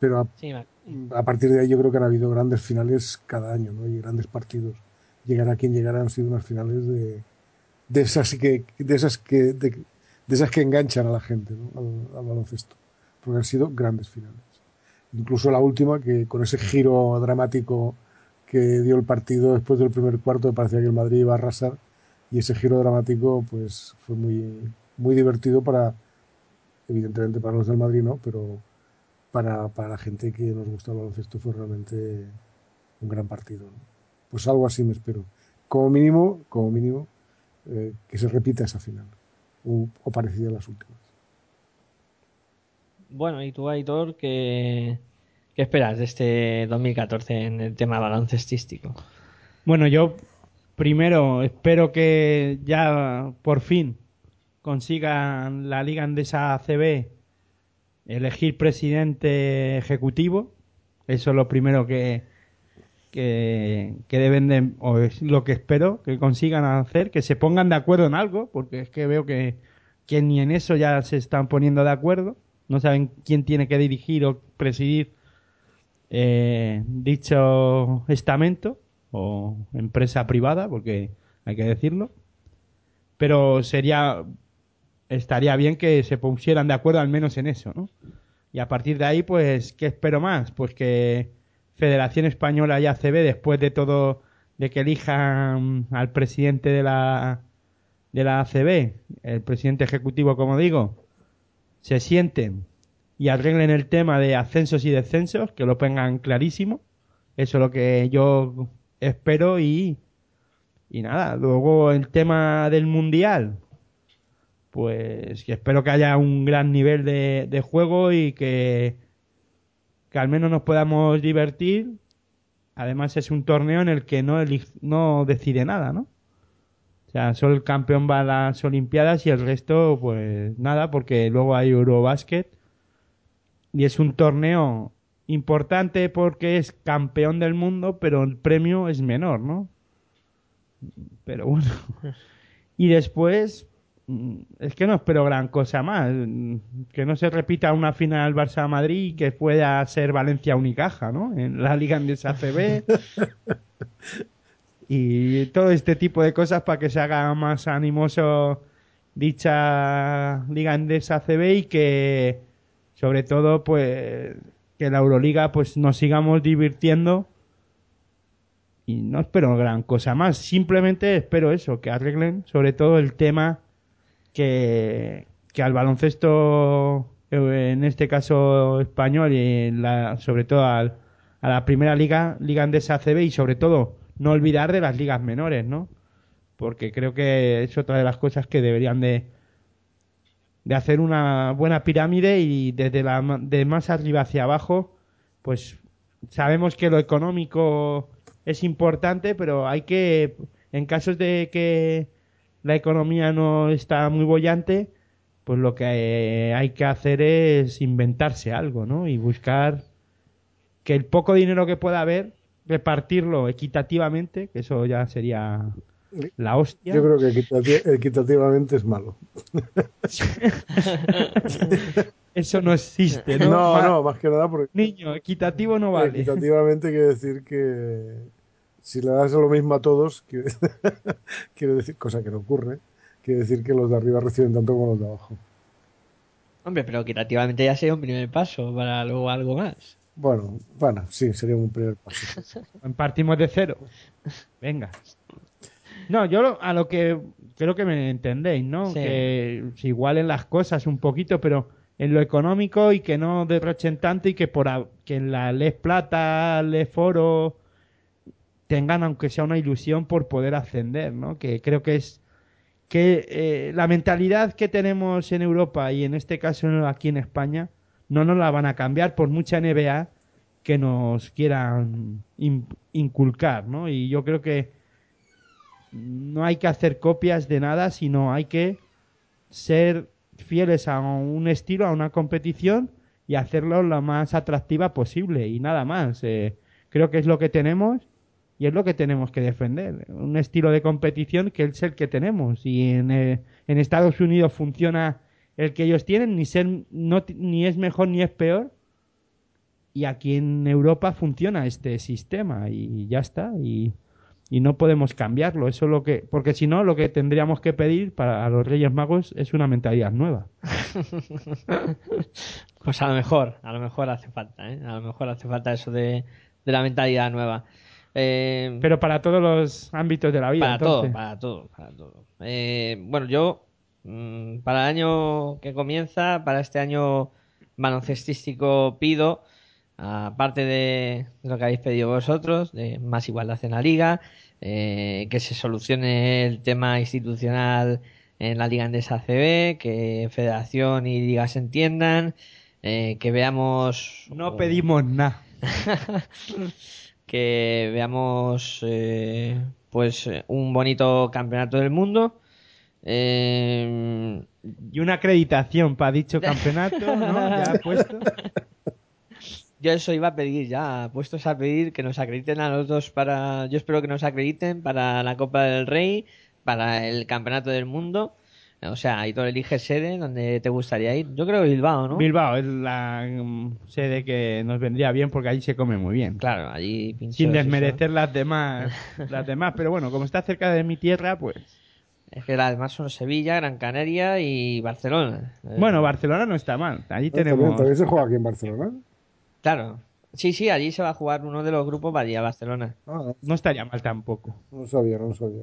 Pero a, Sí, ma- a partir de ahí yo creo que han habido grandes finales cada año ¿no? y grandes partidos. Llegará quien llegará han sido unas finales de, de esas que de esas que de, de esas que enganchan a la gente ¿no? al, al baloncesto. Porque han sido grandes finales incluso la última que con ese giro dramático que dio el partido después del primer cuarto parecía que el Madrid iba a arrasar y ese giro dramático pues fue muy muy divertido para evidentemente para los del Madrid no pero para, para la gente que nos gusta el baloncesto fue realmente un gran partido pues algo así me espero. Como mínimo como mínimo eh, que se repita esa final o, o parecida a las últimas Bueno, y tú, Aitor, ¿qué, qué esperas de este 2014 en el tema baloncestístico? Bueno, yo primero espero que ya por fin consigan la Liga Andesa ACB elegir presidente ejecutivo. Eso es lo primero que, que, deben de, o es lo que espero que consigan hacer, que se pongan de acuerdo en algo, porque es que veo que, que ni en eso ya se están poniendo de acuerdo. No saben quién tiene que dirigir o presidir eh, dicho estamento o empresa privada, porque hay que decirlo. Pero sería estaría bien que se pusieran de acuerdo al menos en eso, ¿no? Y a partir de ahí, pues, ¿qué espero más? Pues que Federación Española y ACB, después de todo, de que elijan al presidente de la, de la ACB, el presidente ejecutivo, como digo, se sienten y arreglen el tema de ascensos y descensos, que lo pongan clarísimo. Eso es lo que yo espero y, y nada, luego el tema del mundial, pues que espero que haya un gran nivel de, de juego y que, que al menos nos podamos divertir. Además es un torneo en el que no, no decide nada, ¿no? O sea, solo el campeón va a las Olimpiadas y el resto, pues nada, porque luego hay Eurobasket. Y es un torneo importante porque es campeón del mundo, pero el premio es menor, ¿no? Pero bueno. Y después, mm, es que no espero gran cosa más. Que no se repita una final Barça-Madrid y que pueda ser Valencia-Unicaja, ¿no? En la Liga Andesa ACB. y todo este tipo de cosas para que se haga más animoso dicha Liga Andesa ACB y que, sobre todo, pues, que la Euroliga, pues, nos sigamos divirtiendo y no espero gran cosa más. Simplemente espero eso, que arreglen sobre todo el tema que, que al baloncesto, eh, en este caso español y en la- sobre todo al- a la primera liga, Liga Andesa ACB y sobre todo no olvidar de las ligas menores, ¿no? Porque creo que es otra de las cosas que deberían de, de hacer una buena pirámide y desde la, de más arriba hacia abajo, pues sabemos que lo económico es importante, pero hay que, en casos de que la economía no está muy bollante, pues lo que hay que hacer es inventarse algo, ¿no? Y buscar que el poco dinero que pueda haber, repartirlo equitativamente, que eso ya sería la hostia. Yo creo que equitati- equitativamente es malo. Eso no existe, ¿no? No, no, más que nada porque Niño, equitativo no vale. equitativamente quiere decir que si le das lo mismo a todos, quiere, quiere decir, cosa que no ocurre, quiere decir que los de arriba reciben tanto como los de abajo. Hombre, pero equitativamente ya sería un primer paso para luego algo más. Bueno, bueno, sí, sería un primer paso. Partimos de cero. Venga. No, yo lo- a lo que creo que me entendéis, ¿no? Sí. Que se igualen las cosas un poquito, pero en lo económico y que no derrochen tanto y que por a- que en la Les Plata, Les Foro tengan aunque sea una ilusión por poder ascender, ¿no? Que creo que es que eh, la mentalidad que tenemos en Europa y en este caso aquí en España no nos la van a cambiar por mucha NBA que nos quieran in- inculcar, ¿no? Y yo creo que no hay que hacer copias de nada, sino hay que ser fieles a un estilo, a una competición y hacerlo lo más atractiva posible y nada más. Eh, creo que es lo que tenemos y es lo que tenemos que defender. Un estilo de competición que es el que tenemos y en, eh, en Estados Unidos funciona el que ellos tienen, ni, ser, no, ni es mejor ni es peor. Y aquí en Europa funciona este sistema y ya está. Y, y no podemos cambiarlo. Eso es lo que, porque si no, lo que tendríamos que pedir para a los Reyes Magos es una mentalidad nueva. Pues a lo mejor, a lo mejor hace falta, ¿eh? A lo mejor hace falta eso de, de la mentalidad nueva. Eh, Pero para todos los ámbitos de la vida. para entonces. todo, para todo, para todo. Eh, bueno, yo, para el año que comienza, para este año baloncestístico, pido, aparte de lo que habéis pedido vosotros, de más igualdad en la liga, eh, que se solucione el tema institucional en la Liga Andesa ACB, que Federación y Liga se entiendan, eh, que veamos No pedimos nada. que veamos eh, pues un bonito campeonato del mundo Eh, Y una acreditación para dicho campeonato, ¿no? Ya puesto. yo eso iba a pedir ya puestos a pedir que nos acrediten a los dos para yo espero que nos acrediten para la Copa del Rey para el campeonato del mundo o sea ahí tú eliges sede donde te gustaría ir yo creo que Bilbao no Bilbao es la mm, sede que nos vendría bien porque allí se come muy bien. claro allí pinchos Sin eso. desmerecer las demás, las demás, pero bueno, como está cerca de mi tierra, pues. Es que las demás son Sevilla Gran Canaria y Barcelona Bueno, Barcelona no está mal. Allí También, tenemos. también se juega aquí en Barcelona. Claro. Sí, sí, allí se va a jugar uno de los grupos, va allí a Barcelona. Ah, No estaría mal tampoco. no sabía, no sabía.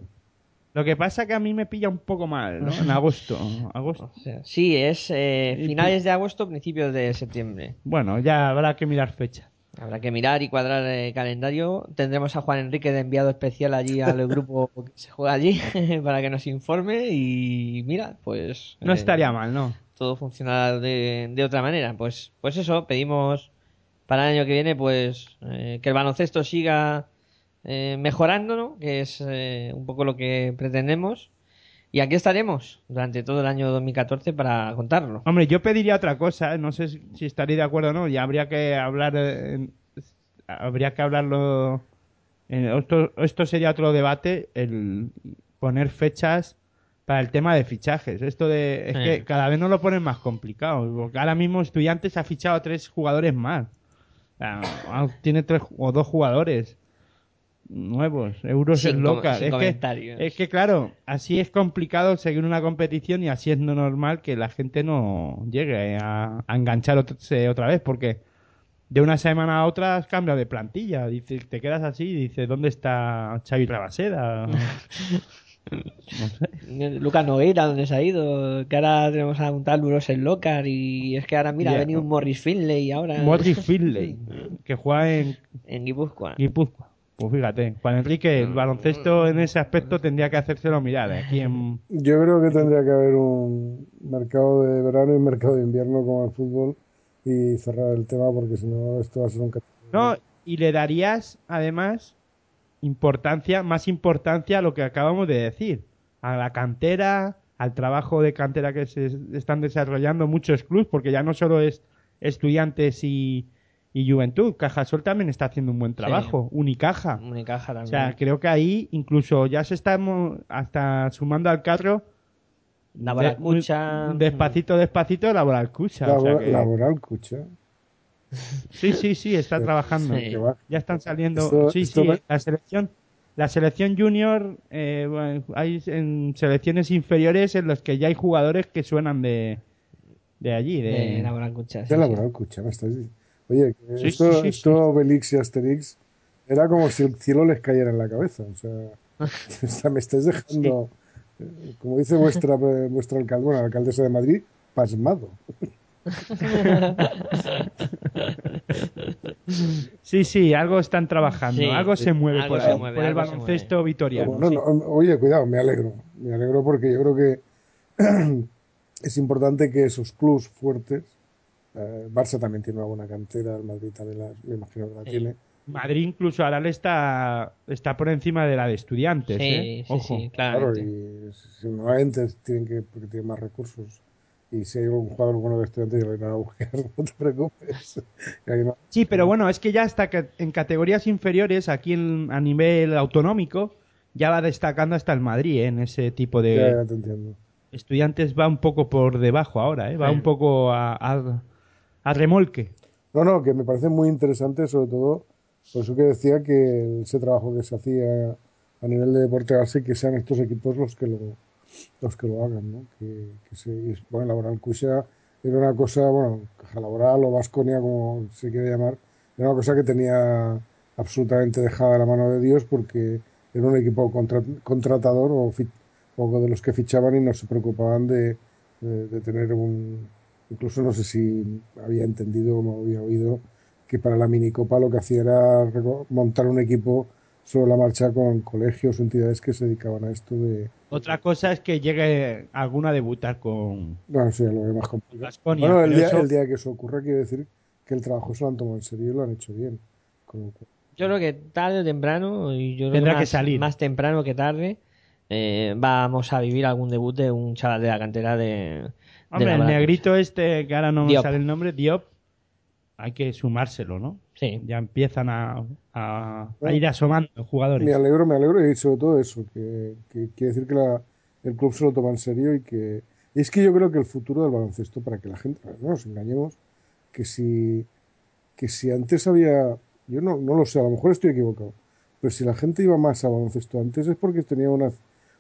Lo que pasa que a mí me pilla un poco mal, ¿no? En agosto. agosto. O sea, sí, es eh, finales de agosto, principios de septiembre. Bueno, ya habrá que mirar fecha. Habrá que mirar y cuadrar el calendario. Tendremos a Juan Enrique de enviado especial allí al grupo que se juega allí para que nos informe y mira, pues... No eh, estaría mal, ¿no? todo funcionará de, de otra manera. Pues, pues eso, pedimos para el año que viene, pues eh, que el baloncesto siga eh, mejorando, ¿no? Que es eh, un poco lo que pretendemos. Y aquí estaremos durante todo el año 2014 para contarlo. Hombre, yo pediría otra cosa, ¿eh? no sé si estaréis de acuerdo o no, ya habría que hablar, eh, habría que hablarlo, en- esto, esto sería otro debate, el poner fechas para el tema de fichajes. Esto de, es Sí. que cada vez nos lo ponen más complicado, porque ahora mismo Estudiantes ha fichado a tres jugadores más. O sea, tiene tres o dos jugadores nuevos, euros Sin es loca. sin Es que, es que claro, así es complicado seguir una competición y así es no normal que la gente no llegue a, a enganchar ot- se- otra vez, porque de una semana a otra has cambiado de plantilla. Dices, te quedas así y dices, ¿dónde está Xavi Rabaseda? Lucas Nogueira, ¿dónde se ha ido? Que ahora tenemos a un tal en Locar y es que ahora, mira, ha venido un Morris Finley ahora. Morris Finley, que juega en En Guipúzcoa. Guipúzcoa. Pues fíjate, Juan Enrique, el baloncesto en ese aspecto tendría que hacérselo mirar. ¿eh? Aquí en... Yo creo que tendría que haber un mercado de verano y un mercado de invierno como el fútbol y cerrar el tema porque si no esto va a ser un... No, y le darías, además, importancia, más importancia a lo que acabamos de decir. A la cantera, al trabajo de cantera que se están desarrollando muchos clubes, porque ya no solo es estudiantes y, y juventud. Cajasol también está haciendo un buen trabajo. Unicaja. Unicaja O también. sea, creo que ahí incluso ya se está mo- hasta sumando al carro. Laboral Cucha. Despacito, despacito, Laboral Cucha. o sea Labor- que- Laboral, escucha. Sí, sí, sí, está trabajando. Sí. Ya están saliendo. Esto- sí, esto sí, me- la selección. La selección junior, eh, bueno, hay en selecciones inferiores en los que ya hay jugadores que suenan de, de allí. De, De Laboral Cucha. sí, De. Laboral, escucha, me estás diciendo. Oye, Sí, esto, sí, sí, esto Obelix y Asterix era como si el cielo les cayera en la cabeza. O sea, o sea, me estáis dejando, eh, como dice vuestra, vuestra alcalde, bueno, la alcaldesa de Madrid, pasmado. Sí, sí, algo están trabajando, Sí, algo se mueve algo por se ahí, mueve, por el baloncesto vitoriano. No, sí. no, oye, cuidado, me alegro. Me alegro porque yo creo que es importante que esos clubs fuertes, eh, Barça también tiene una buena cantera, el Madrid también la, me imagino que la Sí. tiene. Madrid incluso ahora le está, está por encima de la de estudiantes. Sí, ¿eh? sí, Ojo. sí, Claro, claramente. y si normalmente tienen que, porque tienen más recursos. Y si hay un jugador bueno de estudiantes, ya lo irán a buscar, no te preocupes. Más- Sí, pero bueno, es que ya hasta que en categorías inferiores, aquí en- a nivel autonómico, ya va destacando hasta el Madrid ¿eh? en ese tipo de Ya, ya te entiendo. estudiantes. Va un poco por debajo ahora, ¿eh? va Sí. un poco a, a- a remolque. No, no, que me parece muy interesante, sobre todo, por eso que decía que ese trabajo que se hacía a nivel de deporte base, que sean estos equipos los que lo, los que lo hagan, ¿no? Que, que se, bueno, Laboral Cuxa era una cosa, bueno, Caja Laboral o Vasconia, como se quiere llamar, era una cosa que tenía absolutamente dejada la mano de Dios porque era un equipo contra- contratador o, fi- o de los que fichaban y no se preocupaban de, de- de tener un... Incluso no sé si había entendido o había oído que para la minicopa lo que hacía era montar un equipo sobre la marcha con colegios o entidades que se dedicaban a esto de... Otra cosa es que llegue alguno a debutar con Bueno, eso ya lo más complicado. Bueno, el día, eso- el día que eso ocurra quiere decir que el trabajo se lo han tomado en serio y lo han hecho bien. Yo creo que tarde o temprano, y yo creo Tendrá que, que más, salir. más temprano que tarde, eh, vamos a vivir algún debut de un chaval de la cantera de. Hombre, el negrito este, que ahora no me Diop. sale el nombre, Diop, hay que sumárselo, ¿no? Sí. Ya empiezan a, a- a ir asomando jugadores. Me alegro, me alegro y sobre todo eso, que, que quiere decir que la- el club se lo toma en serio y que... y es que yo creo que el futuro del baloncesto, para que la gente, no nos engañemos, que si, que si antes había, yo no, no lo sé, a lo mejor estoy equivocado, pero si la gente iba más a baloncesto antes es porque tenía una,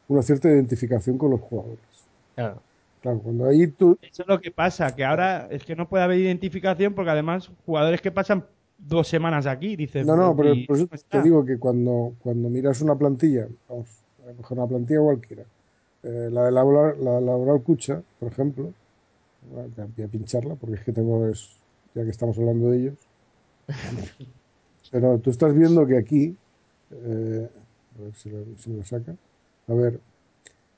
una cierta identificación con los jugadores. Claro. Claro, cuando ahí tú, Eso es lo que pasa, que ahora es que no puede haber identificación porque además jugadores que pasan dos semanas aquí, dices... No, no, pero ¿y por eso te digo que cuando, cuando miras una plantilla, vamos, a coger una plantilla cualquiera, eh, la de laboral, la laboral Cucha, por ejemplo, voy a pincharla porque es que tengo, es, ya que estamos hablando de ellos, pero tú estás viendo que aquí, eh, a ver si, lo- si me lo saca, a ver,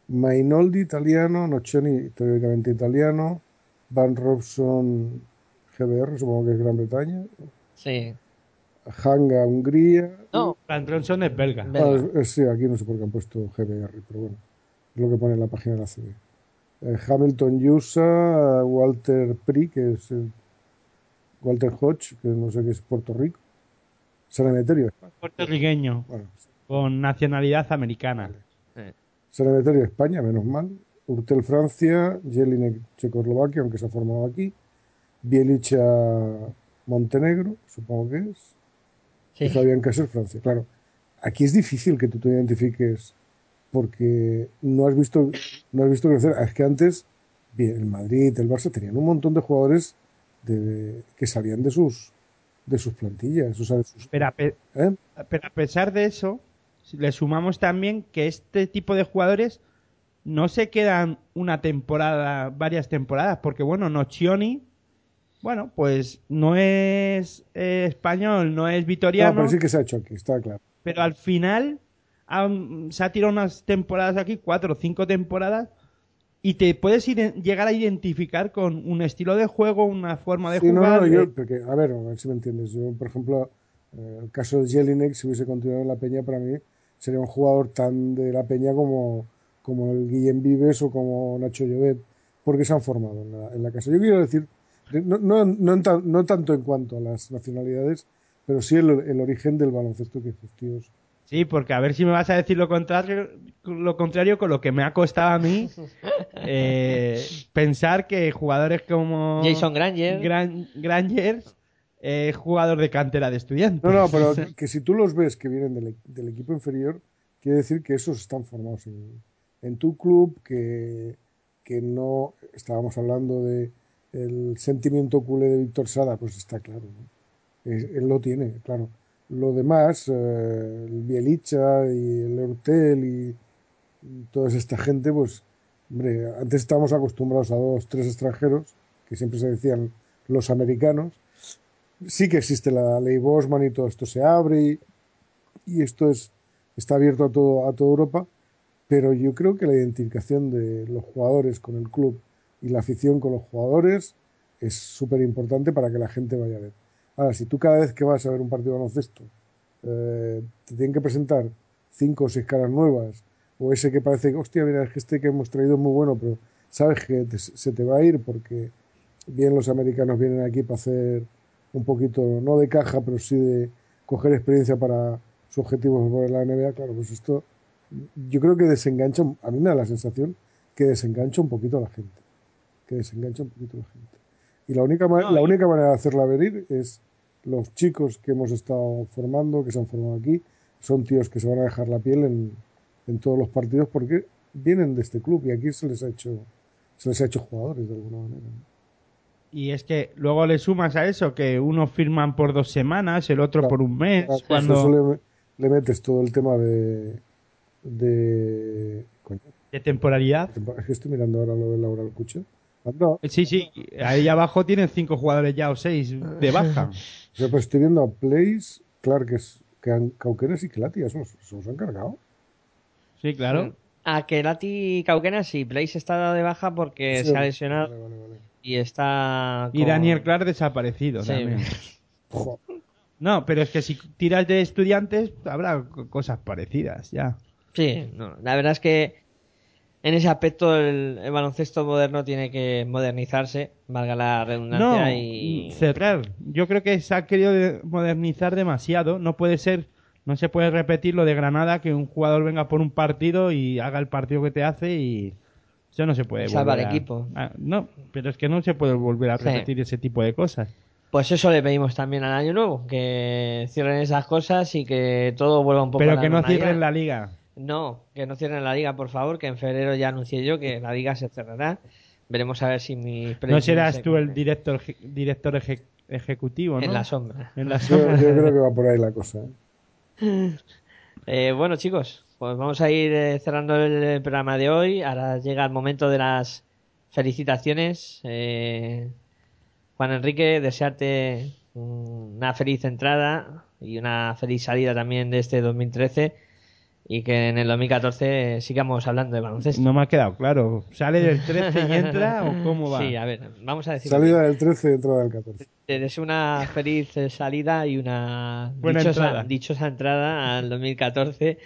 Mainoldi italiano, Nocioni teóricamente italiano, Van Robson GBR, supongo que es Gran Bretaña, Sí. Hanga, Hungría. No, Van Ronson es belga. Belga. Ah, es- es- sí, aquí no sé por qué han puesto GBR, pero bueno, es lo que pone en la página de la CB. Eh, Hamilton Yusa, Walter Pri, que es el- Walter Hodge, que no sé qué es Puerto Rico. San Emeterio, Puertorriqueño, bueno, con nacionalidad americana. San Emeterio, España, menos mal. Urtel, Francia. Jelinek, Checoslovaquia, aunque se ha formado aquí. Bielicha, Montenegro, supongo que es. Sí. Y Fabián Cases, Francia. Claro, aquí es difícil que tú te identifiques porque no has visto, no has visto crecer. Es que antes, el Madrid, el Barça tenían un montón de jugadores de, que salían de sus de sus plantillas. O sea, de sus- Pero a, pe- ¿eh? pero a pesar de eso, le sumamos también que este tipo de jugadores no se quedan una temporada, varias temporadas, porque bueno, Nocioni, bueno, pues no es eh, español, no es No, vitoriano, pero sí que se ha hecho aquí, está claro. pero al final ha- se ha tirado unas temporadas aquí, cuatro o cinco temporadas, y te puedes llegar a identificar con un estilo de juego, una forma de Sí, no, jugar. no, de- yo, porque, a ver, a ver si me entiendes. Yo, por ejemplo, eh, el caso de Jelinek, si hubiese continuado en la Peña, para mí sería un jugador tan de la Peña como, como el Guillem Vives o como Nacho Llobet, porque se han formado en la, en la casa. Yo quiero decir, no, no, no, en tan- no tanto en cuanto a las nacionalidades, pero sí el, el origen del baloncesto que estos tíos. Sí, porque a ver si me vas a decir lo contrario, lo contrario con lo que me ha costado a mí eh, pensar que jugadores como Jason Granger. Gran- Granger es jugador de cantera de estudiantes. No, no, pero que, que si tú los ves que vienen del, del equipo inferior, quiere decir que esos están formados en, en tu club, que, que no estábamos hablando de el sentimiento culé de Víctor Sada, pues está claro. ¿no? Es- él lo tiene, claro. Lo demás, eh, el Bielicha y el Hortel y, y toda esta gente, pues, hombre, antes estábamos acostumbrados a dos, tres extranjeros, que siempre se decían los americanos. Sí que existe la ley Bosman y todo esto se abre y, esto es, está abierto a, todo, a toda Europa, pero yo creo que la identificación de los jugadores con el club y la afición con los jugadores es súper importante para que la gente vaya a ver. Ahora, si tú cada vez que vas a ver un partido de baloncesto eh, te tienen que presentar cinco o seis caras nuevas, o ese que parece hostia, mira, es que este que hemos traído es muy bueno, pero sabes que te- se te va a ir porque bien los americanos vienen aquí para hacer un poquito, no de caja, pero sí de coger experiencia para su objetivo por la NBA, claro, pues esto yo creo que desengancha, a mí me da la sensación que desengancha un poquito a la gente, que desengancha un poquito a la gente. Y la única, No, la y- única manera de hacerla venir es los chicos que hemos estado formando, que se han formado aquí, son tíos que se van a dejar la piel en, en todos los partidos porque vienen de este club y aquí se les ha hecho se les ha hecho jugadores de alguna manera. ¿no? Y es que luego le sumas a eso que unos firman por dos semanas, el otro Claro. por un mes. A cuando eso le, le metes todo el tema de de coño, de temporalidad. es que estoy mirando ahora lo de Laura Alcucho. No, Sí, sí, ahí abajo tienen cinco jugadores ya o seis de baja. yo pues estoy viendo a Place, Clark, que es que han, Cauquenes y Kelati, ¿eso se los han cargado? Sí, claro. A Kelati Cauquena sí, Blaze está de baja porque Sí, se ha lesionado vale, vale, vale. Y está. Y Daniel Clark desaparecido Sí. también. No, pero es que si tiras de estudiantes habrá co- cosas parecidas ya. Sí, no, la verdad es que en ese aspecto el, el baloncesto moderno tiene que modernizarse, valga la redundancia, No, y cerrar. Yo creo que se ha querido de- modernizar demasiado. No puede ser, no se puede repetir lo de Granada que un jugador venga por un partido y haga el partido que te hace y eso no se puede. Salva volver al a- equipo. a- no, pero es que no se puede volver a Sí. repetir ese tipo de cosas. pues eso le pedimos también al año nuevo, que cierren esas cosas y que todo vuelva un poco a Pero la que no cierren la liga. No, que no cierren la liga, por favor, que en febrero ya anuncié yo que la liga se cerrará. Veremos a ver si mis No serás se tú el director director eje- ejecutivo, ¿no? En la sombra. En la yo, sombra. yo creo que va por ahí la cosa. ¿eh? Eh, bueno, chicos, pues vamos a ir eh, cerrando el programa de hoy. Ahora llega el momento de las felicitaciones. Eh, Juan Enrique, desearte una feliz entrada y una feliz salida también de este 2013 y que en el 2014 sigamos hablando de baloncesto. No me ha quedado claro. ¿Sale del 13 y entra o cómo va? Sí, a ver, vamos a decir. Salida del 13 y entrada del 14. Te deseo una feliz eh, salida y una Buena dichosa, entrada. dichosa entrada al 2014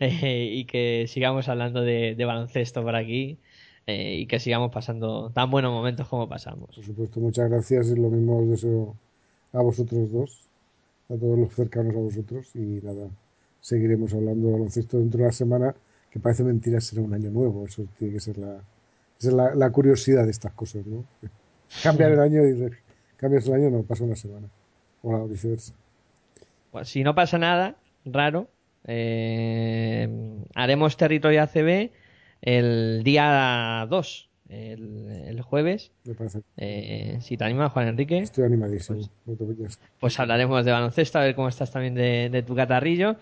eh, y que sigamos hablando de, de baloncesto por aquí eh, y que sigamos pasando tan buenos momentos como pasamos. Por supuesto, muchas gracias y lo mismo os deseo a vosotros dos, a todos los cercanos a vosotros y nada, seguiremos hablando de baloncesto dentro de una semana, que parece mentira será un año nuevo, eso tiene que ser la, esa es la, la curiosidad de estas cosas, ¿no? Cambiar el año y cambias el año, no, pasa una semana, o la viceversa. Pues si no pasa nada raro, eh, haremos territorio ACB el día 2, el, el jueves. Me parece. Eh, si te anima, Juan Enrique. Estoy animadísimo. pues hablaremos de baloncesto, a ver cómo estás también de, de tu catarrillo.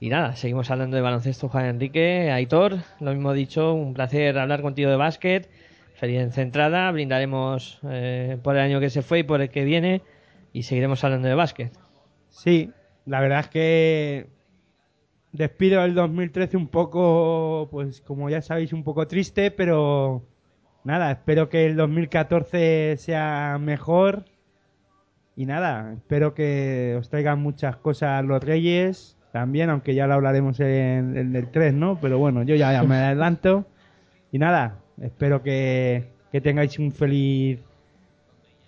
Y nada, seguimos hablando de baloncesto, Juan Enrique, Aitor, lo mismo dicho, un placer hablar contigo de básquet, feliz centrada, brindaremos eh, por el año que se fue y por el que viene y seguiremos hablando de básquet. Sí, la verdad es que despido el 2013 un poco, pues como ya sabéis, un poco triste, pero nada, espero que el 2014 sea mejor. Y nada, espero que os traigan muchas cosas los Reyes también, aunque ya lo hablaremos en, el 3, ¿no? Pero bueno, yo ya, ya me adelanto. Y nada, espero que, que tengáis un feliz,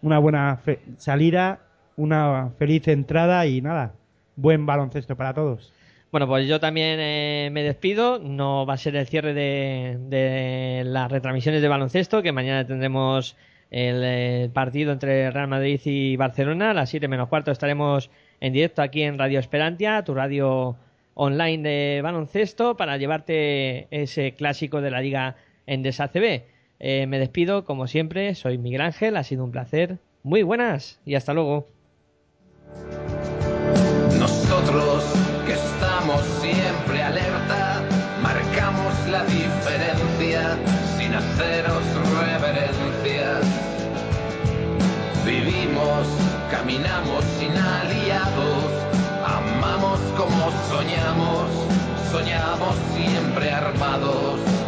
una buena fe- salida, una feliz entrada y nada, buen baloncesto para todos. Bueno, pues yo también eh, me despido. No va a ser el cierre de, las retransmisiones de baloncesto, que mañana tendremos el, partido entre Real Madrid y Barcelona. A las 7 menos cuarto estaremos en directo aquí en Radio Esperantia, tu radio online de baloncesto, para llevarte ese clásico de la Liga Endesa CB. Eh, me despido, como siempre, soy Miguel Ángel, ha sido un placer. Muy buenas y hasta luego. Nosotros estamos siempre alerta, marcamos la diferencia sin haceros reverencias. Vivimos, caminamos sin aliados, amamos como soñamos, soñamos siempre armados.